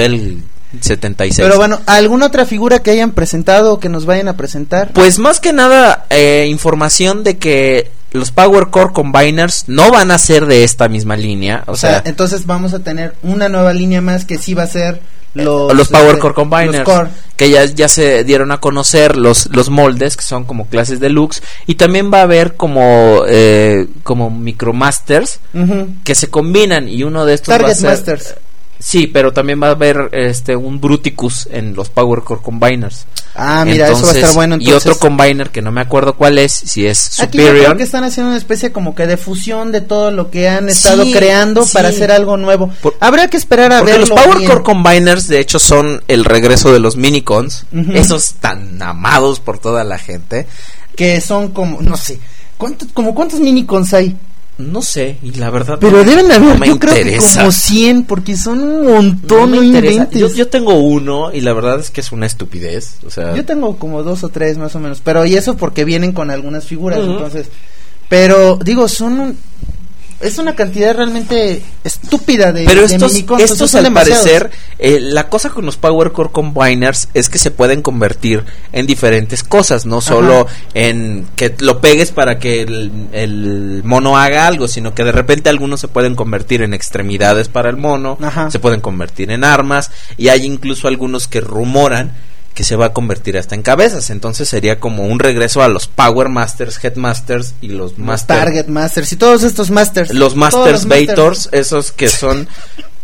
76. Pero bueno, ¿alguna otra figura que hayan presentado o que nos vayan a presentar? Pues más que nada, eh, información de que los Power Core Combiners no van a ser de esta misma línea. O, o sea, sea, entonces vamos a tener una nueva línea más que sí va a ser los, los Power este, Core Combiners. los core. Que ya, ya se dieron a conocer los, los moldes, que son como clases deluxe. Y también va a haber como, eh, como Micromasters Ujú. que se combinan. Y uno de estos va a ser. Masters. Sí, pero también va a haber este un Bruticus en los Power Core Combiners. Ah, mira, eso va a estar Entonces, bueno. Y otro entonces. combiner que no me acuerdo cuál es, si es Aquí yo Superior. creo que están haciendo una especie como que de fusión de todo lo que han estado Sí, creando sí. para hacer algo nuevo. Por- Habría que esperar a ver los Power Core Combiners, de hecho, son el regreso de los Minicons. Esos tan amados por toda la gente. que son como, no sé, ¿cuántos, como cuántos minicons hay? No sé, y la verdad. Pero no- deben haber, no me yo creo que interesa. como 100, porque son un montón, no. Yo, yo tengo uno y la verdad es que es una estupidez. O sea, Yo tengo como dos o tres más o menos, pero y eso porque vienen con algunas figuras, entonces, pero digo, son un, es una cantidad realmente estúpida de, Pero de estos, estos son al demasiados. parecer, eh, la cosa con los Power Core Combiners es que se pueden convertir en diferentes cosas, no solo en que lo pegues para que el, el mono haga algo, sino que de repente algunos se pueden convertir en extremidades para el mono, Ajá. se pueden convertir en armas, y hay incluso algunos que rumoran que se va a convertir hasta en cabezas, entonces sería como un regreso a los Power Masters, Headmasters y los Los Master Target Masters y todos estos Masters. los Todos Masters los Bators, esos que son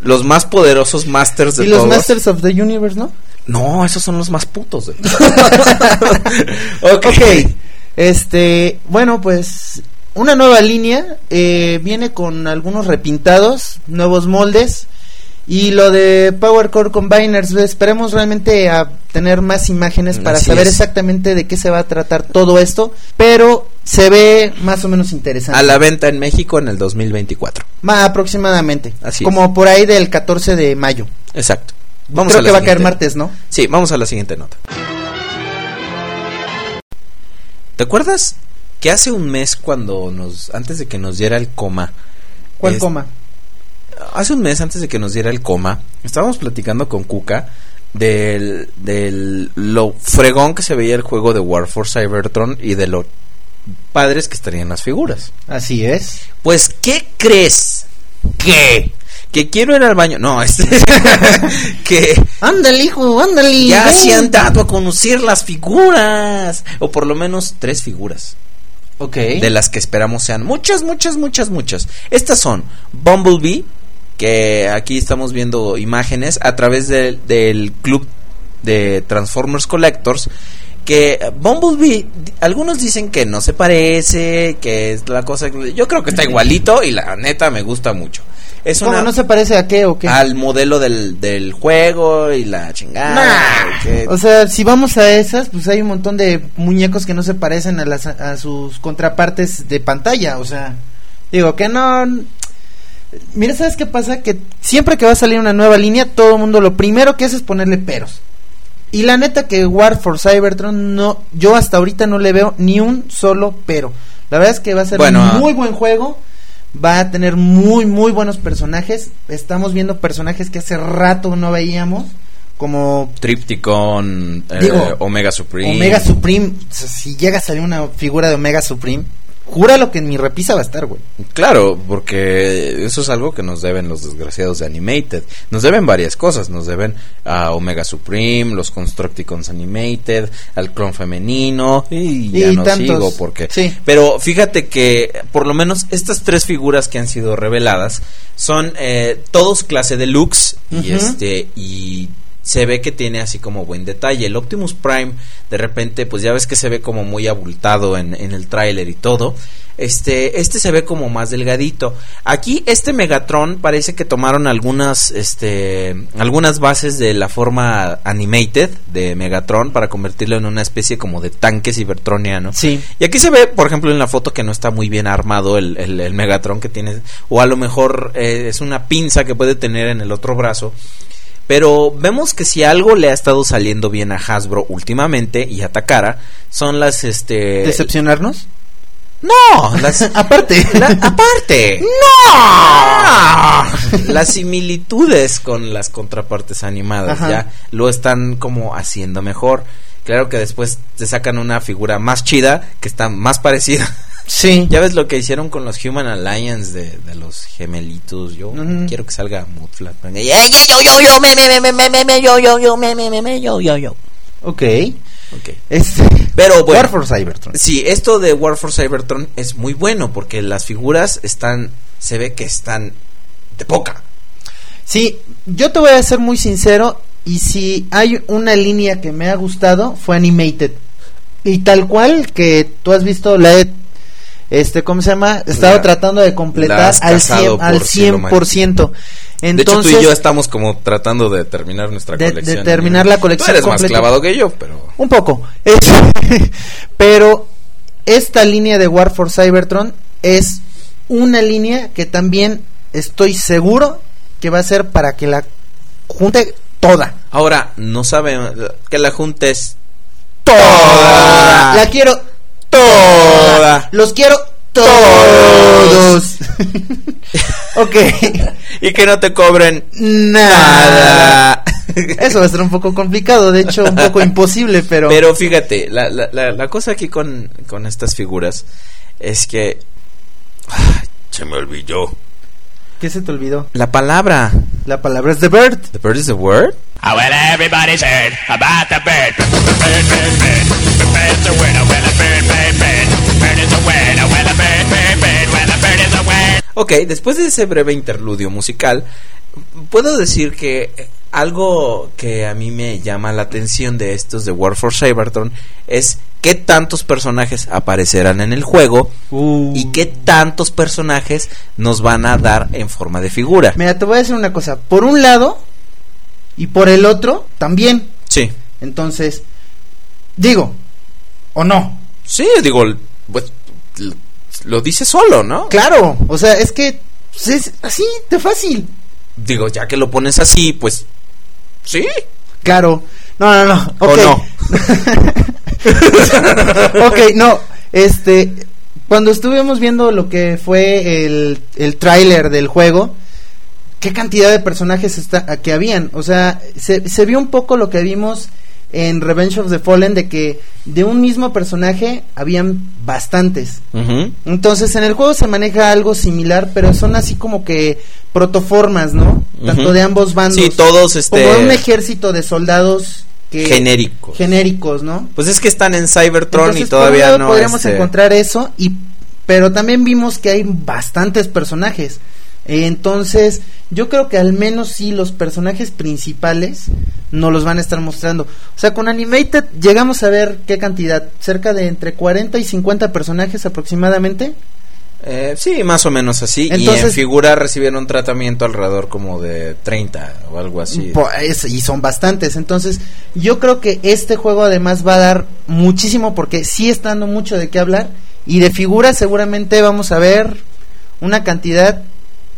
los más poderosos Masters de Y los todos. Masters of the Universe, ¿no? No, esos son los más putos. güey. (laughs) ok. Este, bueno, pues una nueva línea eh, viene con algunos repintados, nuevos moldes y lo de Power Core Combiners. Esperemos realmente a tener más imágenes para Así saber es. exactamente de qué se va a tratar todo esto, pero se ve más o menos interesante. A la venta en México en el 2024. Ma- aproximadamente, Así como por ahí del 14 de mayo. Exacto. Vamos Creo a que va a caer martes, ¿no? Sí, vamos a la siguiente nota. ¿Te acuerdas que hace un mes cuando nos antes de que nos diera el coma ¿Cuál es- coma? Hace un mes antes de que nos diera el coma, estábamos platicando con Kuka del, del lo fregón que se veía el juego de War for Cybertron y de lo padres que estarían las figuras. Así es. Pues, ¿qué crees? ¿Qué? Que quiero ir al baño. No, (laughs) este. que Ándale, hijo, ándale. ya ven. se han dado a conocer las figuras. O por lo menos tres figuras. Ok. De las que esperamos sean muchas, muchas, muchas, muchas. Estas son Bumblebee, que aquí estamos viendo imágenes a través del- del club de Transformers Collectors. Que Bumblebee, algunos dicen que no se parece, que es la cosa. Yo creo que está igualito y la neta me gusta mucho. Es ¿Cómo una, no se parece a qué o qué? al modelo del, del juego y la chingada. Nah. que- O sea, si vamos a esas, pues hay un montón de muñecos que no se parecen a las a sus contrapartes de pantalla, o sea, digo que no Mira, ¿sabes qué pasa? Que siempre que va a salir una nueva línea, todo el mundo lo primero que hace es ponerle peros. Y la neta que War for Cybertron no, yo hasta ahorita no le veo ni un solo pero. La verdad es que va a ser Bueno, un ah. muy buen juego. Va a tener muy muy buenos personajes. Estamos viendo personajes que hace rato no veíamos, como Tripticon, eh, Omega Supreme. Omega Supreme. Si llega a salir una figura de Omega Supreme, júralo que en mi repisa va a estar, güey. Claro, porque eso es algo que nos deben los desgraciados de Animated. Nos deben varias cosas. Nos deben a Omega Supreme, los Constructicons Animated, al clon femenino y ya Y no tantos. sigo porque. Sí. Pero fíjate que por lo menos estas tres figuras que han sido reveladas son eh, todos clase deluxe y Ujú. este y se ve que tiene así como buen detalle. El Optimus Prime, de repente, pues ya ves que se ve como muy abultado en, en el tráiler y todo. Este, este se ve como más delgadito. Aquí, este Megatron parece que tomaron algunas, este, algunas bases de la forma animated de Megatron para convertirlo en una especie como de tanque cibertroniano. Sí. Y aquí se ve, por ejemplo, en la foto que no está muy bien armado el, el- el Megatron que tiene, o a lo mejor eh, es una pinza que puede tener en el otro brazo. Pero vemos que si algo le ha estado saliendo bien a Hasbro últimamente y a Takara, son las este ¿Decepcionarnos? no, (laughs) las Aparte. la- aparte. (laughs) ¡No! Las similitudes con las contrapartes animadas Ajá. ya lo están como haciendo mejor. Claro que después te sacan una figura más chida que está más parecida. Sí. Ya ves lo que hicieron con los Human Alliance de, de los gemelitos. Yo quiero que salga Mudflat. Ok. Ok. Este, Pero bueno. War for Cybertron. Sí, esto de War for Cybertron es muy bueno porque las figuras están, se ve que están de poca. Sí, yo te voy a ser muy sincero y si hay una línea que me ha gustado fue Animated. Y tal cual que tú has visto la he este ¿cómo se llama? He estado La- tratando de completar al cazado 100 al por Silomar. 100%. de hecho, Entonces, tú y yo estamos como tratando de terminar nuestra De- de colección. terminar la colección Tú eres más clavado que yo, pero... un poco. (laughs) Es- pero esta línea de War for Cybertron es una línea que también estoy seguro que va a ser para que la junte toda. Ahora, no sabemos que la juntes toda. La quiero toda. Los quiero todos. (laughs) ok. (laughs) y que no te cobren Nada. (laughs) Eso va a ser un poco complicado, de hecho un poco imposible, pero... Pero fíjate, la, la, la, la cosa aquí con, con estas figuras es que... Ay, se me olvidó. ¿Qué se te olvidó? La palabra. La palabra es The Bird. The bird is the word. Ah, well, everybody's heard about the bird. Bird, bird, bird. The bird's a winner. Well, a bird, bird, bird. Bird is a winner. Well, a bird, bird, bird. Well, a bird is a winner. Ok, después de ese breve interludio musical, puedo decir que eh, algo que a mí me llama la atención de estos de War for Cybertron es qué tantos personajes aparecerán en el juego Uh. y qué tantos personajes nos van a dar en forma de figura. Mira, te voy a decir una cosa. Por un lado y por el otro también. Sí. Entonces, digo, ¿o no? Sí, digo, pues, lo dice solo, ¿no? Claro, o sea, es que pues, es así de fácil. Digo, ya que lo pones así, pues sí. Claro. No, no, no. ¿O ok. no? (laughs) ok, no. Este, cuando estuvimos viendo lo que fue el, el tráiler del juego, qué cantidad de personajes está, que habían. O sea, se, se vio un poco lo que vimos en Revenge of the Fallen de que de un mismo personaje habían bastantes. Entonces en el juego se maneja algo similar, pero son así como que protoformas, ¿no? Tanto de ambos bandos. Sí, todos, este- Como un ejército de soldados que Genéricos. genéricos, ¿no? Pues es que están en Cybertron Entonces, y todavía no. podríamos este, encontrar eso y pero también vimos que hay bastantes personajes. Entonces, yo creo que al menos sí los personajes principales nos los van a estar mostrando. O sea, con Animated llegamos a ver qué cantidad, cerca de entre 40 y 50 personajes aproximadamente. Eh, sí, más o menos así. y en Entonces- figura recibieron un tratamiento alrededor como de 30 o algo así. Y son bastantes. Entonces, yo creo que este juego además va a dar muchísimo porque sí está dando mucho de qué hablar. Y de figuras seguramente vamos a ver una cantidad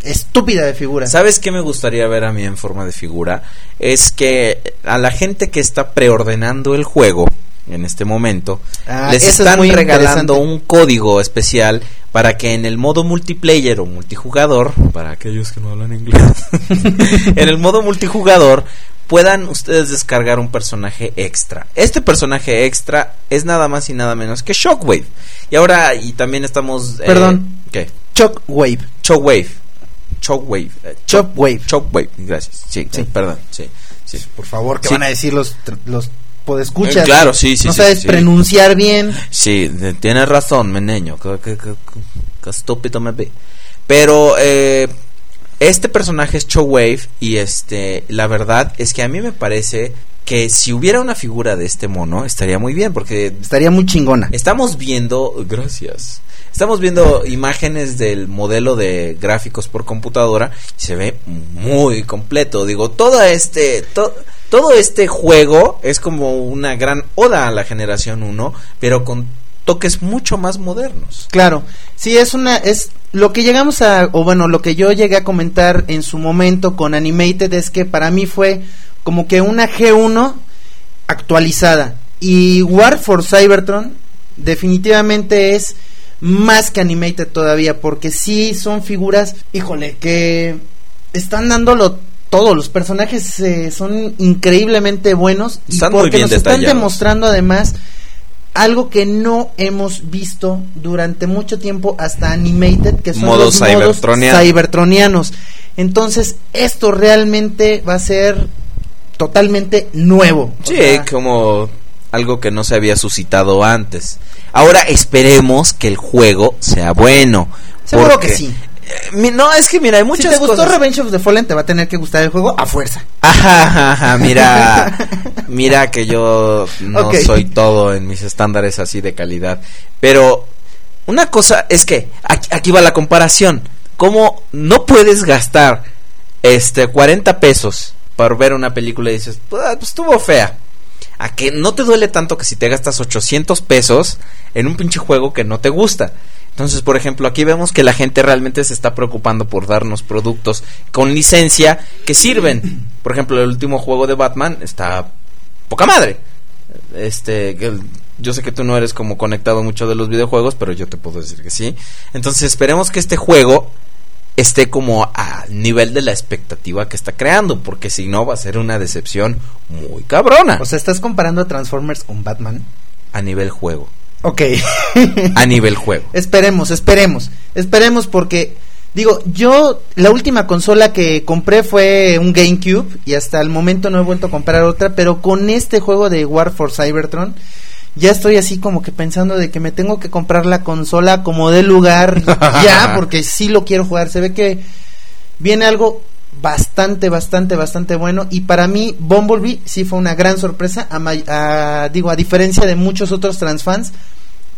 estúpida de figura. ¿Sabes qué me gustaría ver a mí en forma de figura? Es que a la gente que está preordenando el juego en este momento, Ah, les es están regalando un código especial para que en el modo multiplayer o multijugador, para aquellos que no hablan inglés, (laughs) en el modo multijugador puedan ustedes descargar un personaje extra. Este personaje extra es nada más y nada menos que Shockwave. Y ahora, y también estamos... eh, Perdón. ¿Qué? Shockwave. Shockwave. Shockwave. eh, Shockwave. Shockwave, gracias. Sí, Sí. eh, perdón. Sí, sí. Por favor, ¿qué Sí. van a decir los, los podescuchas? Eh, claro, sí, sí, No sí, sabes sí. pronunciar bien. Sí, tienes razón, meneño. Qué estúpido me vi. Pero eh, este personaje es Shockwave y este, la verdad es que a mí me parece que si hubiera una figura de este mono estaría muy bien porque Estaría muy chingona. Estamos viendo, gracias. Estamos viendo imágenes del modelo de gráficos por computadora y se ve muy completo. Digo, todo este to- todo este juego es como una gran oda a la generación 1, pero con toques mucho más modernos. Claro, sí es una es lo que llegamos a o bueno, lo que yo llegué a comentar en su momento con Animated es que para mí fue como que una G1 actualizada y War for Cybertron definitivamente es más que Animated todavía porque sí son figuras, híjole, que están dándolo todo, los personajes eh, son increíblemente buenos y Están muy porque nos están detallados. demostrando además algo que no hemos visto durante mucho tiempo hasta Animated, que son Modo los modos cybertroniano. cybertronianos. Entonces, esto realmente va a ser totalmente nuevo. Sí, sea, como algo que no se había suscitado antes. Ahora esperemos que el juego sea bueno. Seguro que sí. Mi- No, es que mira, hay Si muchas te gustó cosas. Revenge of the Fallen, te va a tener que gustar el juego a fuerza. Ajá, ajá, ajá, mira, (laughs) mira que yo no soy todo en mis estándares así de calidad. Pero una cosa es que aquí, aquí va la comparación. ¿Cómo no puedes gastar este 40 pesos para ver una película y dices, pues, ah, pues estuvo fea? A que no te duele tanto que si te gastas 800 pesos en un pinche juego que no te gusta. Entonces, por ejemplo, aquí vemos que la gente realmente se está preocupando por darnos productos con licencia que sirven. (clears throat) Por ejemplo, el último juego de Batman está poca madre. Este, el- yo sé que tú no eres como conectado mucho de los videojuegos, pero yo te puedo decir que sí. Entonces, esperemos que este juego esté como a nivel de la expectativa que está creando, porque si no va a ser una decepción muy cabrona O sea, estás comparando a Transformers con Batman. a nivel juego. Ok. (laughs) A nivel juego. Esperemos, esperemos. Esperemos porque, digo, yo la última consola que compré fue un GameCube y hasta el momento no he vuelto a comprar otra, pero con este juego de War for Cybertron ya estoy así como que pensando de que me tengo que comprar la consola como de lugar (laughs) ya, porque sí lo quiero jugar. Se ve que viene algo bastante, bastante, bastante bueno. Y para mí, Bumblebee sí fue una gran sorpresa. A, may- a- digo, a diferencia de muchos otros transfans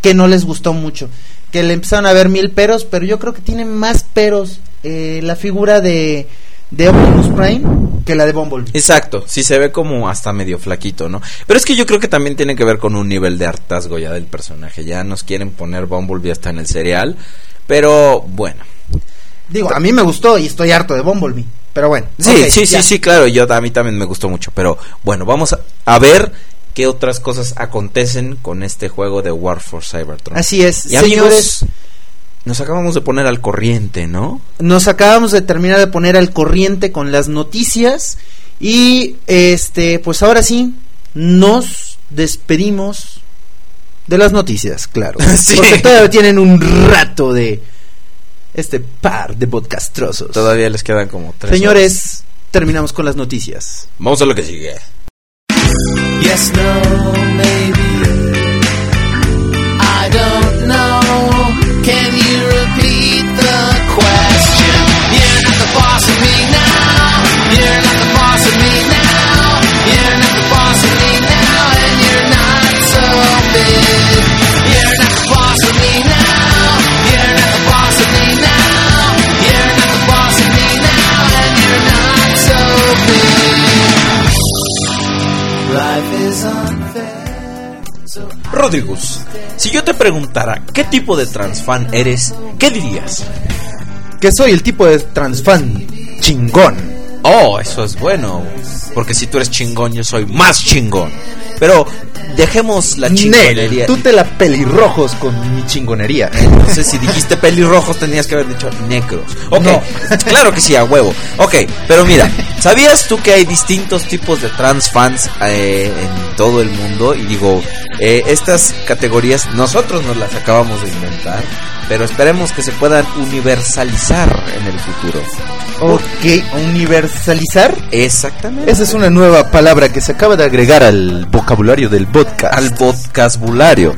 que no les gustó mucho. Que le empezaron a ver mil peros, pero yo creo que tiene más peros eh, la figura de, de Optimus Prime que la de Bumblebee. Exacto, sí se ve como hasta medio flaquito, ¿no? Pero es que yo creo que también tiene que ver con un nivel de hartazgo ya del personaje. Ya nos quieren poner Bumblebee hasta en el cereal. Pero bueno. Digo, a mí me gustó y estoy harto de Bumblebee. Pero bueno. Sí, sí, ya. sí, sí, claro. Yo a mí también me gustó mucho. Pero bueno, vamos a, a ver qué otras cosas acontecen con este juego de War for Cybertron. Así es, Y señores. amigos, nos acabamos de poner al corriente, ¿no? Nos acabamos de terminar de poner al corriente con las noticias y este pues ahora sí nos despedimos de las noticias, claro. (laughs) Sí. Porque todavía tienen un rato de este par de podcastrosos. Todavía les quedan como tres. Señores, terminamos con las noticias. vamos a lo que sigue. Yes, no, maybe. I don't know. Can you Rodrigus, si yo te preguntara qué tipo de transfan eres, ¿qué dirías? que soy el tipo de transfan chingón. Oh, eso es bueno. Porque si tú eres chingón, yo soy más chingón. Pero dejemos la Nel, chingonería. tú te la pelirrojos con mi chingonería. Entonces, si dijiste pelirrojos, tenías que haber dicho negros. Ok, claro que sí, a huevo. Ok, pero mira, ¿sabías tú que hay distintos tipos de trans fans eh, en todo el mundo? Y digo, eh, estas categorías nosotros nos las acabamos de inventar, pero esperemos que se puedan universalizar en el futuro. Ok, universalizar. Exactamente. Esa es una nueva palabra que se acaba de agregar al vocabulario del podcast. Al podcastbulario.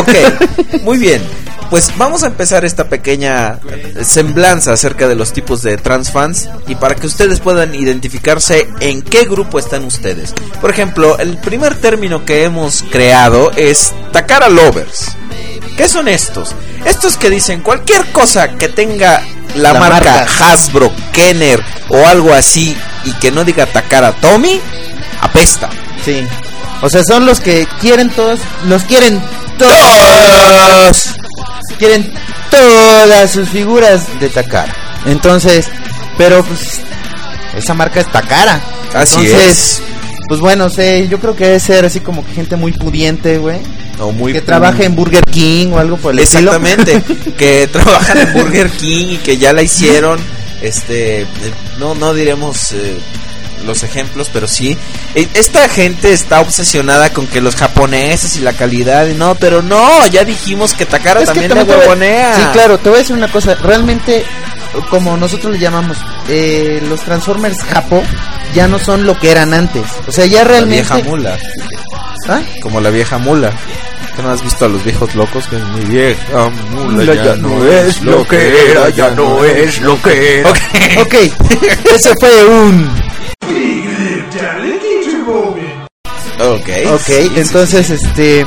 Ok, (laughs) muy bien. Pues vamos a empezar esta pequeña semblanza acerca de los tipos de trans fans y para que ustedes puedan identificarse en qué grupo están ustedes. Por ejemplo, el primer término que hemos creado es Takara Lovers. ¿Qué son estos? Estos que dicen cualquier cosa que tenga la, La marca, marca. Hasbro, Kenner o algo así y que no diga Takara Tommy, apesta. Sí. O sea, son los que quieren todos, los quieren todos. Quieren todas sus figuras de Takara. Entonces, pero pues esa marca es Takara. Así Entonces, es. Pues bueno, sé, yo creo que debe ser así como que gente muy pudiente, güey. O muy que trabaje en Burger King o algo por el estilo. Exactamente, (laughs) que trabajan en Burger King y que ya la hicieron. Este, eh, no, no diremos eh, los ejemplos, pero sí. Eh, Esta gente está obsesionada con que los japoneses y la calidad. y No, pero no, ya dijimos que Takara Es que también le también huevonea. Sí, claro, te voy a decir una cosa. Realmente, como nosotros le llamamos, eh, los Transformers Japo ya no son lo que eran antes. O sea, ya La realmente. vieja mula. ¿Ah? Como la vieja mula. ¿Qué no has visto a los viejos locos? Que mi vieja mula ya, ya no no es lo que era, ya no es lo que era. (laughs) Ok, ese fue un. Ok. Ok, entonces, este.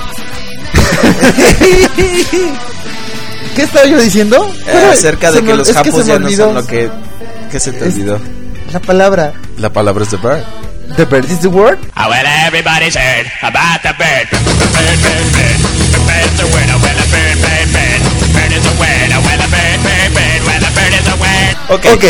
(laughs) ¿Qué estaba yo diciendo? Eh, acerca de Se que me- los es que japos ya no son lo que... ¿Qué se te olvidó? La palabra. La palabra es the bird. The bird is the word. Ah, well, everybody's heard about the bird. Bird, bird, bird. The word. A bird, bird, bird. Bird is a word. A bird, bird, bird. Well, a bird is a word. Ok. Ok.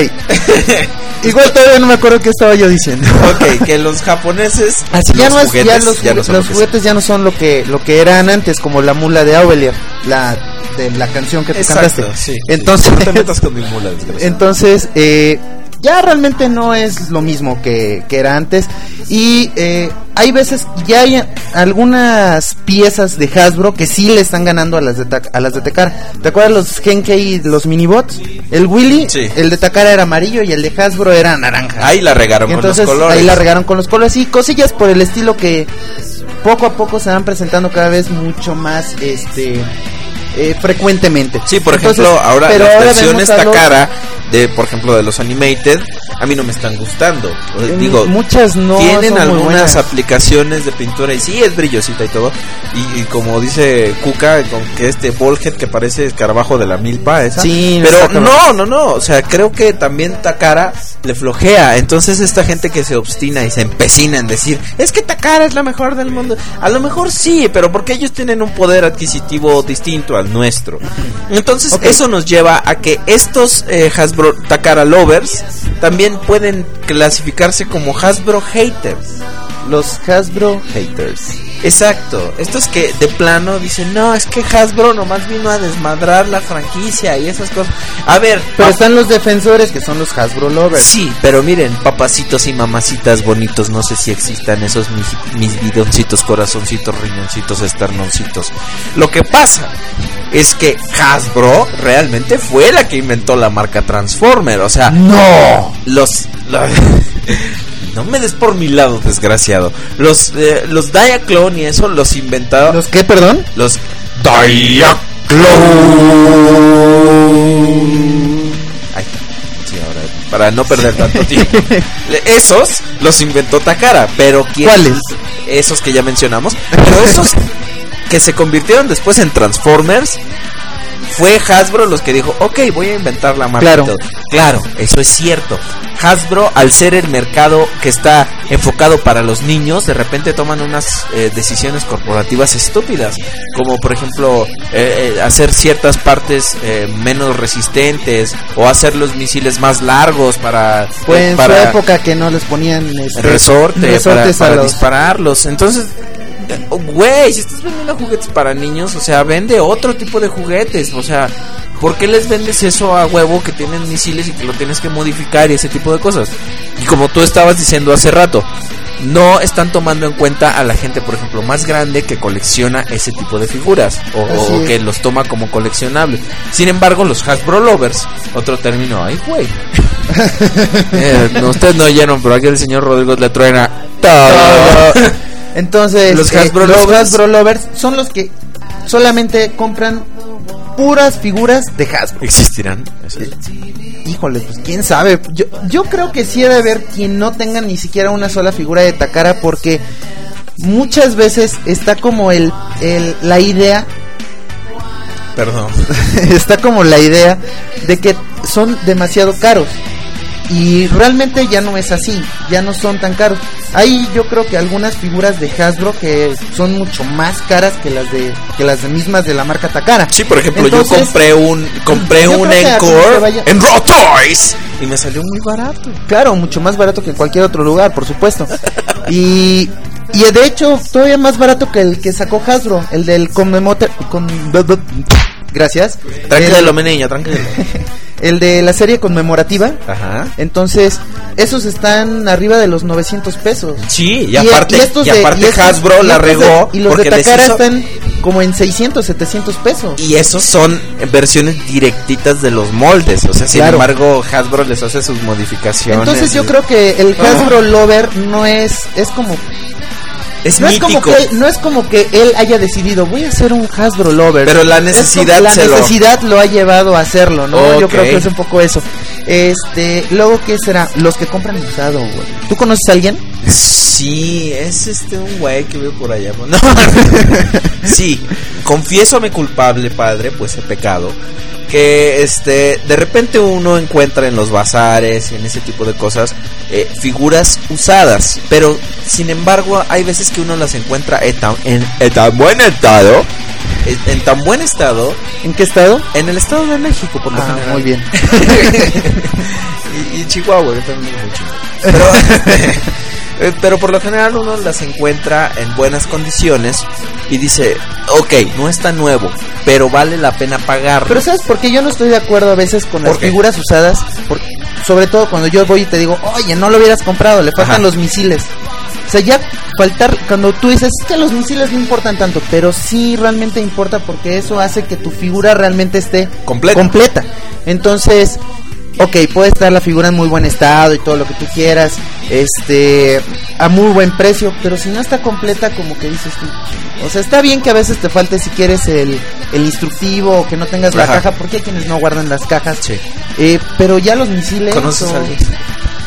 (laughs) (laughs) Igual todavía no me acuerdo qué estaba yo diciendo. (laughs) Ok, (laughs) que los japoneses... Así ya los no es, juguetes ya los, ya no jugue- son los lo que juguetes ya no son lo que lo que eran antes, como la mula de Aubelier, la de la canción que tú Exacto, cantaste. sí, sí. Entonces, No te metas con mi mula, entonces eh, ya realmente no es lo mismo que, que era antes y eh, hay veces ya hay algunas piezas de Hasbro que sí le están ganando a las de a las de Takara. ¿Te acuerdas los Genkei los minibots? El Willy, Sí. el de Takara era amarillo y el de Hasbro era naranja. Ahí la regaron Y con los entonces colores. ahí la regaron con los colores y cosillas por el estilo que poco a poco se van presentando cada vez mucho más este eh, frecuentemente. Sí, por Entonces, ejemplo, ahora pero las ahora versiones Takara de, por ejemplo, de los animated, a mí no me están gustando. Eh, Digo, muchas no tienen algunas aplicaciones de pintura y sí es brillosita y todo. Y, y como dice Kuka, con que este Volhead que parece escarabajo de la milpa esa. Sí, pero no, no, no. O sea, creo que también Takara le flojea. Entonces esta gente que se obstina y se empecina en decir, es que Takara es la mejor del mundo. A lo mejor sí, pero porque ellos tienen un poder adquisitivo distinto al nuestro. Entonces eso nos lleva a que estos eh, Hasbro Takara lovers también pueden clasificarse como Hasbro haters. Los Hasbro haters. Exacto, estos que de plano dicen, no, es que Hasbro nomás vino a desmadrar la franquicia y esas cosas. A ver, Pero están los defensores que son los Hasbro lovers. Sí, pero miren, papacitos y mamacitas bonitos, no sé si existan esos mis, mis bidoncitos, corazoncitos, riñoncitos, esternoncitos. Lo que pasa es que Hasbro realmente fue la que inventó la marca Transformer, o sea, no, los... (laughs) no me des por mi lado, desgraciado. Los eh, los Diaclone y eso los inventaron. ¿Los qué, perdón? Los Diaclone. Ay, sí, ahora, para no perder tanto (laughs) tiempo. Esos los inventó Takara, pero ¿quién? ¿Cuáles? Esos que ya mencionamos. Pero esos que se convirtieron después en Transformers, fue Hasbro los que dijo, ok, voy a inventar la marca. Claro. y todo". Claro, eso es cierto. Hasbro, al ser el mercado que está enfocado para los niños, de repente toman unas eh, decisiones corporativas estúpidas, como por ejemplo eh, eh, hacer ciertas partes eh, menos resistentes o hacer los misiles más largos para Fue en para su época que no les ponían este, resorte resortes para, a para los- dispararlos. Entonces, güey, si estás vendiendo juguetes para niños, o sea, vende otro tipo de juguetes. O sea, ¿por qué les vendes eso a huevo que tienen misiles y que lo tienes que modificar y ese tipo de cosas? Y como tú estabas diciendo hace rato, no están tomando en cuenta a la gente, por ejemplo, más grande que colecciona ese tipo de figuras o, que los toma como coleccionables. Sin embargo, los Hasbro Lovers, otro término, ay, güey. (laughs) Eh, no, ustedes no oyeron, pero aquí el señor Rodrigo le truena todo. Entonces, Los eh, Hasbro los lovers. Hasbro lovers son los que solamente compran puras figuras de Hasbro. ¿Existirán? Híjole, pues quién sabe. Yo, yo creo que sí ha de haber quien no tenga ni siquiera una sola figura de Takara porque muchas veces está como el, el la idea Perdón. (laughs) está como la idea de que son demasiado caros. Y realmente ya no es así, ya no son tan caros. Hay yo creo que algunas figuras de Hasbro que son mucho más caras que las de que las de mismas de la marca Takara. Sí, por ejemplo, Entonces, yo compré un compré un Encore vaya- en Raw Toys y me salió muy barato. Claro, mucho más barato que en cualquier otro lugar, por supuesto. Y y de hecho todavía más barato que el que sacó Hasbro, el del Conmemote con Gracias. Tranquilo, El- mi niño, tranquilo. (laughs) el de la serie conmemorativa. Ajá. Entonces, esos están arriba de los 900 pesos. Sí, y aparte- y de- aparte estos- Hasbro la estos de- regó y los de Takara hizo- están como en 600, 700 pesos. Y esos son versiones directitas de los moldes, o sea, sin Claro. embargo, Hasbro les hace sus modificaciones. Entonces yo creo que el Hasbro Lover no es es como Es no es como que no es como que él haya decidido voy a hacer un Hasbro Lover. Pero la necesidad la se necesidad lo... ha llevado a hacerlo, ¿no? Yo creo que es un poco eso. Este, luego qué será? Los que compran usado, güey. ¿Tú conoces a alguien? Sí, es este un güey que veo por allá. No. (laughs) sí, confieso mi culpable, padre, pues he pecado. Que este, de repente uno encuentra en los bazares y en ese tipo de cosas eh, figuras usadas, pero sin embargo hay veces que uno las encuentra en- en tan buen estado, en, tan buen estado. ¿En qué estado? En el estado de México, por lo Ah, general. muy bien. (laughs) y, y Chihuahua, que también es muy chido. Pero, (laughs) eh, pero por lo general uno las encuentra en buenas condiciones y dice, ok, no está nuevo, pero vale la pena pagar. Pero ¿sabes por qué yo no estoy de acuerdo a veces con las figuras usadas? Sobre todo cuando yo voy y te digo, oye, no lo hubieras comprado, le faltan Ajá. los misiles. O sea, ya faltar, cuando tú dices "Es que los misiles no importan tanto, pero sí realmente importa porque eso hace que tu figura realmente esté Completa. completa. Entonces, ok, puede estar la figura en muy buen estado y todo lo que tú quieras, este, a muy buen precio, pero si no está completa, como que dices tú, o sea, está bien que a veces te falte si quieres el, el instructivo o que no tengas la caja, porque hay quienes no guardan las cajas, Sí. eh, pero ya los misiles... ¿Conoces o- a alguien?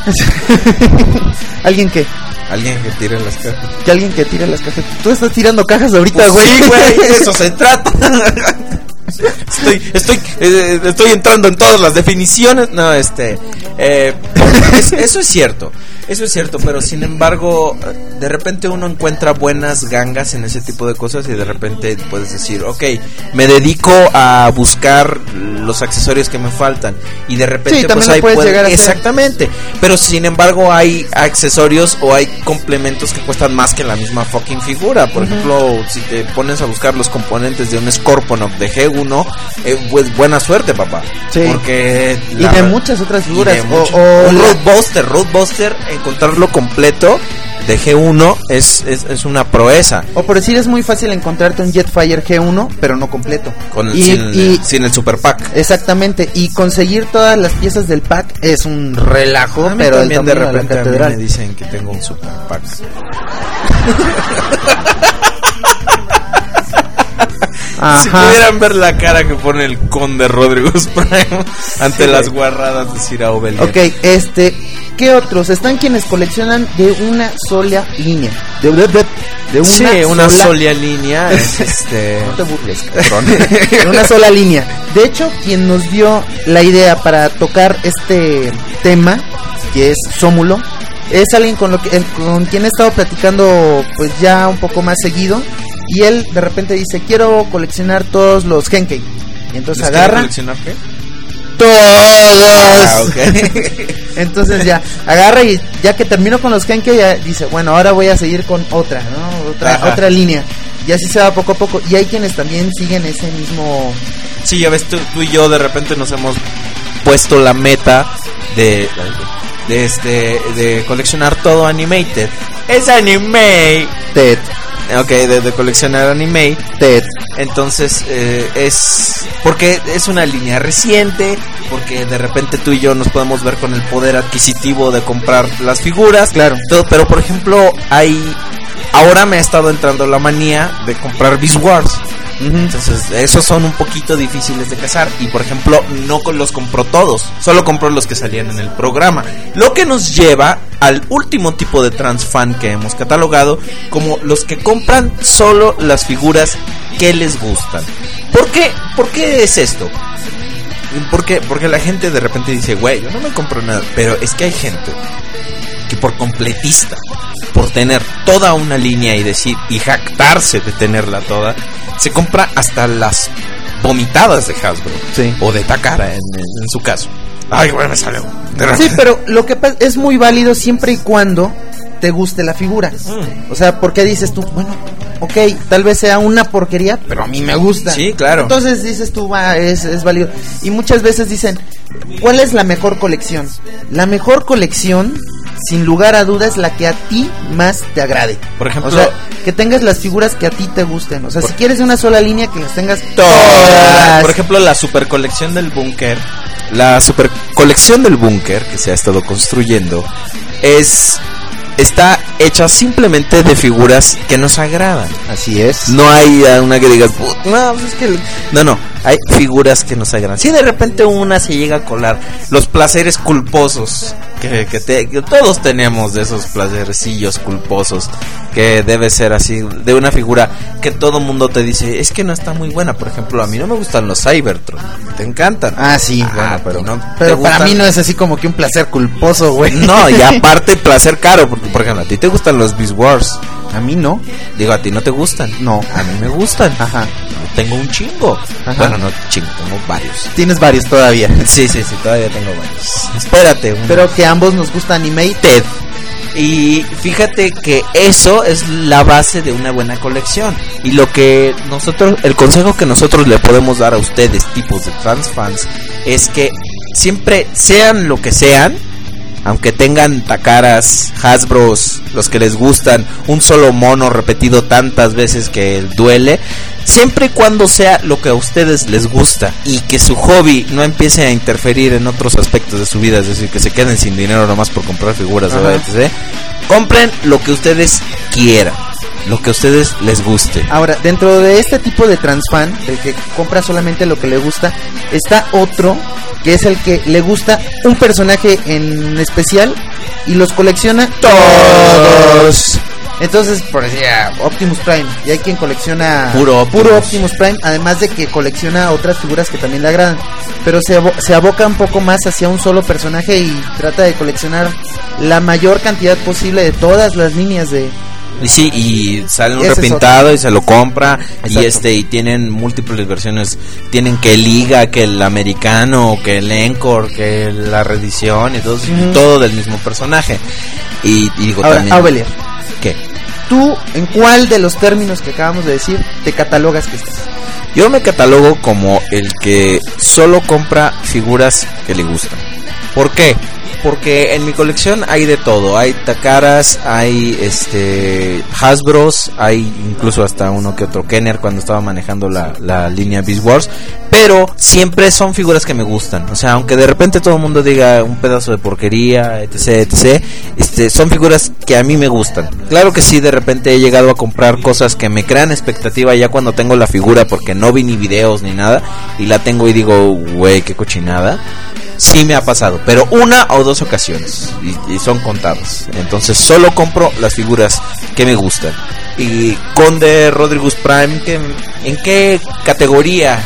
(laughs) ¿Alguien que Alguien que tire las cajas. Que alguien que tire las cajas. Tú estás tirando cajas ahorita, Pues güey. sí, güey, de eso se (laughs) trata. Estoy, estoy, eh, estoy entrando en todas las definiciones. No, este, eh, es- eso es cierto, eso es cierto, pero sin embargo, de repente uno encuentra buenas gangas en ese tipo de cosas y de repente puedes decir, ok, me dedico a buscar los accesorios que me faltan y de repente Sí, pues ahí puedes puede- llegar a hacer. exactamente, pero sin embargo hay accesorios o hay complementos que cuestan más que la misma fucking figura. Por ejemplo, si te pones a buscar los componentes de un Scorponok de G1, eh, pues buena suerte, papá. Sí. Porque Y de muchas otras figuras. O- un Roadbuster, encontrarlo completo de G1 es, es, es una proeza. O por decir, es muy fácil encontrarte un Jetfire G1, pero no completo. Con el, Y- sin, y- sin el super pack. Exactamente, y conseguir todas las piezas del pack es un relajo, pero también de repente a mí me dicen que tengo un super pack. (laughs) Si pudieran ver la cara que pone el conde Rodrigo (laughs) Prime ante Sí, las guarradas de Sir Aubelier. Ok, este, ¿qué otros? Están quienes coleccionan de una sola línea. De, de, de- de una, sí, una sola, sola línea (laughs) es este. No te burles, (laughs) cabrón. de una sola línea. De hecho, quien nos dio la idea para tocar este tema, que es Sómulo, es alguien con, lo que, el- con quien he estado platicando pues ya un poco más seguido. Y él de repente dice, quiero coleccionar todos los Genkei. Y entonces ¿Les agarra coleccionar qué? todos. Ah. (laughs) Entonces ya agarra y ya que termino con los Genkei ya dice, bueno, ahora voy a seguir con otra, ¿no? Otra, Ajá. otra línea. Y así se va poco a poco. Y hay quienes también siguen ese mismo... Sí, ya ves, tú, tú y yo de repente nos hemos puesto la meta de, de este de coleccionar todo animated. Es anime. Ted. Ok, de, de coleccionar anime. Ted. Entonces eh, es porque es una línea reciente, porque de repente tú y yo nos podemos ver con el poder adquisitivo de comprar las figuras. Claro. Todo, pero por ejemplo hay ahora me ha estado entrando la manía de comprar Beast Wars. Entonces, esos son un poquito difíciles de cazar. Y por ejemplo, no los compró todos. Solo compró los que salían en el programa. Lo que nos lleva al último tipo de trans fan que hemos catalogado como los que compran solo las figuras que les gustan. ¿Por qué? ¿Por qué es esto? Porque, porque la gente de repente dice, güey, yo no me compro nada. Pero es que hay gente que por completista, por tener toda una línea y decir y jactarse de tenerla toda, se compra hasta las vomitadas de Hasbro o de Takara en, en su caso. Ay, güey, me salió. Sí, pero lo que pasa es muy válido siempre y cuando te guste la figura. Mm. O sea, porque dices tú, bueno, ok, tal vez sea una porquería, pero a mí me gusta. Sí, claro. Entonces dices tú, va, es, es válido. Y muchas veces dicen, ¿cuál es la mejor colección? La mejor colección, sin lugar a dudas, la que a ti más te agrade. Por ejemplo- o sea, que tengas las figuras que a ti te gusten. O sea, si quieres una sola línea, que las tengas Todas. Por ejemplo, la super colección del búnker, la super colección del búnker que se ha estado construyendo es está hecha simplemente de figuras que nos agradan. Así es. No hay una que digas, "Put, no, pues es que el-". no, no, hay figuras que nos agradan. Si de repente una se llega a colar los placeres culposos que, que, te- que todos tenemos de esos placercillos culposos que debe ser así de una figura que todo mundo te dice es que no está muy buena. Por ejemplo, a mí no me gustan los Cybertron, te encantan. Ah, sí, Ah, bueno, pero no. Pero para gustan- mí no es así como que un placer culposo, güey. no, y aparte placer caro, porque por ejemplo, a ti te gustan los Beast Wars. A mí no. Digo, a ti no te gustan. No. A mí me gustan. Ajá. Tengo un chingo. Ajá. Bueno, no chingo, tengo varios. Tienes varios todavía. (laughs) Sí, sí, sí, todavía tengo varios. Espérate. un- Pero que ambos nos gusta Animated. Y fíjate que eso es la base de una buena colección. Y lo que nosotros, el consejo que nosotros le podemos dar a ustedes, tipos de trans fans, es que siempre sean lo que sean, aunque tengan Takaras, Hasbros, los que les gustan, un solo mono repetido tantas veces que duele, siempre y cuando sea lo que a ustedes les gusta y que su hobby no empiece a interferir en otros aspectos de su vida, es decir, que se queden sin dinero nomás por comprar figuras etc. Compren lo que ustedes quieran, lo que a ustedes les guste. Ahora, dentro de este tipo de transfan, de que compra solamente lo que le gusta, está otro que es el que le gusta un personaje en especial y los colecciona todos. Entonces, por decir, ah, Optimus Prime, y hay quien colecciona Puro Optimus. Optimus Prime, además de que colecciona otras figuras que también le agradan, pero se, abo- se aboca un poco más hacia un solo personaje y trata de coleccionar la mayor cantidad posible de todas las líneas de, sí, y sale un es repintado y se lo compra y Exacto. este y tienen múltiples versiones, tienen que Liga, que el americano, que el Encore, que la reedición y todo, Ujú. todo del mismo personaje. Y, y digo Ahora, también Aubelier, ¿qué? ¿tú en cuál de los términos que acabamos de decir te catalogas que estás? Yo me catalogo como el que solo compra figuras que le gustan. ¿Por qué? Porque en mi colección hay de todo. Hay Takaras, hay este Hasbros, hay incluso hasta uno que otro Kenner cuando estaba manejando la, la línea Beast Wars. Pero siempre son figuras que me gustan. O sea, aunque de repente todo el mundo diga un pedazo de porquería, etc, etc, este, son figuras que a mí me gustan. Claro que sí, de repente he llegado a comprar cosas que me crean expectativa ya cuando tengo la figura porque no vi ni videos ni nada y la tengo y digo, güey, qué cochinada. Sí me ha pasado, pero una o dos ocasiones y, y son contadas. Entonces solo compro las figuras que me gustan. Y Conde Rodriguez Prime, ¿qué- ¿en qué categoría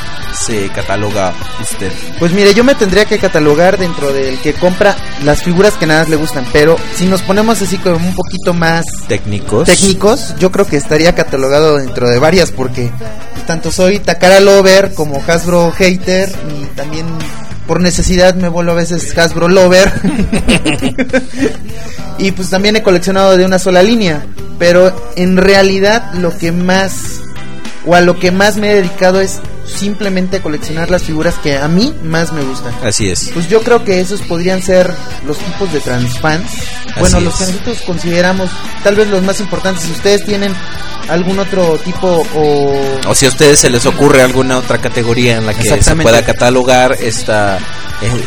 se cataloga usted? Pues mire, yo me tendría que catalogar dentro del que compra las figuras que nada más le gustan, pero si nos ponemos así como un poquito más Técnicos. técnicos, yo creo que estaría catalogado dentro de varias porque tanto soy Takara Lover como Hasbro Hater y también por necesidad me vuelvo a veces Hasbro Lover. (laughs) y pues también he coleccionado de una sola línea, pero en realidad lo que más o a lo que más me he dedicado es simplemente coleccionar las figuras que a mí más me gustan. Así es. Pues yo creo que esos podrían ser los tipos de transfans. Bueno, Así los que nosotros consideramos tal vez los más importantes. Si ustedes tienen algún otro tipo o... O si a ustedes se les ocurre alguna otra categoría en la que se pueda catalogar esta,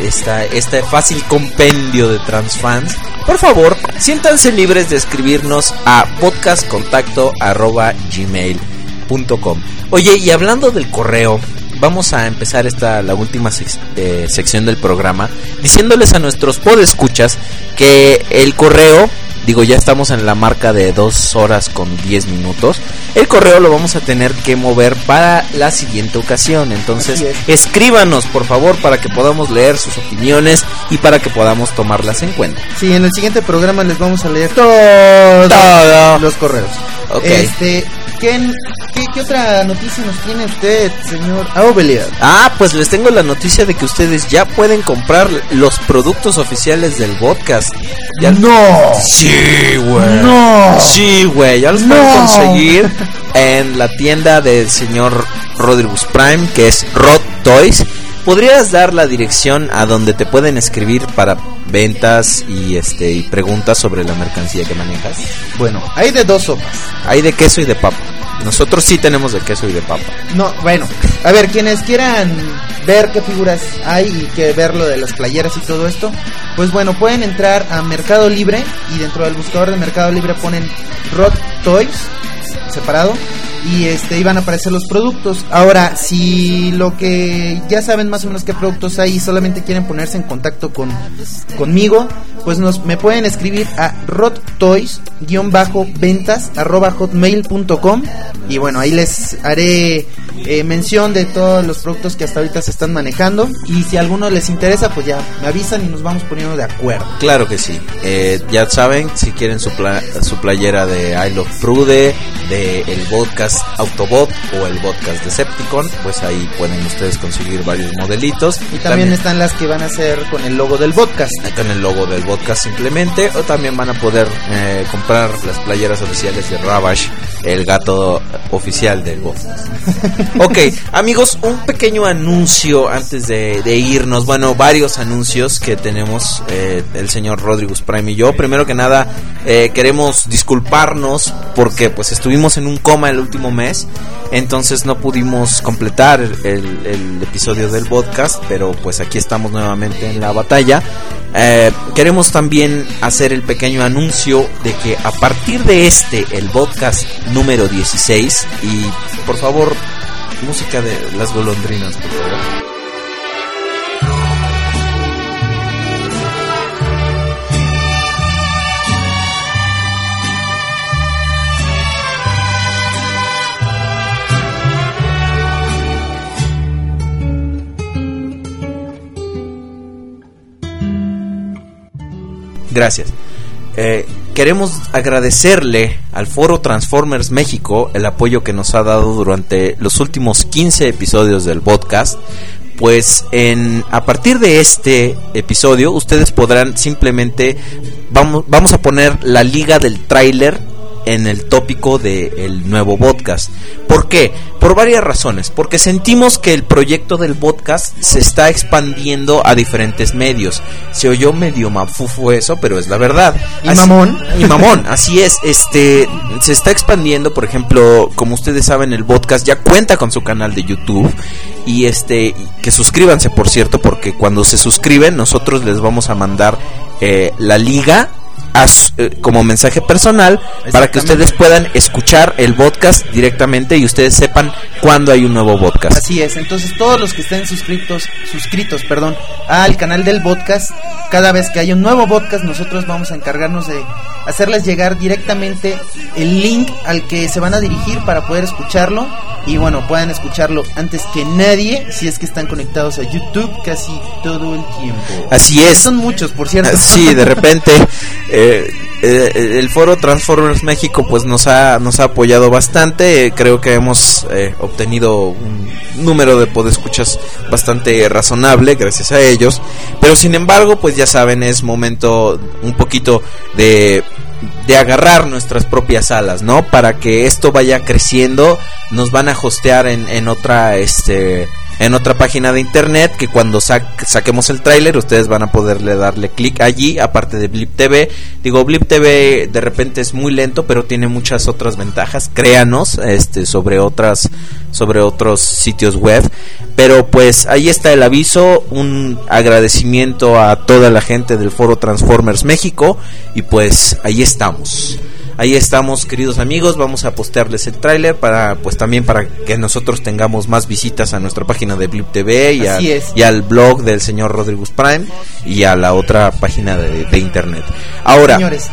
esta, este fácil compendio de transfans, por favor, siéntanse libres de escribirnos a Oye, y hablando del correo, vamos a empezar esta la última sec- eh, sección del programa diciéndoles a nuestros podescuchas que el correo Digo, ya estamos en la marca de 2 horas con 10 minutos. El correo lo vamos a tener que mover para la siguiente ocasión. Entonces, escríbanos por favor para que podamos leer sus opiniones y para que podamos tomarlas en cuenta. Sí, en el siguiente programa les vamos a leer todos Todo. los correos. Ok. Este, ¿qué, qué, qué otra noticia nos tiene usted, señor Aubelier? Ah, pues les tengo la noticia de que ustedes ya pueden comprar los productos oficiales del podcast. Ya... No. Sí, güey. No. Sí, güey. Ya los No. pueden conseguir en la tienda del señor Rodriguez Prime, que es Rod Toys. ¿Podrías dar la dirección a donde te pueden escribir para ventas y este y preguntas sobre la mercancía que manejas? Bueno, hay de dos sopas. Hay de queso y de papa. Nosotros sí tenemos de queso y de papa. No, bueno, a ver, quienes quieran ver qué figuras hay y que ver lo de las playeras y todo esto, pues bueno, pueden entrar a Mercado Libre y dentro del buscador de Mercado Libre ponen Rod Toys separado y este iban a aparecer los productos. Ahora, si lo que ya saben más o menos qué productos hay y solamente quieren ponerse en contacto con conmigo, pues nos me pueden escribir a rodtoys-ventas arroba hotmail.com y bueno, ahí les haré eh, mención de todos los productos que hasta ahorita se están manejando y si alguno les interesa, pues ya me avisan y nos vamos poniendo de acuerdo. Claro que sí. Eh, ya saben, si quieren su, pla- su playera de I Love Prude, de el podcast Autobot o el podcast Decepticon, pues ahí pueden ustedes conseguir varios modelitos. Y también, están las que van a ser con el logo del podcast. con el logo del podcast simplemente o también van a poder eh, comprar las playeras oficiales de Ravage, el gato oficial del podcast. (laughs) ok, amigos, un pequeño anuncio antes de, de irnos. Bueno, varios anuncios que tenemos eh, el señor Rodriguez Prime y yo. Primero que nada, eh, queremos disculparnos porque pues estuvimos en un coma el último mes, entonces no pudimos completar el, el episodio del podcast, pero pues aquí estamos nuevamente en la batalla. Eh, queremos también hacer el pequeño anuncio de que a partir de este, el podcast número 16, y por favor, música de las golondrinas, por favor. Gracias. Eh, queremos agradecerle al Foro Transformers México el apoyo que nos ha dado durante los últimos 15 episodios del podcast. Pues en a partir de este episodio ustedes podrán simplemente vamos vamos a poner la liga del tráiler en el tópico del nuevo podcast. ¿Por qué? Por varias razones. Porque sentimos que el proyecto del podcast se está expandiendo a diferentes medios. Se oyó medio mafufo eso, pero es la verdad. Y mamón. Y mamón, así es. Este se está expandiendo, por ejemplo, como ustedes saben, el podcast ya cuenta con su canal de YouTube y este que suscríbanse, por cierto, porque cuando se suscriben nosotros les vamos a mandar eh, la liga eh, como mensaje personal para que ustedes puedan escuchar el podcast directamente y ustedes sepan cuándo hay un nuevo podcast. Así es, entonces todos los que estén suscritos, suscritos, perdón, al canal del podcast, cada vez que haya un nuevo podcast, nosotros vamos a encargarnos de hacerles llegar directamente el link al que se van a dirigir para poder escucharlo y bueno, puedan escucharlo antes que nadie si es que están conectados a YouTube casi todo el tiempo. Así es. Son muchos, por cierto. Ah, Sí, de (laughs) repente eh, eh, el foro Transformers México pues nos ha nos ha apoyado bastante. Eh, creo que hemos eh, obtenido un número de podescuchas bastante razonable gracias a ellos. Pero sin embargo, pues ya saben, es momento un poquito de de agarrar nuestras propias alas, ¿no? Para que esto vaya creciendo, nos van a hostear en, en otra este en otra página de internet que cuando sa- saquemos el tráiler ustedes van a poderle darle clic allí aparte de Blip TV digo Blip TV de repente es muy lento pero tiene muchas otras ventajas créanos este sobre otras sobre otros sitios web. Pero pues ahí está el aviso un agradecimiento a toda la gente del foro Transformers México y pues ahí estamos Ahí estamos, queridos amigos. Vamos a postearles el tráiler para, pues también para que nosotros tengamos más visitas a nuestra página de Blip TV y, a- al blog del señor Rodríguez Prime y a la otra página de, de internet. Ahora, Señores,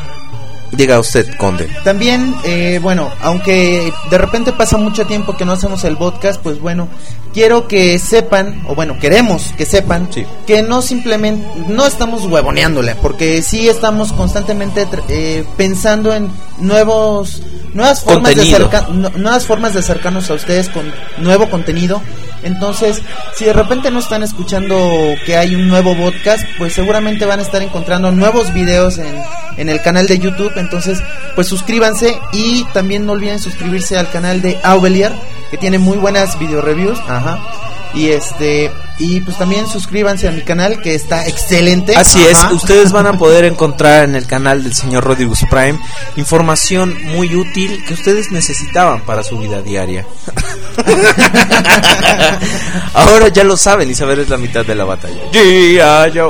diga usted, Conde. También, eh, bueno, aunque de repente pasa mucho tiempo que no hacemos el podcast, pues bueno, quiero que sepan, o bueno, queremos que sepan, que no simplemente, no estamos huevoneándole, porque sí estamos constantemente eh, pensando en nuevos, nuevas formas de, acerca- nu- nuevas formas de acercarnos a ustedes con nuevo contenido. Entonces, si de repente no están escuchando que hay un nuevo podcast, pues seguramente van a estar encontrando nuevos videos en, en el canal de YouTube. Entonces, pues suscríbanse y también no olviden suscribirse al canal de Aubelier, que tiene muy buenas video reviews. Ajá. Y este, y pues también suscríbanse a mi canal que está excelente. Así es, ustedes van a (laughs) poder encontrar en el canal del señor Rodríguez Prime información muy útil que ustedes necesitaban para su vida diaria. (laughs) Ahora ya lo saben y saber es la mitad de la batalla.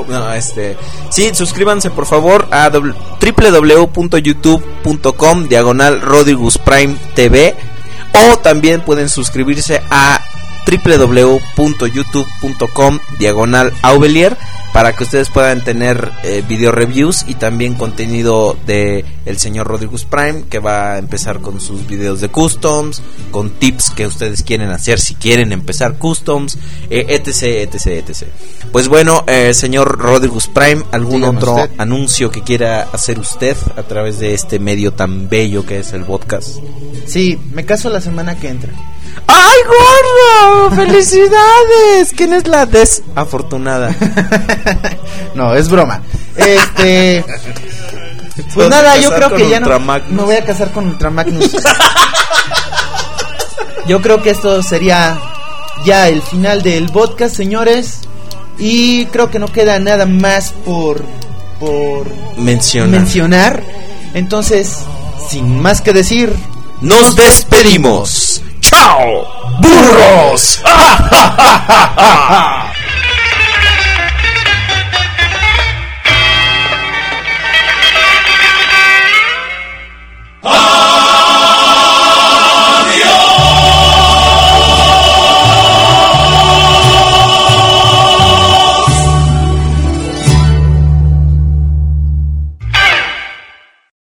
No, este, sí, suscríbanse por favor a www.youtube.com diagonal Rodríguez Prime TV o también pueden suscribirse a www.youtube.com diagonal Aubelier para que ustedes puedan tener eh, video reviews y también contenido de el señor Rodríguez Prime que va a empezar con sus videos de customs, con tips que ustedes quieren hacer si quieren empezar customs, eh, etc, etc, etc. Pues bueno, eh, señor Rodríguez Prime, ¿algún Dígame otro usted. anuncio que quiera hacer usted a través de este medio tan bello que es el podcast? Sí, me caso la semana que entra. ¡Ay, gordo! ¡Felicidades! ¿Quién es la desafortunada? (laughs) No, es broma. Este. (laughs) Pues nada, yo creo que ya no. Me voy a casar con Ultramagnus. (laughs) yo creo que esto sería ya el final del podcast, señores. Y creo que no queda nada más por. por. Menciona. mencionar. Entonces, sin más que decir. Nos despedimos. Burros, burros! (laughs)